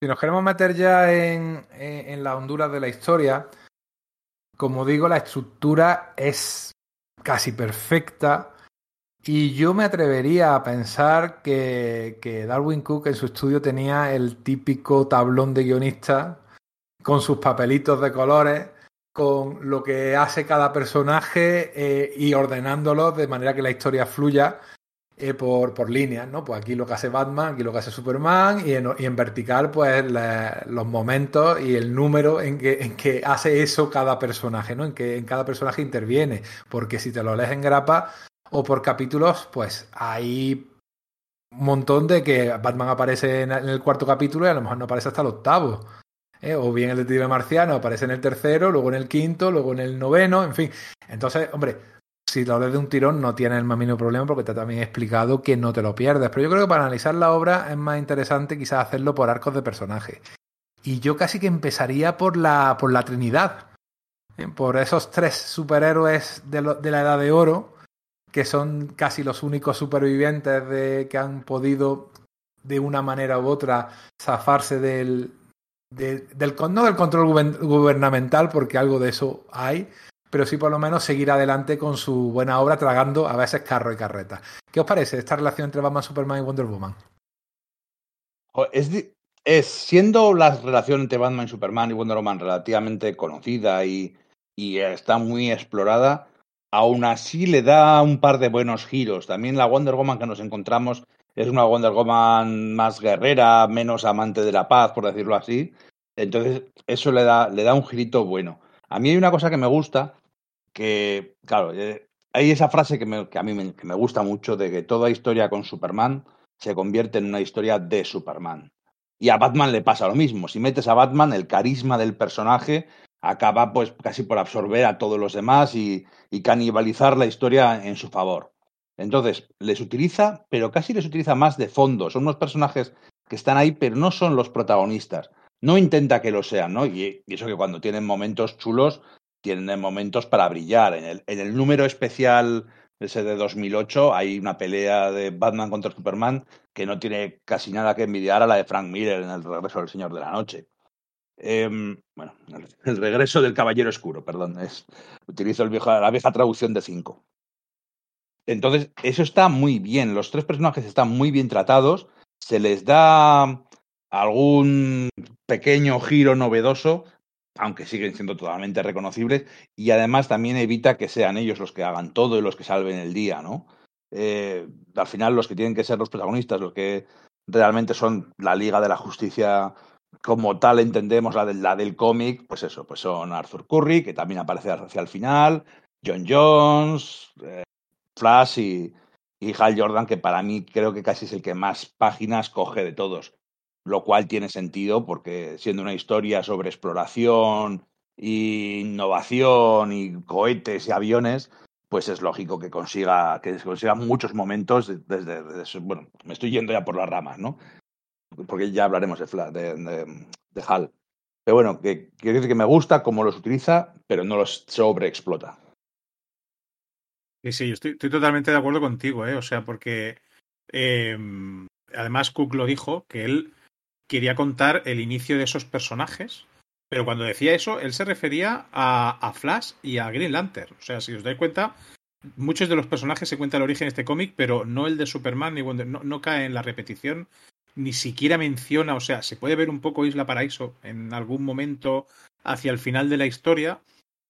S2: Si nos queremos meter ya en, en, en la Honduras de la historia, como digo, la estructura es casi perfecta. Y yo me atrevería a pensar que, que, Darwin Cook en su estudio tenía el típico tablón de guionista con sus papelitos de colores, con lo que hace cada personaje eh, y ordenándolos de manera que la historia fluya. Eh, por, por líneas, ¿no? Pues aquí lo que hace Batman, aquí lo que hace Superman, y en, vertical, pues los momentos y el número en que, en que hace eso cada personaje, ¿no? En que en cada personaje interviene. Porque si te lo lees en grapa o por capítulos, pues hay un montón de que Batman aparece en el cuarto capítulo y a lo mejor no aparece hasta el octavo. ¿eh? O bien el detective marciano aparece en el tercero, luego en el quinto, luego en el noveno, en fin. Entonces, hombre, si lo lees de un tirón no tiene el más mínimo problema porque te también explicado que no te lo pierdes. Pero yo creo que para analizar la obra es más interesante quizás hacerlo por arcos de personaje. Y yo casi que empezaría por la, por la Trinidad. ¿eh? Por esos tres superhéroes de, de la Edad de Oro que son casi los únicos supervivientes de, que han podido de una manera u otra zafarse del, del no del control gubernamental, porque algo de eso hay, pero sí por lo menos seguir adelante con su buena obra tragando a veces carro y carreta. ¿Qué os parece esta relación entre Batman, Superman y Wonder Woman?
S1: Es, siendo la relación entre Batman, Superman y Wonder Woman relativamente conocida y, y está muy explorada, aún así le da un par de buenos giros. También la Wonder Woman que nos encontramos es una Wonder Woman más guerrera, menos amante de la paz, por decirlo así. Entonces, eso le da, le da un girito bueno. A mí hay una cosa que me gusta, que, claro, eh, hay esa frase que, me, que a mí me, que me gusta mucho de que toda historia con Superman se convierte en una historia de Superman. Y a Batman le pasa lo mismo. Si metes a Batman, el carisma del personaje acaba pues casi por absorber a todos los demás y, y canibalizar la historia en su favor. Entonces, les utiliza, pero casi les utiliza más de fondo. Son unos personajes que están ahí, pero no son los protagonistas. No intenta que lo sean, ¿no? Y, y eso que cuando tienen momentos chulos, tienen momentos para brillar. En el, número especial ese de 2008 hay una pelea de Batman contra Superman que no tiene casi nada que envidiar a la de Frank Miller en El regreso del Señor de la Noche. Eh, bueno, el regreso del Caballero Oscuro, perdón. Es, utilizo el la vieja traducción de 5. Entonces, eso está muy bien. Los tres personajes están muy bien tratados. Se les da algún pequeño giro novedoso, aunque siguen siendo totalmente reconocibles, y además también evita que sean ellos los que hagan todo y los que salven el día, ¿no? Eh, al final, los que tienen que ser los protagonistas, los que realmente son la Liga de la Justicia como tal entendemos la, la del cómic, pues eso, pues son Arthur Curry, que también aparece hacia el final, John Jones, eh, Flash y, y Hal Jordan, que para mí creo que casi es el que más páginas coge de todos, lo cual tiene sentido porque siendo una historia sobre exploración e innovación y cohetes y aviones, pues es lógico que consiga, que consiga muchos momentos desde, desde, bueno, me estoy yendo ya por las ramas, ¿no? porque ya hablaremos de, de, HAL. Pero bueno, que quiero decir que me gusta cómo los utiliza, pero no los sobreexplota.
S3: Sí, sí, yo estoy, totalmente de acuerdo contigo, ¿eh? O sea, porque eh, además Cook lo dijo, que él quería contar el inicio de esos personajes, pero cuando decía eso, él se refería a, Flash y a Green Lantern. O sea, si os dais cuenta, muchos de los personajes se cuenta el origen de este cómic, pero no el de Superman ni Wonder, no, cae en la repetición ni siquiera menciona, o sea, se puede ver un poco Isla Paraíso en algún momento hacia el final de la historia,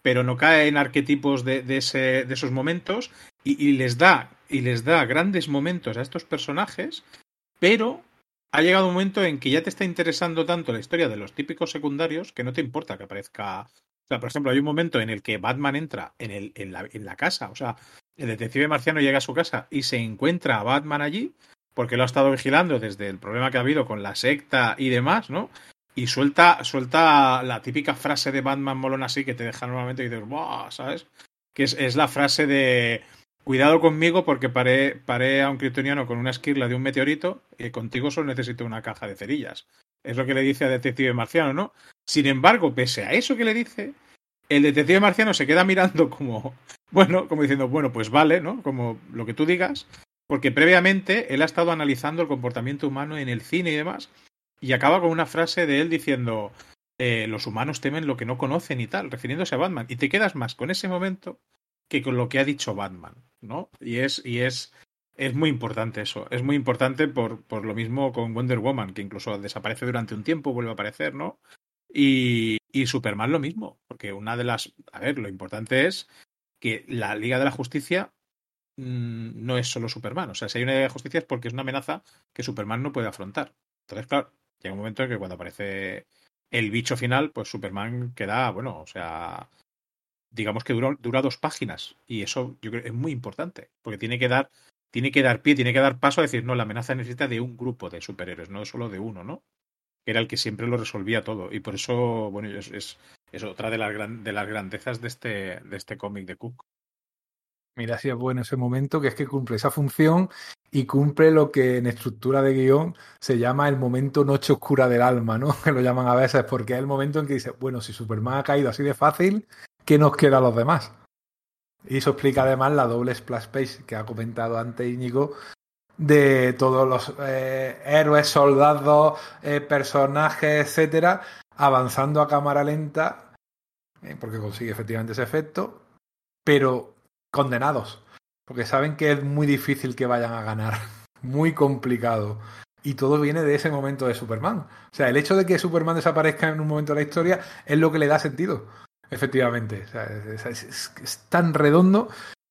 S3: pero no cae en arquetipos de, esos momentos y, les da y les da grandes momentos a estos personajes, pero ha llegado un momento en que ya te está interesando tanto la historia de los típicos secundarios que no te importa que aparezca. O sea, por ejemplo, hay un momento en el que Batman entra en, el, en, la, en la casa, o sea, el detective marciano llega a su casa y se encuentra a Batman allí porque lo ha estado vigilando desde el problema que ha habido con la secta y demás, ¿no? Y suelta, suelta la típica frase de Batman molona así que te deja normalmente y dices, ¡buah! ¿Sabes? Que es la frase de cuidado conmigo porque paré, paré a un kryptoniano con una esquirla de un meteorito y contigo solo necesito una caja de cerillas. Es lo que le dice al detective marciano, ¿no? Sin embargo, pese a eso que le dice, el detective marciano se queda mirando como, bueno, como diciendo, bueno, pues vale, ¿no? Como lo que tú digas, porque previamente él ha estado analizando el comportamiento humano en el cine y demás, y acaba con una frase de él diciendo, eh, los humanos temen lo que no conocen y tal, refiriéndose a Batman, y te quedas más con ese momento que con lo que ha dicho Batman, ¿no? Y es, y es, es muy importante eso, es muy importante por, por lo mismo con Wonder Woman, que incluso desaparece durante un tiempo, vuelve a aparecer, ¿no? Y, y Superman lo mismo, porque una de las, a ver, lo importante es que la Liga de la Justicia mm, no es solo Superman. O sea, si hay una Liga de la Justicia es porque es una amenaza que Superman no puede afrontar. Entonces, claro, llega un momento en que cuando aparece el bicho final, pues Superman queda, bueno, o sea, digamos que dura, dura dos páginas. Y eso yo creo es muy importante, porque tiene que dar tiene que dar pie, tiene que dar paso a decir, no, la amenaza necesita de un grupo de superhéroes, no solo de uno, ¿no? Que era el que siempre lo resolvía todo. Y por eso, bueno, es, es, otra de las, gran, de las grandezas de este, de este cómic de Cook.
S2: Mira si es bueno ese momento, que es que cumple esa función y cumple lo que en estructura de guion se llama el momento noche oscura del alma, ¿no? Que lo llaman a veces, porque es el momento en que dice, bueno, si Superman ha caído así de fácil, ¿qué nos queda a los demás? Y eso explica además la doble splash page que ha comentado antes Íñigo, de todos los eh, héroes, soldados, eh, personajes, etcétera, avanzando a cámara lenta, eh, porque consigue efectivamente ese efecto, pero condenados, porque saben que es muy difícil que vayan a ganar, muy complicado. Y todo viene de ese momento de Superman. O sea, el hecho de que Superman desaparezca en un momento de la historia es lo que le da sentido. Efectivamente. Es, tan redondo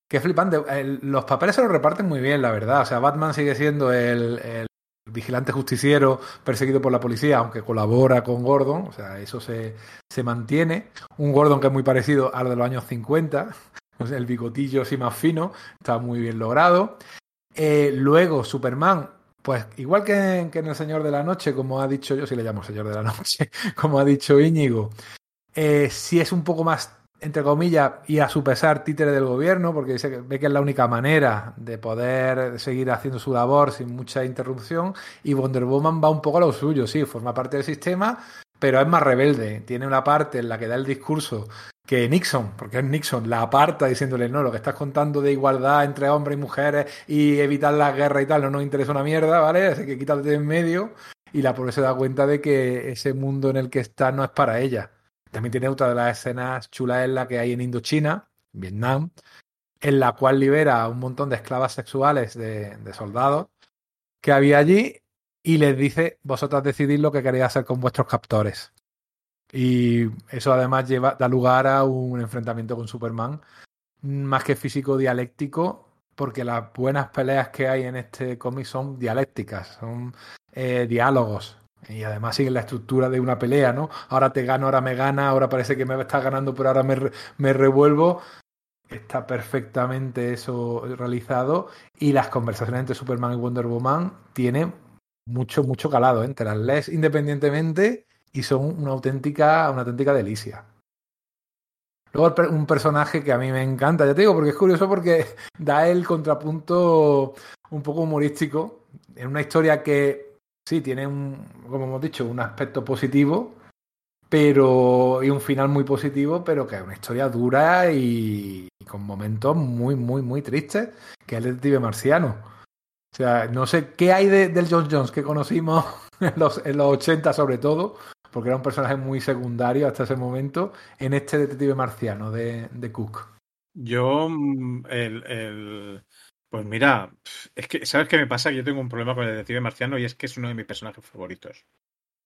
S2: que flipante. Los papeles se los reparten muy bien, la verdad. O sea, Batman sigue siendo el, vigilante justiciero perseguido por la policía, aunque colabora con Gordon. O sea, eso se, se mantiene. Un Gordon que es muy parecido a lo de los años 50 el bigotillo así más fino, está muy bien logrado. Eh, luego, Superman, pues igual que, que, en El Señor de la Noche, como ha dicho yo, si le llamo Señor de la Noche, como ha dicho Íñigo, eh, sí es un poco más, entre comillas, y a su pesar, títere del gobierno, porque dice que ve que es la única manera de poder seguir haciendo su labor sin mucha interrupción, y Wonder Woman va un poco a lo suyo, sí, forma parte del sistema, pero es más rebelde. Tiene una parte en la que da el discurso que Nixon, porque es Nixon, la aparta diciéndole, no, lo que estás contando de igualdad entre hombres y mujeres y evitar la guerra y tal, no nos interesa una mierda, ¿vale? Así que quítate de en medio. Y la pobre se da cuenta de que ese mundo en el que está no es para ella. También tiene otra de las escenas chulas en la que hay en Indochina, Vietnam, en la cual libera a un montón de esclavas sexuales de, soldados que había allí y les dice, vosotras decidid lo que queréis hacer con vuestros captores. Y eso además lleva, da lugar a un enfrentamiento con Superman, más que físico dialéctico, porque las buenas peleas que hay en este cómic son dialécticas, son eh, diálogos. Y además siguen la estructura de una pelea, ¿no? Ahora te gano, ahora me gana, ahora parece que me estás ganando, pero ahora me, me revuelvo. Está perfectamente eso realizado. Y las conversaciones entre Superman y Wonder Woman tienen mucho, mucho calado. ¿eh? Te las lees independientemente y son una auténtica, una auténtica delicia. Luego un personaje que a mí me encanta, ya te digo, porque es curioso porque da el contrapunto un poco humorístico en una historia que sí tiene un, como hemos dicho, un aspecto positivo, pero y un final muy positivo, pero que es una historia dura y, con momentos muy, muy, muy tristes, que es el detective marciano. O sea, no sé qué hay de, del John Jones que conocimos en los, en los 80 sobre todo, porque era un personaje muy secundario hasta ese momento, en este detective marciano de, de Cook.
S3: Yo, mm, el, el, pues mira, es que, ¿sabes qué me pasa? Yo tengo un problema con el detective marciano y es que es uno de mis personajes favoritos.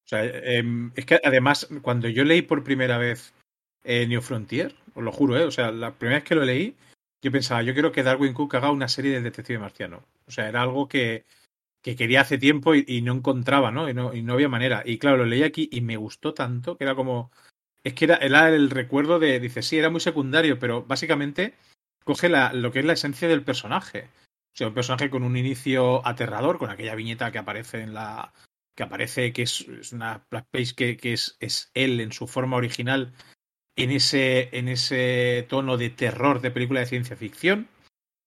S3: O sea, eh, es que además, cuando yo leí por primera vez eh, New Frontier, os lo juro, ¿eh? O sea, la primera vez que lo leí, yo pensaba, yo quiero que Darwin Cook haga una serie del detective marciano. O sea, era algo que, que quería hace tiempo y, y no encontraba, ¿no? Y, ¿no? y no había manera. Y claro, lo leí aquí y me gustó tanto que era como. Es que era, era el recuerdo de. Dice, sí, era muy secundario, pero básicamente coge la, lo que es la esencia del personaje. O sea, un personaje con un inicio aterrador, con aquella viñeta que aparece en la. que aparece, que es, es una black page que, que es, es él en su forma original, en ese, en ese tono de terror de película de ciencia ficción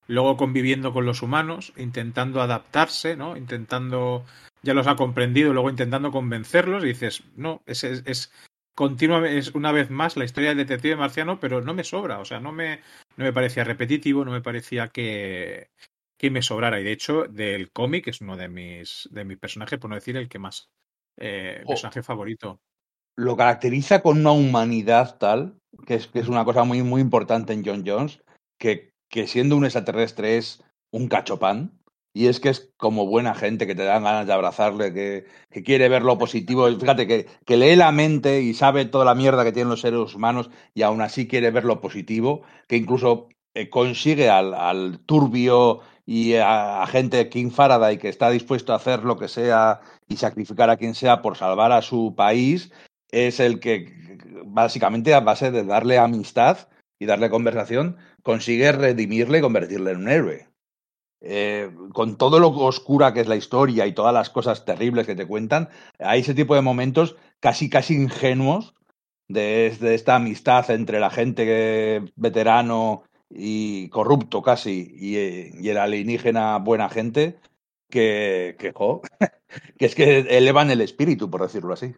S3: luego conviviendo con los humanos, intentando adaptarse, ¿no? Intentando, ya los ha comprendido, luego intentando convencerlos y dices, no, es, es, es continuamente, es una vez más la historia del detective marciano, pero no me sobra, o sea, no me, no me parecía repetitivo, no me parecía que, que me sobrara. Y de hecho, del cómic es uno de mis, de mis personajes, por no decir el que más, eh,
S1: Oh.
S3: personaje favorito.
S1: Lo caracteriza con una humanidad tal, que es, que es una cosa muy, muy importante en John Jones, que, que siendo un extraterrestre es un cachopán. Y es que es como buena gente que te dan ganas de abrazarle, que, quiere ver lo positivo. Fíjate, que, lee la mente y sabe toda la mierda que tienen los seres humanos y aún así quiere ver lo positivo, que incluso eh, consigue al, turbio y agente King Faraday que está dispuesto a hacer lo que sea y sacrificar a quien sea por salvar a su país, es el que básicamente a base de darle amistad y darle conversación, consigue redimirle y convertirle en un héroe. Eh, con todo lo oscura que es la historia y todas las cosas terribles que te cuentan, hay ese tipo de momentos casi, casi ingenuos de, esta amistad entre la gente veterano y corrupto casi y, y, el alienígena buena gente que, que, jo, que es que elevan el espíritu, por decirlo así.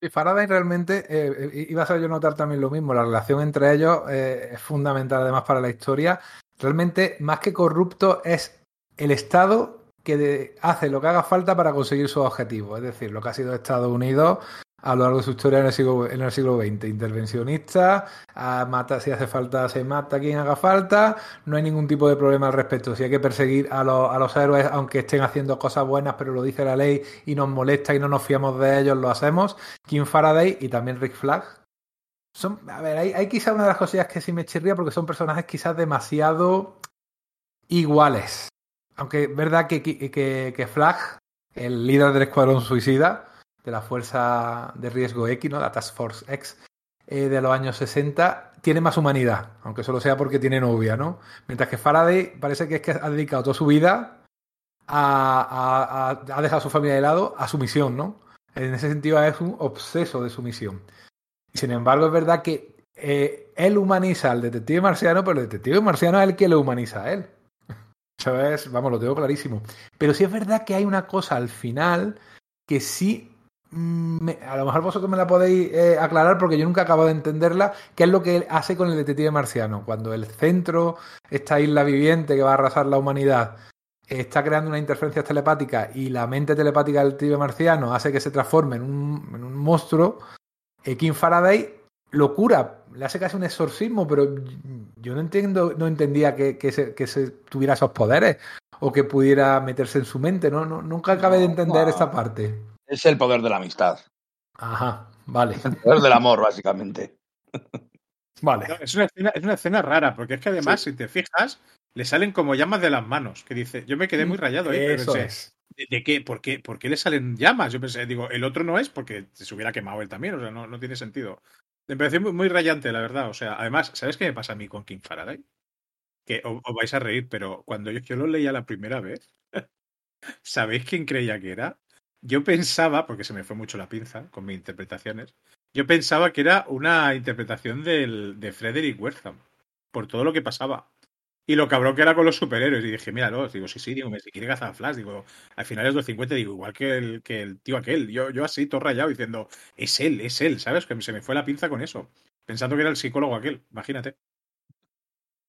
S2: Y Faraday realmente, eh, iba a ser yo notar también lo mismo, la relación entre ellos eh, es fundamental además para la historia. Realmente, más que corrupto, es el Estado que hace lo que haga falta para conseguir su objetivo. Es decir, lo que ha sido Estados Unidos a lo largo de su historia en el siglo, XX. Intervencionista, a mata, si hace falta, se mata quien haga falta, no hay ningún tipo de problema al respecto. Si hay que perseguir a, los, héroes, aunque estén haciendo cosas buenas, pero lo dice la ley y nos molesta y no nos fiamos de ellos, lo hacemos. Kim Faraday y también Rick Flag. Son, a ver, hay, hay quizás una de las cosillas que sí me chirría porque son personajes quizás demasiado iguales. Aunque es verdad que, que, que Flag, el líder del escuadrón suicida, de la Fuerza de Riesgo X, ¿no? la Task Force X eh, de los años 60, tiene más humanidad, aunque solo sea porque tiene novia, ¿no? Mientras que Faraday parece que es que ha dedicado toda su vida a, a, a, a dejar a su familia de lado a su misión, ¿no? En ese sentido es un obseso de su misión. Sin embargo, es verdad que eh, él humaniza al detective marciano, pero el detective marciano es el que lo humaniza a él. ¿Sabes? Vamos, lo tengo clarísimo. Pero sí es verdad que hay una cosa al final que sí a lo mejor vosotros me la podéis eh, aclarar porque yo nunca acabo de entenderla, qué es lo que hace con el detective marciano. Cuando el centro, esta isla viviente que va a arrasar la humanidad, está creando una interferencia telepática y la mente telepática del detective marciano hace que se transforme en un, en un monstruo, eh, Kim Faraday lo cura, le hace casi un exorcismo, pero yo no entiendo, no entendía que, que, se, que se tuviera esos poderes o que pudiera meterse en su mente, ¿no? no nunca acabé de entender esta parte.
S1: Es el poder de la amistad.
S2: Ajá, vale.
S1: El poder del amor, básicamente.
S3: Vale. No, es, una escena, es, una escena, rara, porque es que además, sí. si te fijas, le salen como llamas de las manos. Que dice, yo me quedé muy rayado ahí.
S2: Eso
S3: pensé,
S2: es.
S3: ¿De, ¿De, qué? ¿Por qué? ¿Por qué le salen llamas? Yo pensé, digo, el otro no es porque se hubiera quemado él también, o sea, no, no tiene sentido. Me pareció muy, muy, rayante, la verdad. O sea, además, ¿sabes qué me pasa a mí con King Faraday? Que os, vais a reír, pero cuando yo, yo lo leía la primera vez, ¿sabéis quién creía que era? yo pensaba, porque se me fue mucho la pinza con mis interpretaciones, yo pensaba que era una interpretación del, de Frederick Wertham, por todo lo que pasaba. Y lo cabrón que era con los superhéroes. Y dije, míralo, digo, sí, sí, digo, si quiere cazar Flash, digo, al final es los 50, digo, igual que el, que el tío aquel. Yo, yo así, todo rayado, diciendo, es él, es él, ¿sabes? Que se me fue la pinza con eso. Pensando que era el psicólogo aquel, imagínate.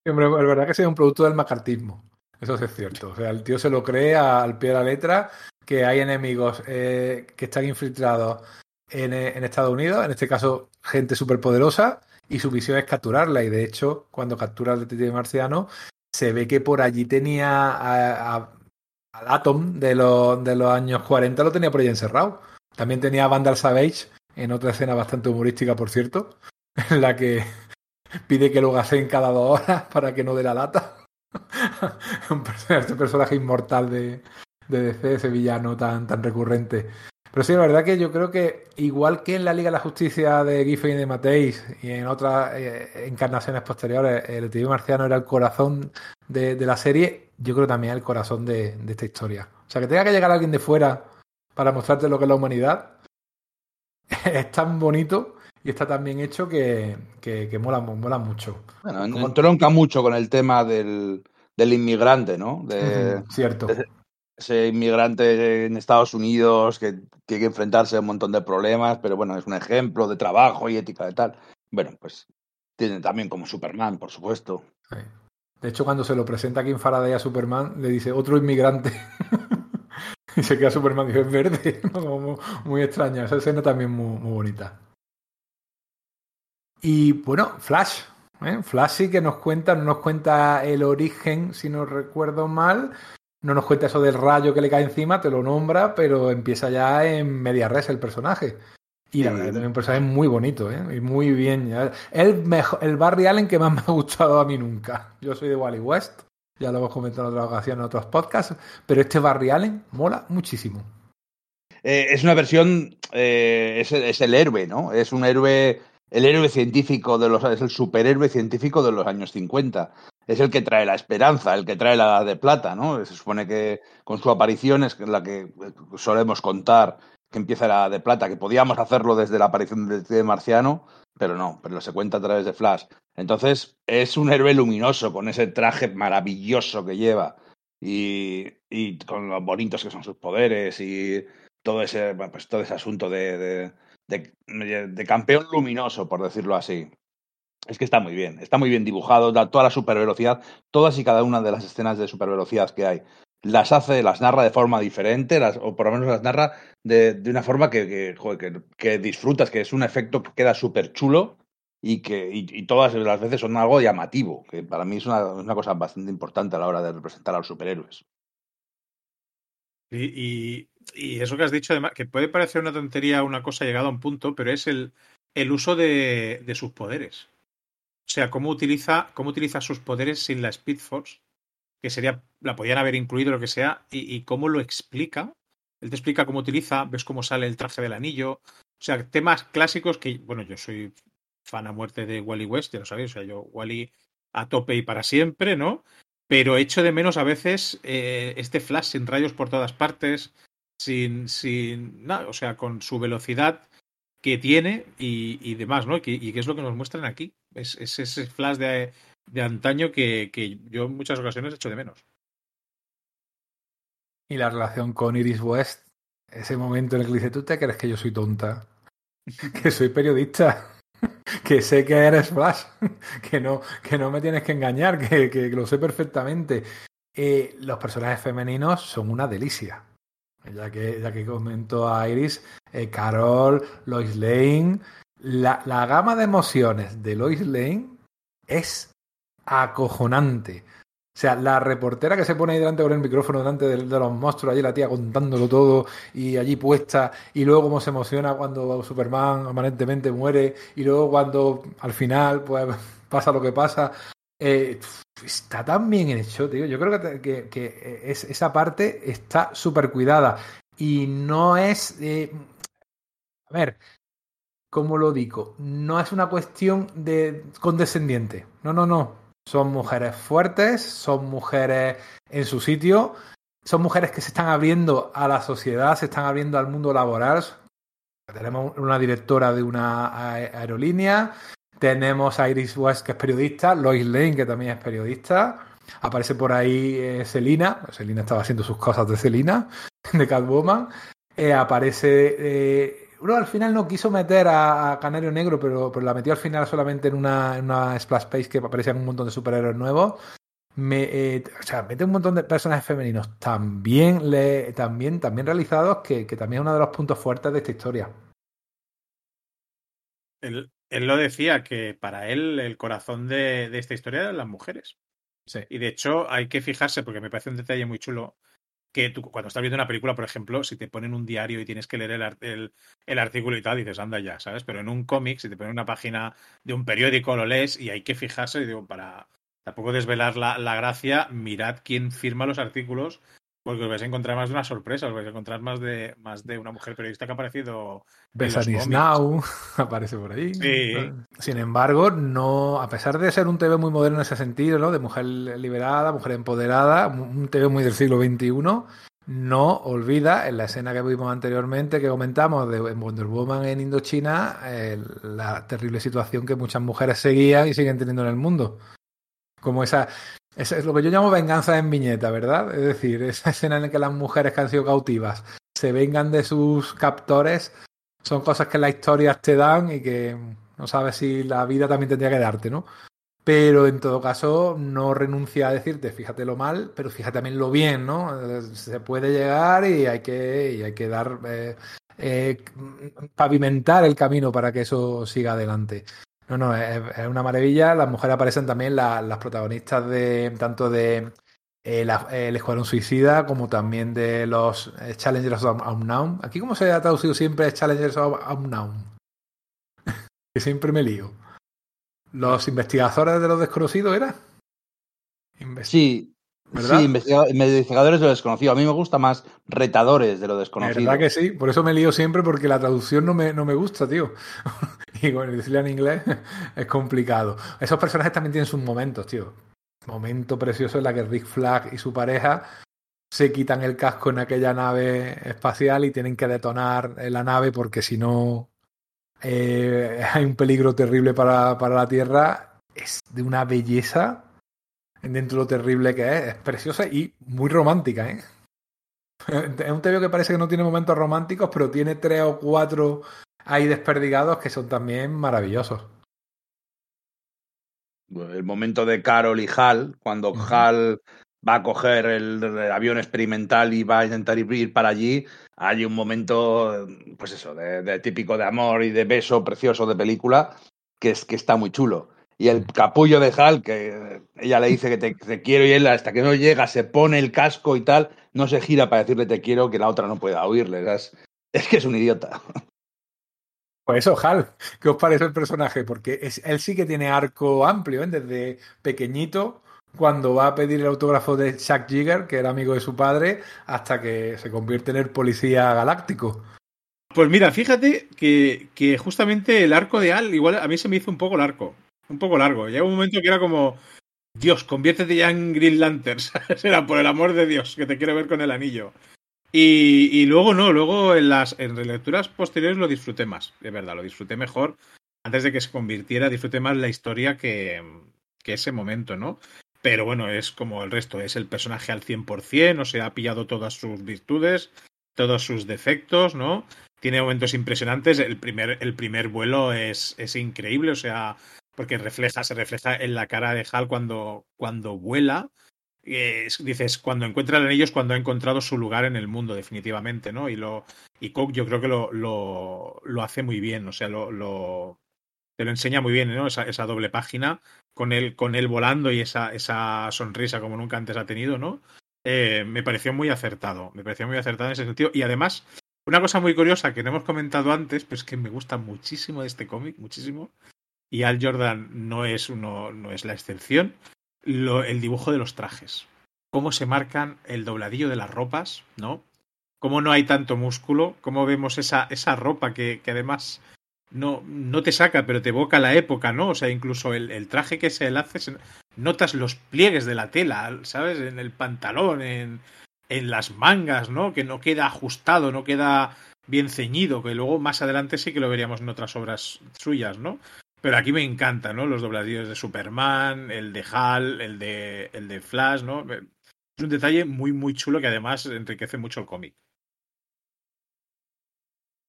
S2: Hombre, es verdad que es un producto del macartismo. Eso es cierto. O sea, el tío se lo cree al pie de la letra que hay enemigos eh, que están infiltrados en, en, Estados Unidos, en este caso gente superpoderosa, y su misión es capturarla. Y de hecho, cuando captura al detective marciano, se ve que por allí tenía a, al Atom de los, de los años 40, lo tenía por allí encerrado. También tenía a Vandal Savage en otra escena bastante humorística, por cierto, en la que pide que lo gaseen cada dos horas para que no dé la lata. este personaje inmortal de, de DC, ese villano tan, tan recurrente. Pero sí, la verdad que yo creo que igual que en la Liga de la Justicia de Giffen y de Mateis y en otras eh, encarnaciones posteriores, el detective marciano era el corazón de, de, la serie, yo creo también el corazón de, de, esta historia. O sea, que tenga que llegar alguien de fuera para mostrarte lo que es la humanidad, es tan bonito y está tan bien hecho que, que, que mola, mola mucho.
S1: Bueno, Como... entronca mucho con el tema del, del inmigrante, ¿no? De,
S2: Cierto.
S1: De, ese inmigrante en Estados Unidos que tiene que enfrentarse a un montón de problemas, pero bueno, es un ejemplo de trabajo y ética de tal. Bueno, pues tiene también como Superman, por supuesto.
S2: De hecho, cuando se lo presenta aquí en Faraday a Superman, le dice otro inmigrante. y se queda Superman y es verde. muy, muy extraña. Esa escena también muy, muy bonita. Y bueno, Flash. ¿eh? Flash sí que nos cuenta, no nos cuenta el origen, si no recuerdo mal, no nos cuenta eso del rayo que le cae encima, te lo nombra, pero empieza ya en media res el personaje. Y la verdad también un personaje muy bonito, ¿eh? Y muy bien. El, mejor, el Barry Allen que más me ha gustado a mí nunca. Yo soy de Wally West, ya lo hemos comentado en otras ocasiones en otros podcasts, pero este Barry Allen mola muchísimo.
S1: Eh, es una versión, eh, es, es, el héroe, ¿no? Es un héroe, el héroe científico de los, es el superhéroe científico de los años 50. Es el que trae la esperanza, el que trae la de plata, ¿no? Se supone que con su aparición es la que solemos contar que empieza la de plata, que podíamos hacerlo desde la aparición de Marciano, pero no, pero se cuenta a través de Flash. Entonces es un héroe luminoso con ese traje maravilloso que lleva y, y con los bonitos que son sus poderes y todo ese, pues, todo ese asunto de, de, campeón luminoso, por decirlo así. Es que está muy bien, está muy bien dibujado, da toda la supervelocidad, todas y cada una de las escenas de supervelocidad que hay las hace, las narra de forma diferente, o por lo menos las narra de, una forma que, disfrutas, que es un efecto que queda súper chulo y que todas las veces son algo llamativo, que para mí es una, cosa bastante importante a la hora de representar a los superhéroes.
S3: Y, y, eso que has dicho, además, que puede parecer una tontería una cosa llegada a un punto, pero es el, el uso de sus poderes. O sea, cómo utiliza, cómo utiliza sus poderes sin la Speed Force que sería, la podían haber incluido lo que sea, y, cómo lo explica. Él te explica cómo utiliza, ves cómo sale el traje del anillo. O sea, temas clásicos que, bueno, yo soy fan a muerte de Wally West, ya lo sabéis, o sea, yo Wally a tope y para siempre, ¿no? Pero echo de menos a veces eh, este flash sin rayos por todas partes, sin, sin nada, o sea, con su velocidad que tiene y, demás, ¿no? Y, que es lo que nos muestran aquí. Es, es ese flash de, de antaño que, yo en muchas ocasiones echo de menos.
S2: Y la relación con Iris West, ese momento en el que dice, ¿tú te crees que yo soy tonta? que soy periodista, que sé que eres Flash, que no, que no me tienes que engañar, que, que lo sé perfectamente. Eh, los personajes femeninos son una delicia. Ya que, ya que comentó a Iris, eh, Carol, Lois Lane, la, la gama de emociones de Lois Lane es acojonante. O sea, la reportera que se pone ahí delante con el micrófono delante de, de, los monstruos, allí la tía contándolo todo y allí puesta, y luego cómo se emociona cuando Superman aparentemente muere, y luego cuando al final pues pasa lo que pasa. Eh, está tan bien hecho, tío. Yo creo que, que, es, esa parte está súper cuidada. Y no es. Eh, a ver, ¿cómo lo digo? No es una cuestión de condescendiente. No, no, no. Son mujeres fuertes, son mujeres en su sitio, son mujeres que se están abriendo a la sociedad, se están abriendo al mundo laboral. Tenemos una directora de una aerolínea, tenemos a Iris West, que es periodista, Lois Lane, que también es periodista. Aparece por ahí eh, Selina, estaba haciendo sus cosas de Selina, de Catwoman. Eh, aparece eh, uno al final no quiso meter a, Canario Negro, pero, pero, la metió al final solamente en una, en una splash page que aparecían un montón de superhéroes nuevos. Eh, o sea, mete un montón de personajes femeninos también, le, también, también realizados, que, que, también es uno de los puntos fuertes de esta historia.
S3: Él, él lo decía, que para él el corazón de, de esta historia eran las mujeres.
S2: Sí.
S3: Y de hecho hay que fijarse, porque me parece un detalle muy chulo, que tú cuando estás viendo una película, por ejemplo, si te ponen un diario y tienes que leer el, el, el artículo y tal, dices, anda ya, ¿sabes? Pero en un cómic, si te ponen una página de un periódico, lo lees y hay que fijarse, y digo, para tampoco desvelar la, la gracia, mirad quién firma los artículos, porque os vais a encontrar más de una sorpresa, os vais a encontrar más de, más de una mujer periodista que ha aparecido.
S2: Besanis Now aparece por ahí.
S3: Sí.
S2: Sin embargo, no, a pesar de ser un TV muy moderno en ese sentido, ¿no? De mujer liberada, mujer empoderada, un TV muy del siglo XXI, no olvida en la escena que vimos anteriormente que comentamos de Wonder Woman en Indochina eh, la terrible situación que muchas mujeres seguían y siguen teniendo en el mundo. Como esa, es lo que yo llamo venganza en viñeta, ¿verdad? Es decir, esa escena en la que las mujeres que han sido cautivas se vengan de sus captores son cosas que las historias te dan y que no sabes si la vida también tendría que darte, ¿no? Pero en todo caso, no renuncia a decirte, fíjate lo mal, pero fíjate también lo bien, ¿no? Se puede llegar y hay que, y hay que dar, eh, eh, pavimentar el camino para que eso siga adelante. No, no, es, una maravilla. Las mujeres aparecen también la, las protagonistas de tanto de el, el, Escuadrón Suicida, como también de los Challengers of Unknown. Aquí, ¿cómo se ha traducido siempre Challengers of Unknown? que siempre me lío. ¿Los investigadores de los desconocidos era?
S1: Sí, ¿verdad? Sí, investigadores de lo desconocido. A mí me gusta más retadores de lo desconocido.
S2: ¿Verdad que sí? Por eso me lío siempre porque la traducción no me, no me gusta, tío. y bueno, decirle en inglés es complicado. Esos personajes también tienen sus momentos, tío. Momento precioso en la que Rick Flag y su pareja se quitan el casco en aquella nave espacial y tienen que detonar la nave porque si no eh, hay un peligro terrible para, para la Tierra. Es de una belleza dentro de lo terrible que es. Es preciosa y muy romántica, ¿eh? Es un TVO que parece que no tiene momentos románticos, pero tiene tres o cuatro ahí desperdigados que son también maravillosos.
S1: El momento de Carol y Hal, cuando Hal va a coger el, el, avión experimental y va a intentar ir para allí, hay un momento, pues eso, de, de, típico de amor y de beso precioso de película, que, es, que está muy chulo. Y el capullo de Hal, que ella le dice que te, te, quiero y él hasta que no llega se pone el casco y tal, no se gira para decirle te quiero que la otra no pueda oírle. Es, es que es un idiota.
S2: Pues eso, Hal, ¿qué os parece el personaje? Porque es, él sí que tiene arco amplio, ¿eh? desde pequeñito, cuando va a pedir el autógrafo de Chuck Jigger, que era amigo de su padre, hasta que se convierte en el policía galáctico.
S3: Pues mira, fíjate que, que justamente el arco de Al, igual a mí se me hizo un poco largo, un poco largo. Llega un momento que era como, Dios, conviértete ya en Green Lantern, Era por el amor de Dios, que te quiero ver con el anillo. Y, y, luego no, luego en las en relecturas posteriores lo disfruté más, de verdad, lo disfruté mejor. Antes de que se convirtiera, disfruté más la historia que, que ese momento, ¿no? Pero bueno, es como el resto, es el personaje al 100%, o sea, ha pillado todas sus virtudes, todos sus defectos, ¿no? Tiene momentos impresionantes, el primer, el primer vuelo es, es increíble, o sea, porque refleja, se refleja en la cara de Hal cuando, cuando vuela, es, dices, cuando encuentra el anillo es cuando ha encontrado su lugar en el mundo, definitivamente, ¿no? Y lo y Coke yo creo que lo, lo, lo hace muy bien, o sea, lo, lo, te lo enseña muy bien, ¿no? Esa, esa doble página, con él, con él volando y esa, esa sonrisa como nunca antes ha tenido, ¿no? Eh, me pareció muy acertado, me pareció muy acertado en ese sentido. Y además, una cosa muy curiosa que no hemos comentado antes, pues que me gusta muchísimo este cómic, muchísimo. Y Al Jordan no es, uno, no es la excepción lo, el dibujo de los trajes. Cómo se marcan el dobladillo de las ropas, ¿no? Cómo no hay tanto músculo, cómo vemos esa, esa ropa que, que además no, no te saca, pero te evoca la época, ¿no? O sea, incluso el, traje que se le hace, notas los pliegues de la tela, ¿sabes? En el pantalón, en, en las mangas, ¿no? Que no queda ajustado, no queda bien ceñido, que luego más adelante sí que lo veríamos en otras obras suyas, ¿no? Pero aquí me encanta, ¿no? Los dobladillos de Superman, el de Hal, el de, el de Flash, ¿no? Es un detalle muy, muy chulo que además enriquece mucho el cómic.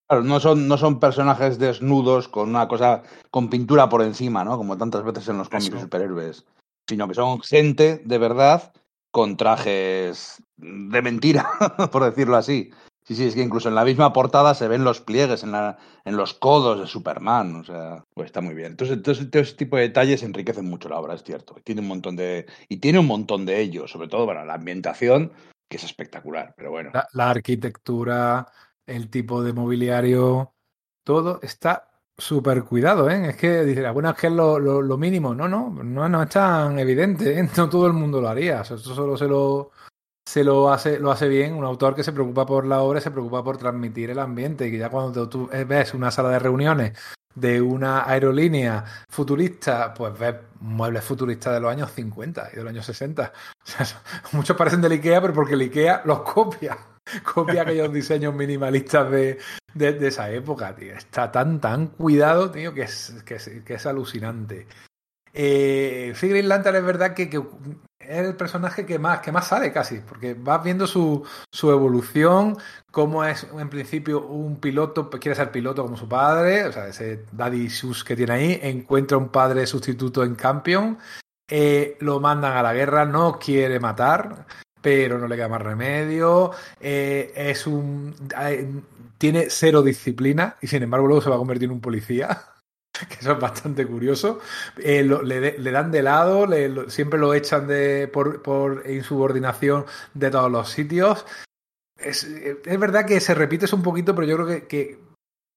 S1: Claro, no son, no son personajes desnudos con una cosa, con pintura por encima, ¿no? Como tantas veces en los cómics de superhéroes. Sino que son gente de verdad con trajes de mentira, por decirlo así. Sí, sí, es que incluso en la misma portada se ven los pliegues en, la, en los codos de Superman, o sea, pues está muy bien. Entonces, todo ese tipo de detalles enriquecen mucho la obra, es cierto. Tiene un montón de y tiene un montón de ellos, sobre todo para la ambientación, que es espectacular, pero bueno.
S2: La, arquitectura, el tipo de mobiliario, todo está súper cuidado, ¿eh? Es que dice, bueno, es que es lo, lo, mínimo. No, no, no, no es tan evidente, ¿eh? No todo el mundo lo haría. O sea, esto solo se lo se lo hace, lo hace bien, un autor que se preocupa por la obra, se preocupa por transmitir el ambiente, que ya cuando tú ves una sala de reuniones de una aerolínea futurista, pues ves muebles futuristas de los años 50 y de los años 60. O sea, muchos parecen del IKEA, pero porque el IKEA los copia. Copia aquellos diseños minimalistas de, de, de, esa época, tío. Está tan, tan cuidado, tío, que es, que es alucinante. Eh, Green Lantern es verdad que, es el personaje que más, que más sale casi, porque vas viendo su, su evolución, cómo es en principio un piloto, quiere ser piloto como su padre, o sea, ese daddy sus que tiene ahí, encuentra un padre sustituto en Campion, eh, lo mandan a la guerra, no quiere matar, pero no le queda más remedio, eh, es un... Eh, tiene cero disciplina y sin embargo luego se va a convertir en un policía. que eso es bastante curioso. Eh, le, dan de lado, le, lo, siempre lo echan de, por, por insubordinación de todos los sitios. Es, es, verdad que se repite eso un poquito, pero yo creo que,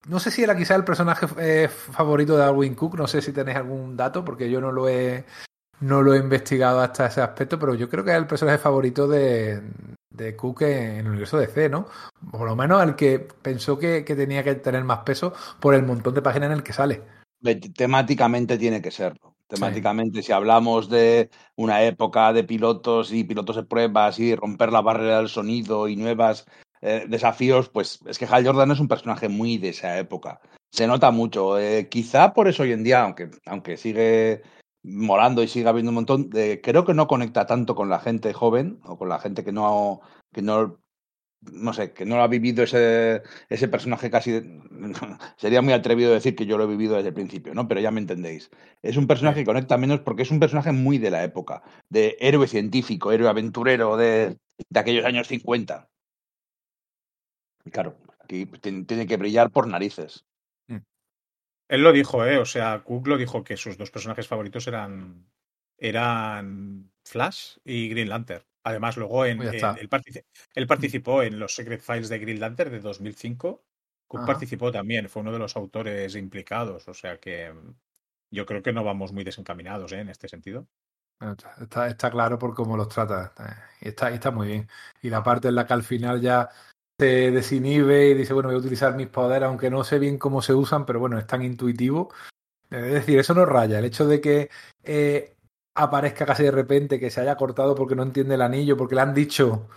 S2: no sé si era quizá el personaje eh, favorito de Alwyn Cook, no sé si tenéis algún dato, porque yo no lo he no lo he investigado hasta ese aspecto, pero yo creo que es el personaje favorito de, de Cook en el universo de C, ¿no? Por lo menos el que pensó que, que, tenía que tener más peso por el montón de páginas en el que sale.
S1: Temáticamente tiene que serlo. Temáticamente, sí. si hablamos de una época de pilotos y pilotos de pruebas y romper la barrera del sonido y nuevas eh, desafíos, pues es que Hal Jordan es un personaje muy de esa época. Se nota mucho. Eh, quizá por eso hoy en día, aunque, aunque sigue molando y sigue habiendo un montón, de, creo que no conecta tanto con la gente joven o con la gente que no, que no no sé, que no ha vivido ese, ese personaje casi. Sería muy atrevido decir que yo lo he vivido desde el principio, ¿no? Pero ya me entendéis. Es un personaje que conecta menos porque es un personaje muy de la época, de héroe científico, héroe aventurero de, de aquellos años 50. Y claro, aquí tiene que brillar por narices.
S3: Él lo dijo, ¿eh? O sea, Cook lo dijo que sus dos personajes favoritos eran, eran Flash y Green Lantern. Además, luego en, en él, particip él, participó en los Secret Files de Green Lantern de 2005. Cook participó también, fue uno de los autores implicados. O sea que yo creo que no vamos muy desencaminados ¿eh? en este sentido.
S2: Está, está, claro por cómo los trata. Y está, está muy bien. Y la parte en la que al final ya se desinhibe y dice, bueno, voy a utilizar mis poderes, aunque no sé bien cómo se usan, pero bueno, es tan intuitivo. Es decir, eso no raya. El hecho de que eh, aparezca casi de repente, que se haya cortado porque no entiende el anillo, porque le han dicho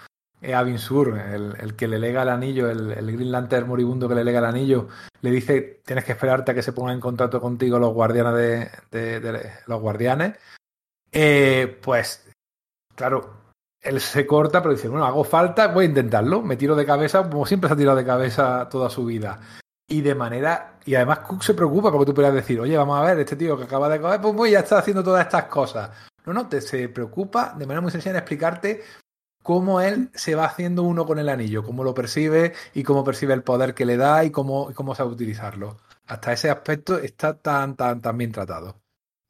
S2: eh, a Binsur, el, el, que le lega el anillo, el, el, Green Lantern moribundo que le lega el anillo, le dice, tienes que esperarte a que se pongan en contacto contigo los guardianes de, de, de los guardianes. Eh, pues, claro, él se corta, pero dice, bueno, hago falta, voy a intentarlo, me tiro de cabeza, como siempre se ha tirado de cabeza toda su vida. Y de manera, y además Cook se preocupa porque tú puedas decir, oye, vamos a ver, este tío que acaba de coger, pues, pues ya está haciendo todas estas cosas. No, no, te, se preocupa de manera muy sencilla en explicarte cómo él se va haciendo uno con el anillo, cómo lo percibe y cómo percibe el poder que le da y cómo, cómo sabe utilizarlo. Hasta ese aspecto está tan, tan, tan bien tratado.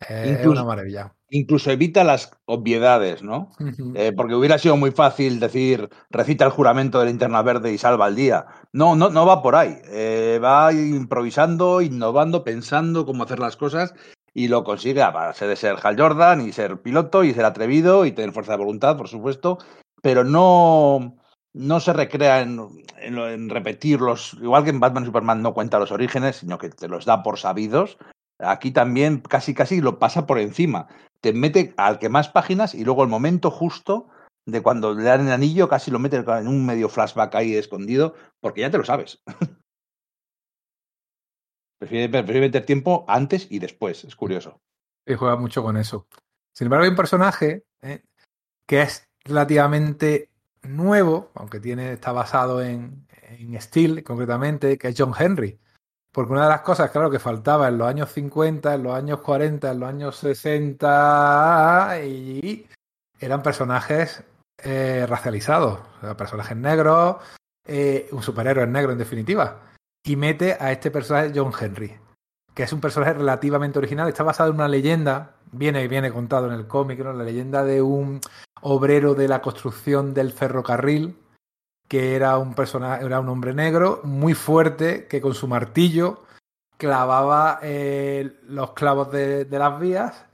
S2: Eh,
S1: incluso, es una maravilla. Incluso evita las obviedades, ¿no? Uh -huh. eh, porque hubiera sido muy fácil decir, recita el juramento de linterna verde y salva el día. No, no, no va por ahí. Eh, va improvisando, innovando, pensando cómo hacer las cosas y lo consigue a base de ser Hal Jordan y ser piloto y ser atrevido y tener fuerza de voluntad, por supuesto, pero no, no se recrea en, en, en, repetirlos, igual que en Batman y Superman no cuenta los orígenes, sino que te los da por sabidos. Aquí también casi casi lo pasa por encima. Te mete al que más páginas y luego el momento justo de cuando le dan el anillo casi lo mete en un medio flashback ahí escondido, porque ya te lo sabes. prefiere, meter tiempo antes y después, es curioso.
S2: Y juega mucho con eso. Sin embargo, hay un personaje eh, que es relativamente nuevo, aunque tiene, está basado en, en Steel concretamente, que es John Henry. Porque una de las cosas, claro, que faltaba en los años 50, en los años 40, en los años 60, y eran personajes eh, racializados, o sea, personajes negros, eh, un superhéroe negro en definitiva. Y mete a este personaje John Henry, que es un personaje relativamente original, está basado en una leyenda, viene, viene contado en el cómic, ¿no? la leyenda de un obrero de la construcción del ferrocarril, que era un personaje, era un hombre negro muy fuerte que con su martillo clavaba eh, los clavos de, las vías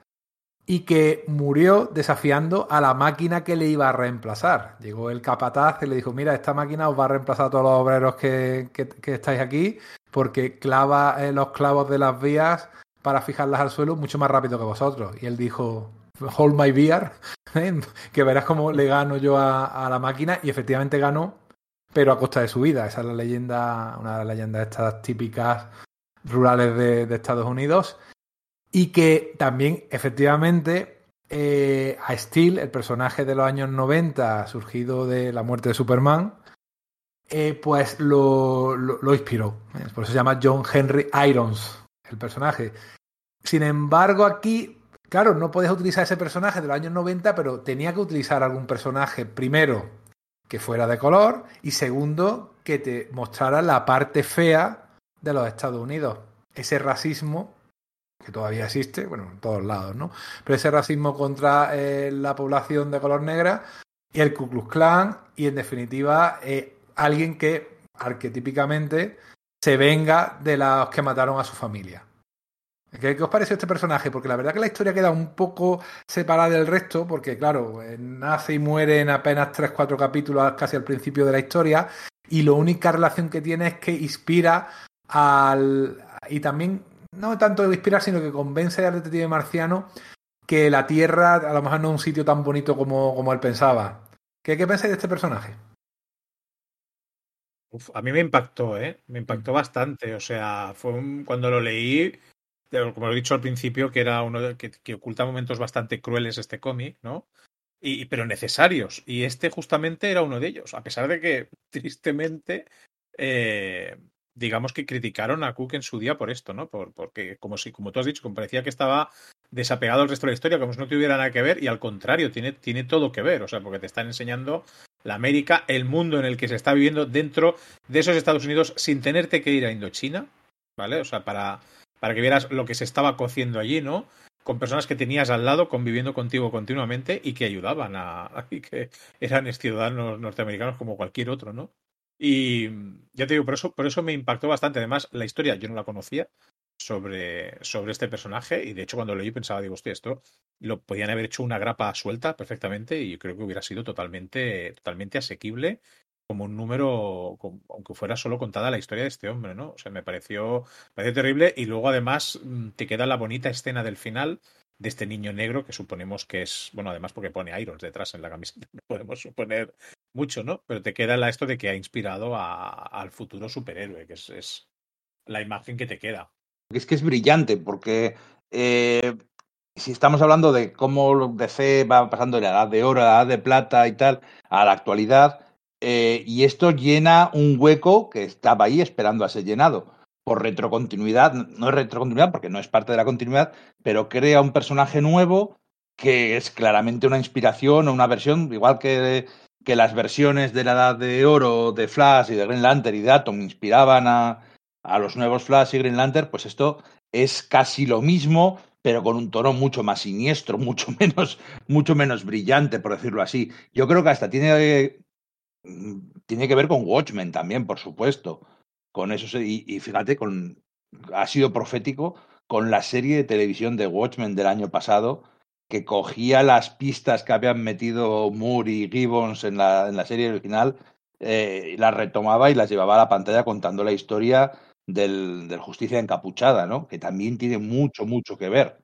S2: y que murió desafiando a la máquina que le iba a reemplazar. Llegó el capataz y le dijo, mira, esta máquina os va a reemplazar a todos los obreros que, que, estáis aquí porque clava eh, los clavos de las vías para fijarlas al suelo mucho más rápido que vosotros. Y él dijo, hold my beer, que verás cómo le gano yo a, a la máquina y efectivamente ganó pero a costa de su vida. Esa es la leyenda, una de las leyendas estas típicas rurales de, Estados Unidos. Y que también, efectivamente, eh, a Steel, el personaje de los años 90, surgido de la muerte de Superman, eh, pues lo, inspiró. Por eso se llama John Henry Irons, el personaje. Sin embargo, aquí, claro, no podías utilizar ese personaje de los años 90, pero tenía que utilizar algún personaje primero que fuera de color y segundo, que te mostrara la parte fea de los Estados Unidos. Ese racismo que todavía existe, bueno, en todos lados, ¿no? Pero ese racismo contra eh, la población de color negra y el Ku Klux Klan y en definitiva eh, alguien que arquetípicamente se venga de los que mataron a su familia. ¿Qué, os parece este personaje? Porque la verdad que la historia queda un poco separada del resto, porque claro, eh, nace y muere en apenas 3-4 capítulos casi al principio de la historia, y la única relación que tiene es que inspira al... y también, no tanto de inspirar, sino que convence al detective marciano que la Tierra a lo mejor no es un sitio tan bonito como, como él pensaba. ¿Qué, qué pensáis de este personaje?
S3: a mí me impactó, ¿eh? Me impactó bastante. O sea, fue cuando lo leí, como lo he dicho al principio, que era uno de, que, oculta momentos bastante crueles este cómic, ¿no? Y, pero necesarios. Y este justamente era uno de ellos. A pesar de que, tristemente, eh, digamos que criticaron a Cook en su día por esto, ¿no? Por, porque, como si, como tú has dicho, como parecía que estaba desapegado del resto de la historia, como si no tuviera nada que ver, y al contrario, tiene, tiene todo que ver. O sea, porque te están enseñando la América, el mundo en el que se está viviendo dentro de esos Estados Unidos sin tenerte que ir a Indochina, ¿vale? O sea, para, para que vieras lo que se estaba cociendo allí, ¿no? Con personas que tenías al lado conviviendo contigo continuamente y que ayudaban a, y que eran ciudadanos norteamericanos como cualquier otro, ¿no? Y ya te digo, por eso, por eso me impactó bastante. Además, la historia yo no la conocía sobre, sobre este personaje y de hecho cuando lo leí pensaba, digo, hostia, esto lo podían haber hecho una grapa suelta perfectamente y yo creo que hubiera sido totalmente, totalmente asequible como un número, aunque fuera solo contada la historia de este hombre, ¿no? O sea, me pareció, pareció terrible y luego además mm, te queda la bonita escena del final de este niño negro que suponemos que es, bueno, además porque pone Irons detrás en la camiseta, no podemos suponer mucho, ¿no? Pero te queda la, esto de que ha inspirado a, al futuro superhéroe, que es, es, la imagen que te queda.
S1: Es que es brillante porque eh, si estamos hablando de cómo DC va pasando de la edad de oro la edad de plata y tal a la actualidad, eh, y esto llena un hueco que estaba ahí esperando a ser llenado. Por retrocontinuidad, no es retrocontinuidad porque no es parte de la continuidad, pero crea un personaje nuevo que es claramente una inspiración o una versión, igual que, que las versiones de la Edad de Oro de Flash y de Green Lantern y de Atom inspiraban a, a los nuevos Flash y Green Lantern, pues esto es casi lo mismo, pero con un tono mucho más siniestro, mucho menos, mucho menos brillante, por decirlo así. Yo creo que hasta tiene tiene que ver con Watchmen también, por supuesto. Con eso y, y, fíjate, con, ha sido profético con la serie de televisión de Watchmen del año pasado, que cogía las pistas que habían metido Moore y Gibbons en la, en la serie original, eh, las retomaba y las llevaba a la pantalla contando la historia del, Justicia Encapuchada, ¿no? Que también tiene mucho, mucho que ver.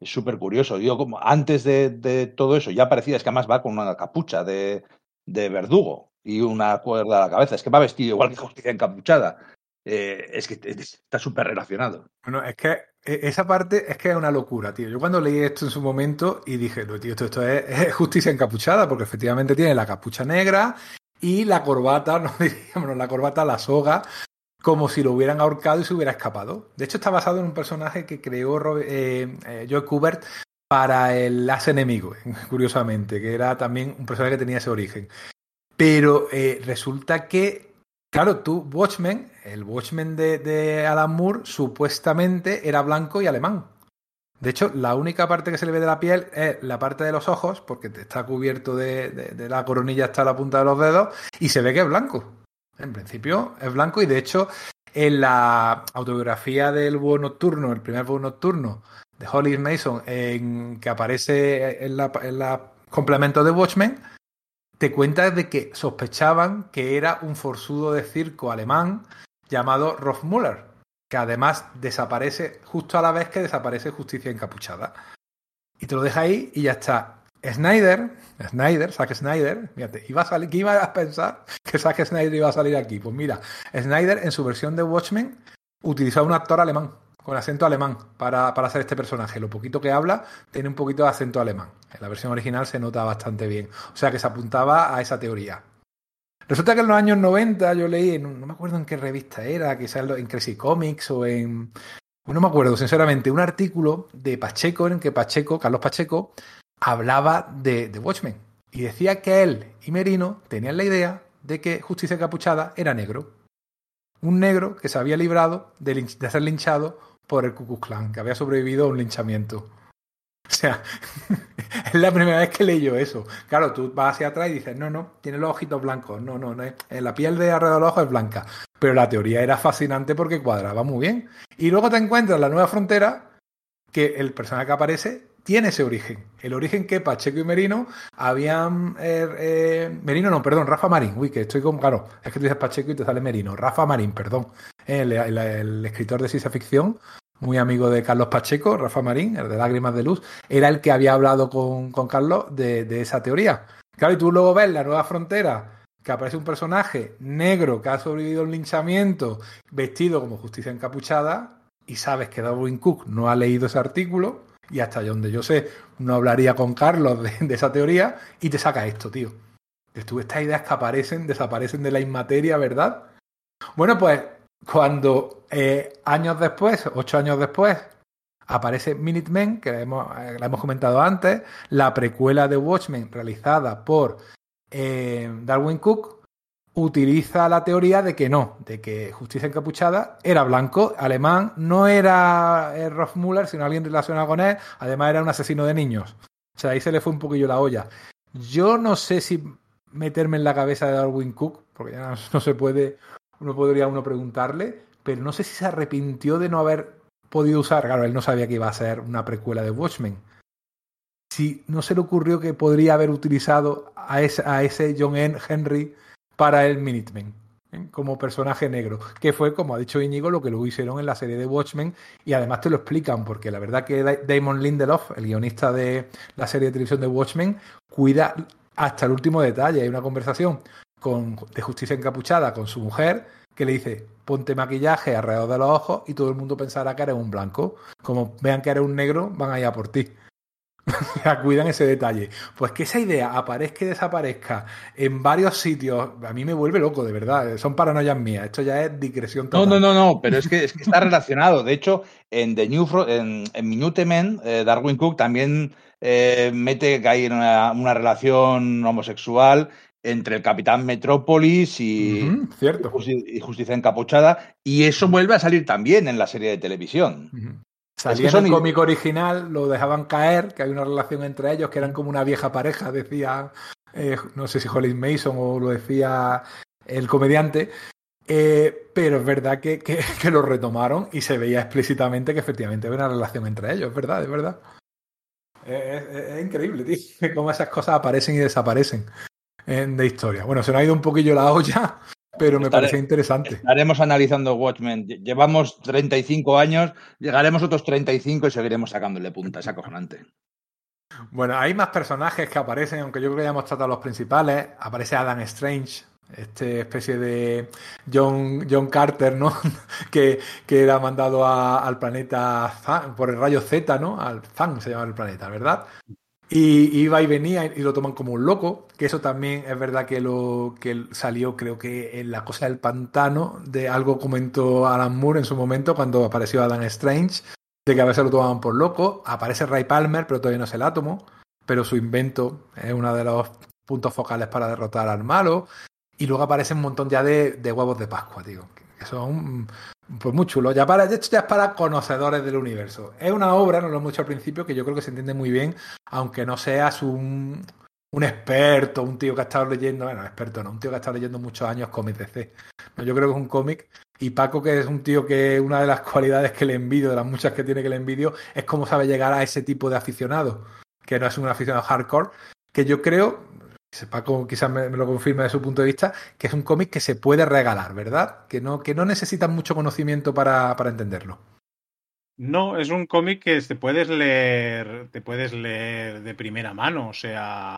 S1: Es súper curioso. Yo, como antes de, de, todo eso, ya parecía, es que además va con una capucha de, de verdugo y una cuerda a la cabeza. Es que va vestido igual que justicia encapuchada. Eh, es que está súper relacionado.
S2: Bueno, es que e, esa parte es que es una locura, tío. Yo cuando leí esto en su momento y dije, tío, esto, esto es, es, justicia encapuchada, porque efectivamente tiene la capucha negra y la corbata, no diríamos, la corbata, la soga, como si lo hubieran ahorcado y se hubiera escapado. De hecho, está basado en un personaje que creó eh, eh, Joe Kubert para el As Enemigo, curiosamente, que era también un personaje que tenía ese origen. Pero eh, resulta que, claro, tú, Watchmen, el Watchmen de, de Alan Moore, supuestamente era blanco y alemán. De hecho, la única parte que se le ve de la piel es la parte de los ojos, porque está cubierto de, la coronilla hasta la punta de los dedos, y se ve que es blanco. En principio es blanco, y de hecho, en la autobiografía del búho nocturno, el primer búho nocturno de Hollis Mason, en, que aparece en en la complemento de Watchmen, te cuentas de que sospechaban que era un forzudo de circo alemán llamado Rolf Müller, que además desaparece justo a la vez que desaparece Justicia Encapuchada. Y te lo deja ahí y ya está. Snyder, Snyder, Zack Snyder, fíjate, iba a salir, ¿qué iba a pensar que Zack Snyder iba a salir aquí? Pues mira, Snyder en su versión de Watchmen utilizó a un actor alemán con acento alemán para, para, hacer este personaje. Lo poquito que habla tiene un poquito de acento alemán. En la versión original se nota bastante bien. O sea que se apuntaba a esa teoría. Resulta que en los años 90 yo leí, en, no me acuerdo en qué revista era, quizás en Crazy Comics o en... No me acuerdo, sinceramente, un artículo de Pacheco en que Pacheco, Carlos Pacheco, hablaba de, de Watchmen. Y decía que él y Merino tenían la idea de que Justicia Capuchada era negro. Un negro que se había librado de, de ser linchado por el Ku Klux Klan, que había sobrevivido a un linchamiento. O sea, es la primera vez que leí yo eso. Claro, tú vas hacia atrás y dices, no, no, tiene los ojitos blancos. No, no, no. En la piel de alrededor de los ojos es blanca. Pero la teoría era fascinante porque cuadraba muy bien. Y luego te encuentras la nueva frontera, que el personaje que aparece tiene ese origen. El origen que Pacheco y Merino habían. Eh, eh, Merino, no, perdón, Rafa Marín. Uy, que estoy con. Claro, es que tú dices Pacheco y te sale Merino. Rafa Marín, perdón. El, el escritor de ciencia ficción muy amigo de Carlos Pacheco, Rafa Marín, el de Lágrimas de Luz, era el que había hablado con, con Carlos de, de, esa teoría. Claro, y tú luego ves la nueva frontera, que aparece un personaje negro que ha sobrevivido a un linchamiento, vestido como justicia encapuchada, y sabes que Darwin Cook no ha leído ese artículo, y hasta donde yo sé, no hablaría con Carlos de, esa teoría, y te saca esto, tío. Tú, estas ideas que aparecen, desaparecen de la inmateria, ¿verdad? Bueno, pues cuando eh, años después, ocho años después, aparece Minutemen, que eh, la hemos comentado antes, la precuela de Watchmen realizada por eh, Darwin Cook, utiliza la teoría de que no, de que Justicia Encapuchada era blanco, alemán, no era eh, Rolf Müller, sino alguien relacionado con él, además era un asesino de niños. O sea, ahí se le fue un poquillo la olla. Yo no sé si meterme en la cabeza de Darwin Cook, porque ya no, se puede uno podría uno preguntarle, pero no sé si se arrepintió de no haber podido usar, claro, él no sabía que iba a ser una precuela de Watchmen. Si no se le ocurrió que podría haber utilizado a ese, a ese John Henry para el Minutemen ¿eh? como personaje negro, que fue, como ha dicho Íñigo, lo que luego hicieron en la serie de Watchmen, y además te lo explican, porque la verdad que Damon Lindelof, el guionista de la serie de televisión de Watchmen, cuida hasta el último detalle. Hay una conversación con, de justicia encapuchada con su mujer que le dice ponte maquillaje alrededor de los ojos y todo el mundo pensará que eres un blanco. Como vean que eres un negro, van a ir a por ti. cuidan ese detalle. Pues que esa idea aparezca y desaparezca en varios sitios, a mí me vuelve loco, de verdad. Son paranoias mías. Esto ya es digresión
S1: total. No, no, no, no, pero es que, es que está relacionado. De hecho, en The New en, en Minutemen, eh, Darwin Cook también eh, mete que hay una, una relación homosexual entre el Capitán Metrópolis y,
S2: cierto.
S1: y, Justicia Encapuchada, y eso vuelve a salir también en la serie de televisión.
S2: Salía en el cómic original, lo dejaban caer, que hay una relación entre ellos, que eran como una vieja pareja, decía, eh, no sé si Hollis Mason o lo decía el comediante, eh, pero es verdad que, que, que, lo retomaron y se veía explícitamente que efectivamente había una relación entre ellos, es verdad, es verdad. Es, es, es increíble, tío, cómo esas cosas aparecen y desaparecen de historia. Bueno, se nos ha ido un poquillo la olla, pero me parece interesante.
S1: Estaremos analizando Watchmen. Llevamos 35 años, llegaremos otros 35 y seguiremos sacándole punta. Es acojonante.
S2: Bueno, hay más personajes que aparecen, aunque yo creo que ya hemos tratado los principales. Aparece Adam Strange, este especie de John, John Carter, ¿no? que, que era mandado a, al planeta Zan, por el rayo Z, ¿no? Al Zan se llama el planeta, ¿verdad? Y iba y venía y lo toman como un loco, que eso también es verdad que lo que salió creo que en la cosa del pantano, de algo comentó Alan Moore en su momento cuando apareció Adam Strange, de que a veces lo tomaban por loco, aparece Ray Palmer, pero todavía no es el átomo, pero su invento es uno de los puntos focales para derrotar al malo, y luego aparece un montón ya de, huevos de Pascua, tío, que son pues muy chulo. Ya para, esto ya es para conocedores del universo. Es una obra, no lo hemos dicho al principio, que yo creo que se entiende muy bien, aunque no seas un, un experto, un tío que ha estado leyendo, bueno, experto no, un tío que ha estado leyendo muchos años cómics DC. Yo creo que es un cómic. Y Paco, que es un tío que una de las cualidades que le envidio, de las muchas que tiene que le envidio, es cómo sabe llegar a ese tipo de aficionado, que no es un aficionado hardcore, que yo creo, Paco quizás me, me, lo confirme de su punto de vista, que es un cómic que se puede regalar, ¿verdad? Que no, que no necesita mucho conocimiento para, para entenderlo.
S3: No, es un cómic que te puedes leer, te puedes leer de primera mano, o sea,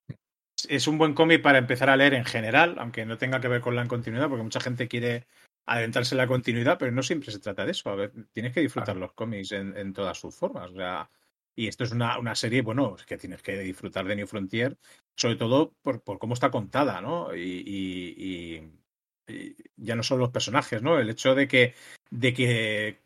S3: es un buen cómic para empezar a leer en general, aunque no tenga que ver con la continuidad, porque mucha gente quiere adentrarse en la continuidad, pero no siempre se trata de eso. A ver, tienes que disfrutar claro. los cómics en, en, todas sus formas. O sea, y esto es una, una serie, bueno, que tienes que disfrutar de New Frontier, sobre todo por, por cómo está contada, ¿no? Y, y, y, ya no son los personajes, ¿no? El hecho de que, de que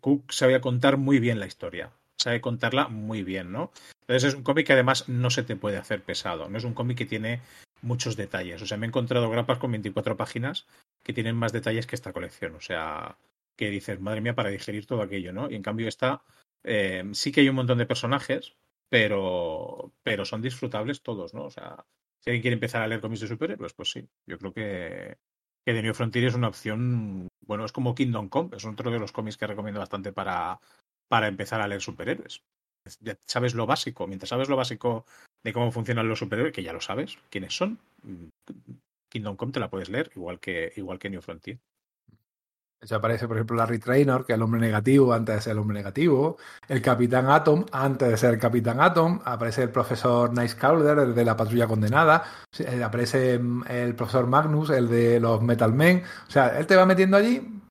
S3: Cook sabía contar muy bien la historia, sabe contarla muy bien, ¿no? Entonces es un cómic que además no se te puede hacer pesado, no es un cómic que tiene muchos detalles, o sea, me he encontrado grapas con 24 páginas que tienen más detalles que esta colección, o sea, que dices, madre mía, para digerir todo aquello, ¿no? Y en cambio esta eh, sí que hay un montón de personajes, pero, pero son disfrutables todos, ¿no? O sea, si alguien quiere empezar a leer cómics de superhéroes, pues sí, yo creo que, que The New Frontier es una opción, bueno, es como Kingdom Come, es otro de los cómics que recomiendo bastante para, para empezar a leer superhéroes. Ya sabes lo básico, mientras sabes lo básico de cómo funcionan los superhéroes, que ya lo sabes, quiénes son, Kingdom Come te la puedes leer, igual que, igual que New Frontier.
S2: Eso aparece, por ejemplo, Larry Trainor, que es el hombre negativo antes de ser el hombre negativo. El Capitán Atom antes de ser el Capitán Atom. Aparece el profesor Nice Calder, el de la patrulla condenada. Eh, aparece mm, el profesor Magnus, el de los Metal Men. O sea, él te va metiendo allí.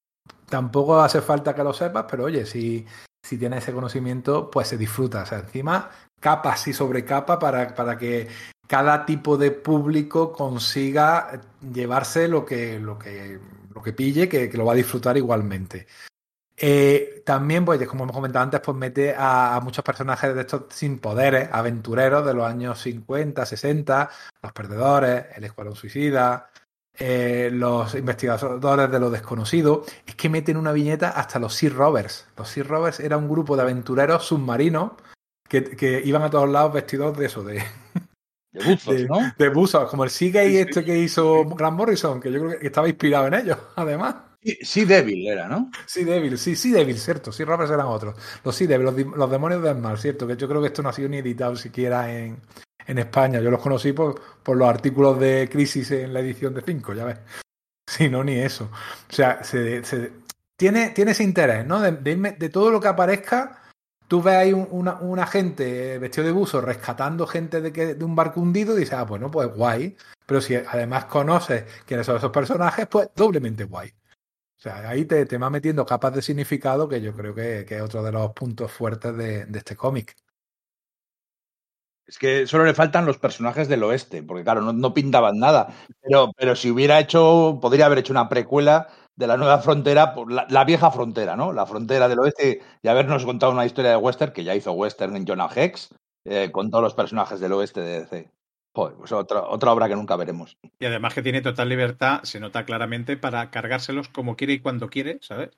S2: Tampoco hace falta que lo sepas, pero oye, si, si tienes ese conocimiento, pues se disfruta. O sea, encima, capas y sobre capa para, para que cada tipo de público consiga llevarse lo que, lo que lo que pille, que, que lo va a disfrutar igualmente. Eh, también, pues, como hemos comentado antes, pues mete a, muchos personajes de estos sin poderes, aventureros de los años 50, 60, los perdedores, el escuadrón suicida, eh, los investigadores de lo desconocido. Es que meten una viñeta hasta los Sea Rovers. Los Sea Rovers era un grupo de aventureros submarinos que, que iban a todos lados vestidos de eso, de,
S1: de buzos,
S2: de,
S1: ¿no?
S2: De buzos, como el Seagate sí, este sí. que hizo Grant Morrison, que yo creo que estaba inspirado en ellos, además.
S1: Sí, sí Devil era, ¿no?
S2: Sí Devil, sí, sí Devil, cierto. Sí Robbers eran otros. Los Sí Devil, los, los, demonios del mal, cierto. Que yo creo que esto no ha sido ni editado siquiera en, en España. Yo los conocí por, por los artículos de Crisis en la edición de 5, ya ves. Si no, ni eso. O sea, se, se, tiene, tiene ese interés, ¿no? De, de, de todo lo que aparezca tú ves ahí un, una, una, gente vestido de buzo rescatando gente de, que, de un barco hundido y dices, ah, bueno, pues guay. Pero si además conoces quiénes son esos personajes, pues doblemente guay. O sea, ahí te, te va metiendo capas de significado que yo creo que, que es otro de los puntos fuertes de, de este cómic.
S1: Es que solo le faltan los personajes del oeste, porque claro, no, no pintaban nada. Pero, pero si hubiera hecho, podría haber hecho una precuela de la nueva frontera, la, la, vieja frontera, ¿no? La frontera del oeste y habernos contado una historia de western que ya hizo western en Jonah Hex eh, con todos los personajes del oeste de DC. Joder, pues otra, otra obra que nunca veremos.
S3: Y además que tiene total libertad, se nota claramente para cargárselos como quiere y cuando quiere, ¿sabes?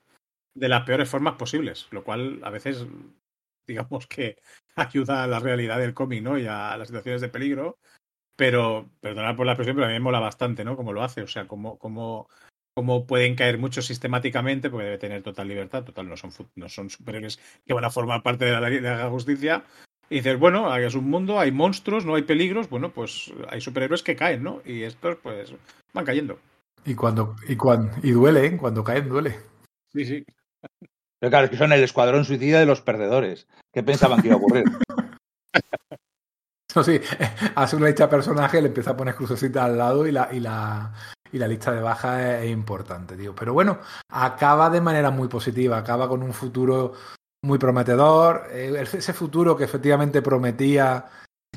S3: De las peores formas posibles, lo cual a veces, digamos que ayuda a la realidad del cómic, ¿no? Y a las situaciones de peligro. Pero, perdonad por la expresión, pero a mí me mola bastante, ¿no? Como lo hace, o sea, como, como cómo pueden caer muchos sistemáticamente, porque debe tener total libertad, total, no son, no son superhéroes que van a formar parte de la, de la justicia. Y dices, bueno, es un mundo, hay monstruos, no hay peligros, bueno, pues hay superhéroes que caen, ¿no? Y estos, pues, van cayendo.
S2: Y cuando, y cuando, y duele, ¿eh? Cuando caen, duele.
S3: Sí, sí.
S1: Pero claro, es que son el escuadrón suicida de los perdedores. ¿Qué pensaban que iba a ocurrir?
S2: No, sí, hace una lista de personajes, le empieza a poner crucecitas al lado y la, y la, y la lista de bajas es, importante, tío. Pero bueno, acaba de manera muy positiva, acaba con un futuro muy prometedor, eh, ese futuro que efectivamente prometía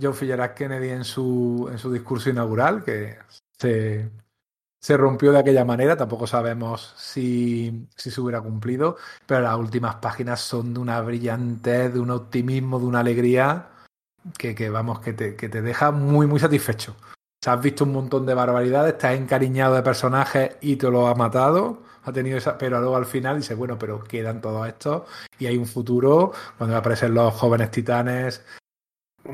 S2: John Fitzgerald Kennedy en su, en su discurso inaugural, que se, se rompió de aquella manera, tampoco sabemos si, si se hubiera cumplido, pero las últimas páginas son de una brillantez, de un optimismo, de una alegría que, que vamos, que te, que te deja muy, muy satisfecho. O sea, has visto un montón de barbaridades, te has encariñado de personajes y te lo ha matado. Ha tenido esa, pero luego al final dice, bueno, pero quedan todos estos y hay un futuro cuando aparecen los jóvenes titanes.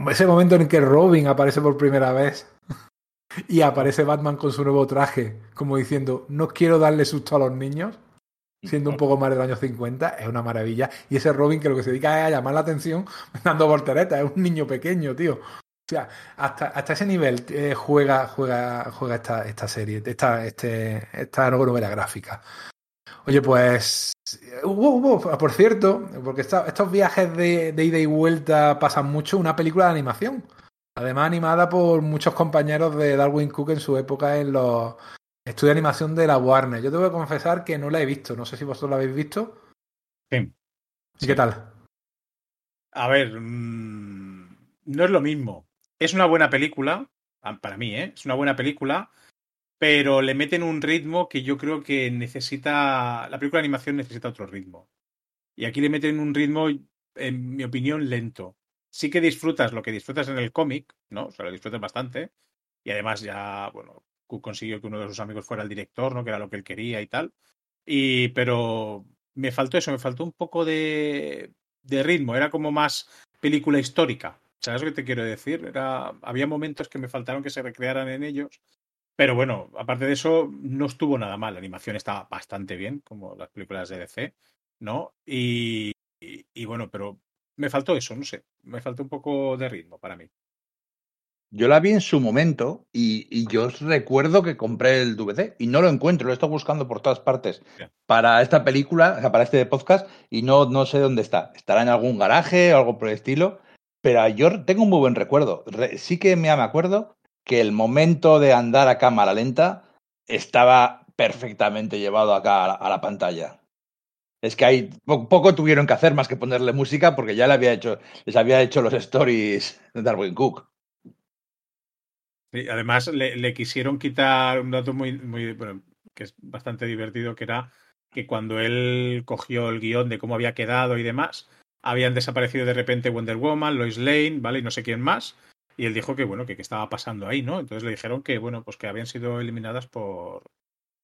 S2: Ese momento en que Robin aparece por primera vez y aparece Batman con su nuevo traje, como diciendo, no quiero darle susto a los niños, siendo un poco más de los años 50, es una maravilla. Y ese Robin que lo que se dedica es a llamar la atención dando volteretas, es un niño pequeño, tío. O sea, hasta, hasta ese nivel eh, juega, juega, juega esta, esta serie, esta, este, esta novela gráfica. Oye, pues hubo, hubo, por cierto, porque esta, estos viajes de, de, ida y vuelta pasan mucho, una película de animación. Además, animada por muchos compañeros de Darwin Cook en su época en los estudios de animación de la Warner. Yo tengo que confesar que no la he visto. No sé si vosotros la habéis visto.
S3: Sí.
S2: ¿Y sí. qué tal?
S3: A ver, mmm, no es lo mismo es una buena película, para mí, ¿eh? es una buena película, pero le meten un ritmo que yo creo que necesita, la película de animación necesita otro ritmo. Y aquí le meten un ritmo, en mi opinión, lento. Sí que disfrutas lo que disfrutas en el cómic, ¿no? O sea, lo disfrutas bastante. Y además ya, bueno, consiguió que uno de sus amigos fuera el director, ¿no? Que era lo que él quería y tal. Y, pero, me faltó eso, me faltó un poco de, de ritmo, era como más película histórica. ¿Sabes lo que te quiero decir? Era, había momentos que me faltaron que se recrearan en ellos. Pero bueno, aparte de eso, no estuvo nada mal. La animación estaba bastante bien, como las películas de DC, ¿no? Y, y, y bueno, pero me faltó eso, no sé. Me faltó un poco de ritmo para mí.
S1: Yo la vi en su momento y, y, yo recuerdo que compré el DVD y no lo encuentro, lo he estado buscando por todas partes
S3: Yeah.
S1: para esta película, o sea, para este podcast y no, no sé dónde está. Estará en algún garaje o algo por el estilo, pero yo tengo un muy buen recuerdo. Re- sí que me acuerdo que el momento de andar a cámara lenta estaba perfectamente llevado acá a la, pantalla. Es que hay po- poco tuvieron que hacer más que ponerle música porque ya le había hecho, les había hecho los stories de Darwin Cook.
S3: Además, le, le quisieron quitar un dato muy, muy, bueno, que es bastante divertido, que era que cuando él cogió el guion de cómo había quedado y demás, habían desaparecido de repente Wonder Woman, Lois Lane, ¿vale? Y no sé quién más. Y él dijo que, bueno, que qué estaba pasando ahí, ¿no? Entonces le dijeron que, bueno, pues que habían sido eliminadas por,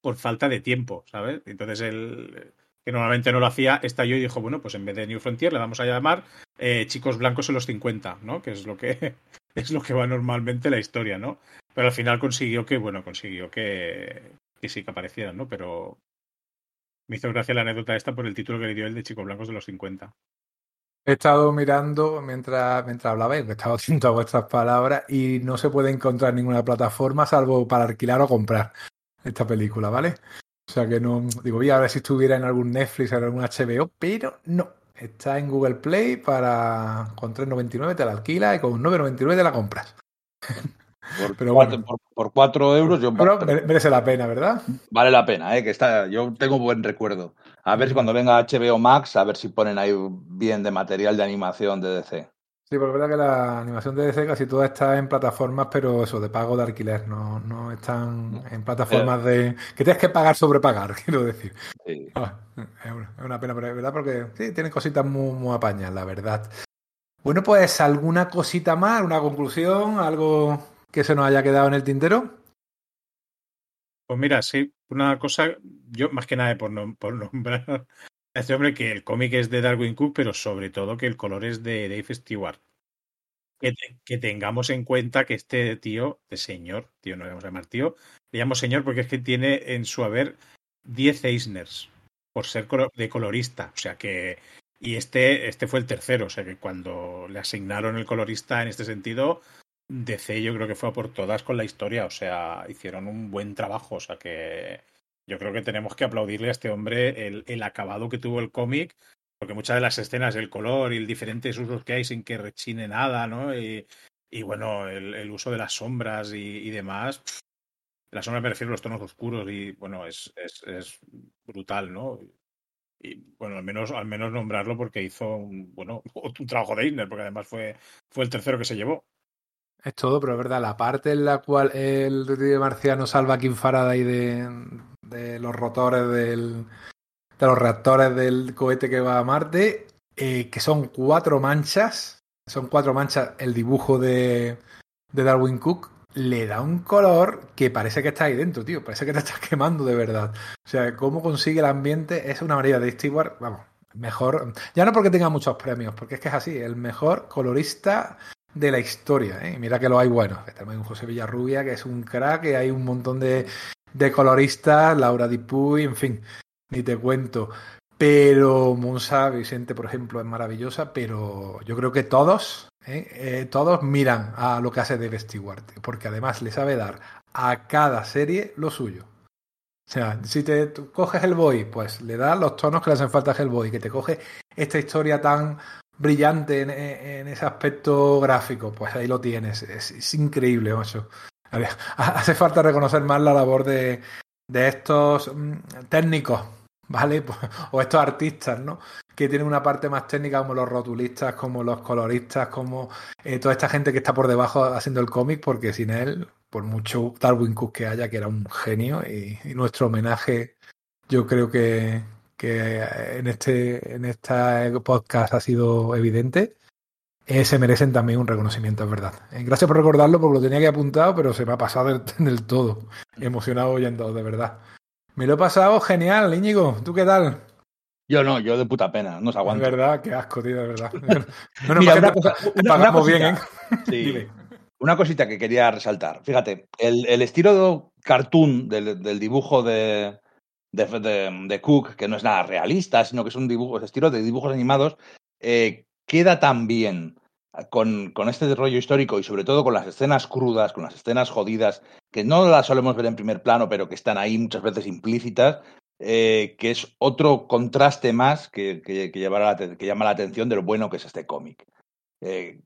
S3: por falta de tiempo, ¿sabes? Entonces él, que normalmente no lo hacía, estalló y dijo, bueno, pues en vez de New Frontier le vamos a llamar eh, Chicos Blancos en los 50, ¿no? Que es lo que es lo que va normalmente la historia, ¿no? Pero al final consiguió que, bueno, consiguió que, que sí que aparecieran, ¿no? Pero me hizo gracia la anécdota esta por el título que le dio el de Chicos Blancos de los 50.
S2: He estado mirando mientras, mientras hablabais, he estado atento a vuestras palabras y no se puede encontrar en ninguna plataforma salvo para alquilar o comprar esta película, ¿vale? O sea que no, digo, voy a ver si estuviera en algún Netflix o en algún HBO, pero no. Está en Google Play para con 3.99 te la alquilas y con 9.99 te la compras.
S1: Por,
S2: Pero
S1: cuatro,
S2: bueno.
S1: por, por cuatro euros yo
S2: Pero mere- merece la pena, ¿verdad?
S1: vale la pena, ¿eh? que está, yo tengo buen recuerdo. A ver si cuando venga HBO Max, a ver si ponen ahí bien de material de animación de DC.
S2: Sí, porque es verdad que la animación de DC casi toda está en plataformas, pero eso, de pago de alquiler, no, no están en plataformas de... que tienes que pagar sobre pagar, quiero decir.
S1: Sí.
S2: Ah, es, una, es una pena, pero es verdad porque sí, tienen cositas muy, muy apañas, la verdad. Bueno, pues alguna cosita más, una conclusión, algo que se nos haya quedado en el tintero.
S3: Pues mira, sí, una cosa, yo más que nada por, nom- por nombrar a este hombre que el cómic es de Darwin Cook, pero sobre todo que el color es de Dave Stewart. Que, que tengamos en cuenta que este tío, de señor, tío, no le vamos a llamar tío, le llamo señor porque es que tiene en su haber 10 Eisners por ser de colorista. O sea que. Y este, este fue el tercero. O sea que cuando le asignaron el colorista en este sentido, DC yo creo que fue a por todas con la historia. O sea, hicieron un buen trabajo. O sea que yo creo que tenemos que aplaudirle a este hombre el, el acabado que tuvo el cómic. Porque muchas de las escenas, el color y el diferentes usos que hay sin que rechine nada, ¿no? Y, bueno, el, el uso de las sombras y, y demás. pff, la sombra me refiero a los tonos oscuros y bueno, es, es, brutal, ¿no? Y bueno, al menos, al menos nombrarlo porque hizo un, bueno, un trabajo de Eisner, porque además fue, fue el tercero que se llevó.
S2: Es todo, pero es verdad, la parte en la cual el detective marciano salva a Kim Faraday de, de los rotores del, de los reactores del cohete que va a Marte, eh, que son cuatro manchas, son cuatro manchas el dibujo de, Darwin Cook, le da un color que parece que está ahí dentro, tío, parece que te estás quemando de verdad. O sea, cómo consigue el ambiente es una maravilla de Stewart, vamos, mejor, ya no porque tenga muchos premios, porque es que es así, el mejor colorista de la historia. ¿eh? Mira que lo hay buenos. Tenemos un José Villarrubia, que es un crack, que hay un montón de, de coloristas, Laura Dipuy, en fin, ni te cuento. Pero Monsa Vicente, por ejemplo, es maravillosa, pero yo creo que todos, ¿eh? Eh, todos miran a lo que hace Dave Stewart, porque además le sabe dar a cada serie lo suyo. O sea, si te coges el boy, pues le das los tonos que le hacen falta a Hellboy, que te coge esta historia tan brillante en, ese aspecto gráfico, pues ahí lo tienes. Es, increíble, macho. Hace falta reconocer más la labor de, de estos mm, técnicos, ¿vale? O estos artistas, ¿no? Que tienen una parte más técnica como los rotulistas, como los coloristas, como eh, toda esta gente que está por debajo haciendo el cómic, porque sin él, por mucho Darwin Cook que haya, que era un genio, y nuestro homenaje, yo creo que, que en este en esta podcast ha sido evidente, eh, se merecen también un reconocimiento, es verdad. Eh, gracias por recordarlo porque lo tenía que apuntado, pero se me ha pasado del, del todo. Emocionado oyendo, de verdad. Me lo he pasado genial, Íñigo. ¿Tú qué tal?
S1: Yo no, yo de puta pena, no se aguanta.
S2: Es verdad, qué asco, tío, de verdad. No, Mira, una, cosa,
S1: pagamos bien, ¿eh? Sí. Una cosita que quería resaltar. Fíjate, el, el estilo cartoon del, del dibujo de, de, de, Cook, que no es nada realista, sino que es un dibujo, estilo de dibujos animados, eh, queda tan bien con, con, este rollo histórico y sobre todo con las escenas crudas, con las escenas jodidas, que no las solemos ver en primer plano, pero que están ahí muchas veces implícitas, eh, que es otro contraste más que, que, que, que, llama la atención de lo bueno que es este cómic. Eh,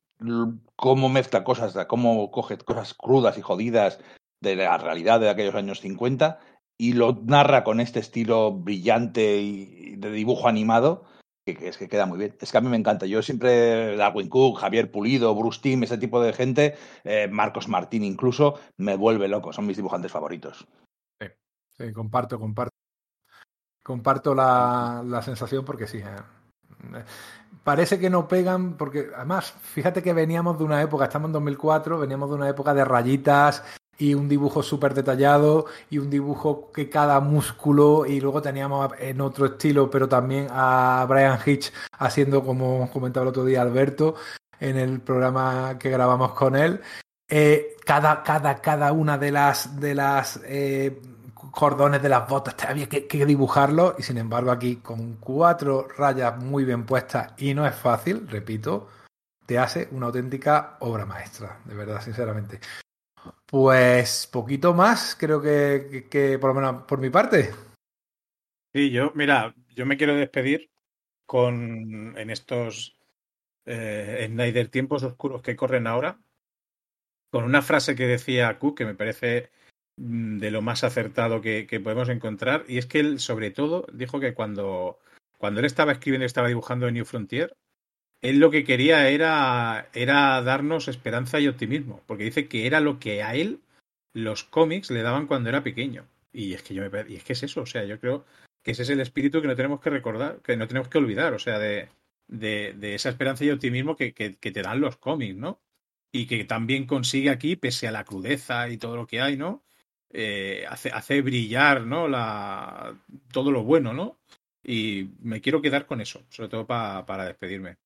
S1: cómo mezcla cosas, cómo coge cosas crudas y jodidas de la realidad de aquellos años 50 y lo narra con este estilo brillante y de dibujo animado, que, es que queda muy bien. Es que a mí me encanta. Yo siempre, Darwin Cook, Javier Pulido, Bruce Timm, ese tipo de gente, eh, Marcos Martín incluso, me vuelve loco. Son mis dibujantes favoritos.
S2: Sí, sí comparto, comparto. Comparto la, la sensación porque sí. Eh, parece que no pegan, porque además, fíjate que veníamos de una época, estamos en 2004, veníamos de una época de rayitas, y un dibujo súper detallado y un dibujo que cada músculo y luego teníamos en otro estilo pero también a Brian Hitch haciendo como comentaba el otro día Alberto en el programa que grabamos con él eh, cada, cada, cada una de las de las eh, cordones de las botas había que, que dibujarlo y sin embargo aquí con cuatro rayas muy bien puestas y no es fácil repito te hace una auténtica obra maestra, de verdad, sinceramente. Pues poquito más, creo que, por lo menos por mi parte.
S3: Sí, yo, mira, yo me quiero despedir con en estos eh, Snyder tiempos oscuros que corren ahora, con una frase que decía Cook que me parece mm, de lo más acertado que, podemos encontrar, y es que él, sobre todo, dijo que cuando, cuando él estaba escribiendo y estaba dibujando New Frontier, él lo que quería era, era darnos esperanza y optimismo, porque dice que era lo que a él los cómics le daban cuando era pequeño. Y es que yo me, y es que es eso, o sea, yo creo que ese es el espíritu que no tenemos que recordar, que no tenemos que olvidar, o sea, de, de, esa esperanza y optimismo que, que, te dan los cómics, ¿no? Y que también consigue aquí, pese a la crudeza y todo lo que hay, ¿no? Eh, hace, hace brillar, ¿no? Todo lo bueno, ¿no? Y me quiero quedar con eso, sobre todo pa, para despedirme.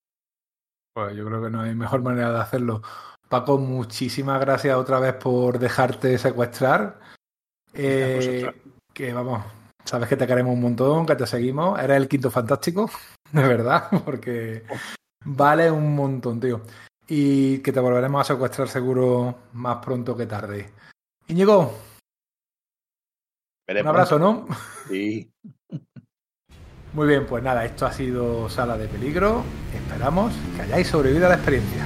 S2: Pues yo creo que no hay mejor manera de hacerlo. Paco, muchísimas gracias otra vez por dejarte secuestrar. Eh, que vamos, sabes que te queremos un montón, que te seguimos. Eres el quinto fantástico, de verdad, porque vale un montón, tío. Y que te volveremos a secuestrar seguro más pronto que tarde. Íñigo, un abrazo, ¿no?
S1: Sí.
S2: Muy bien, pues nada, esto ha sido Sala de Peligro. Esperamos que hayáis sobrevivido a la experiencia.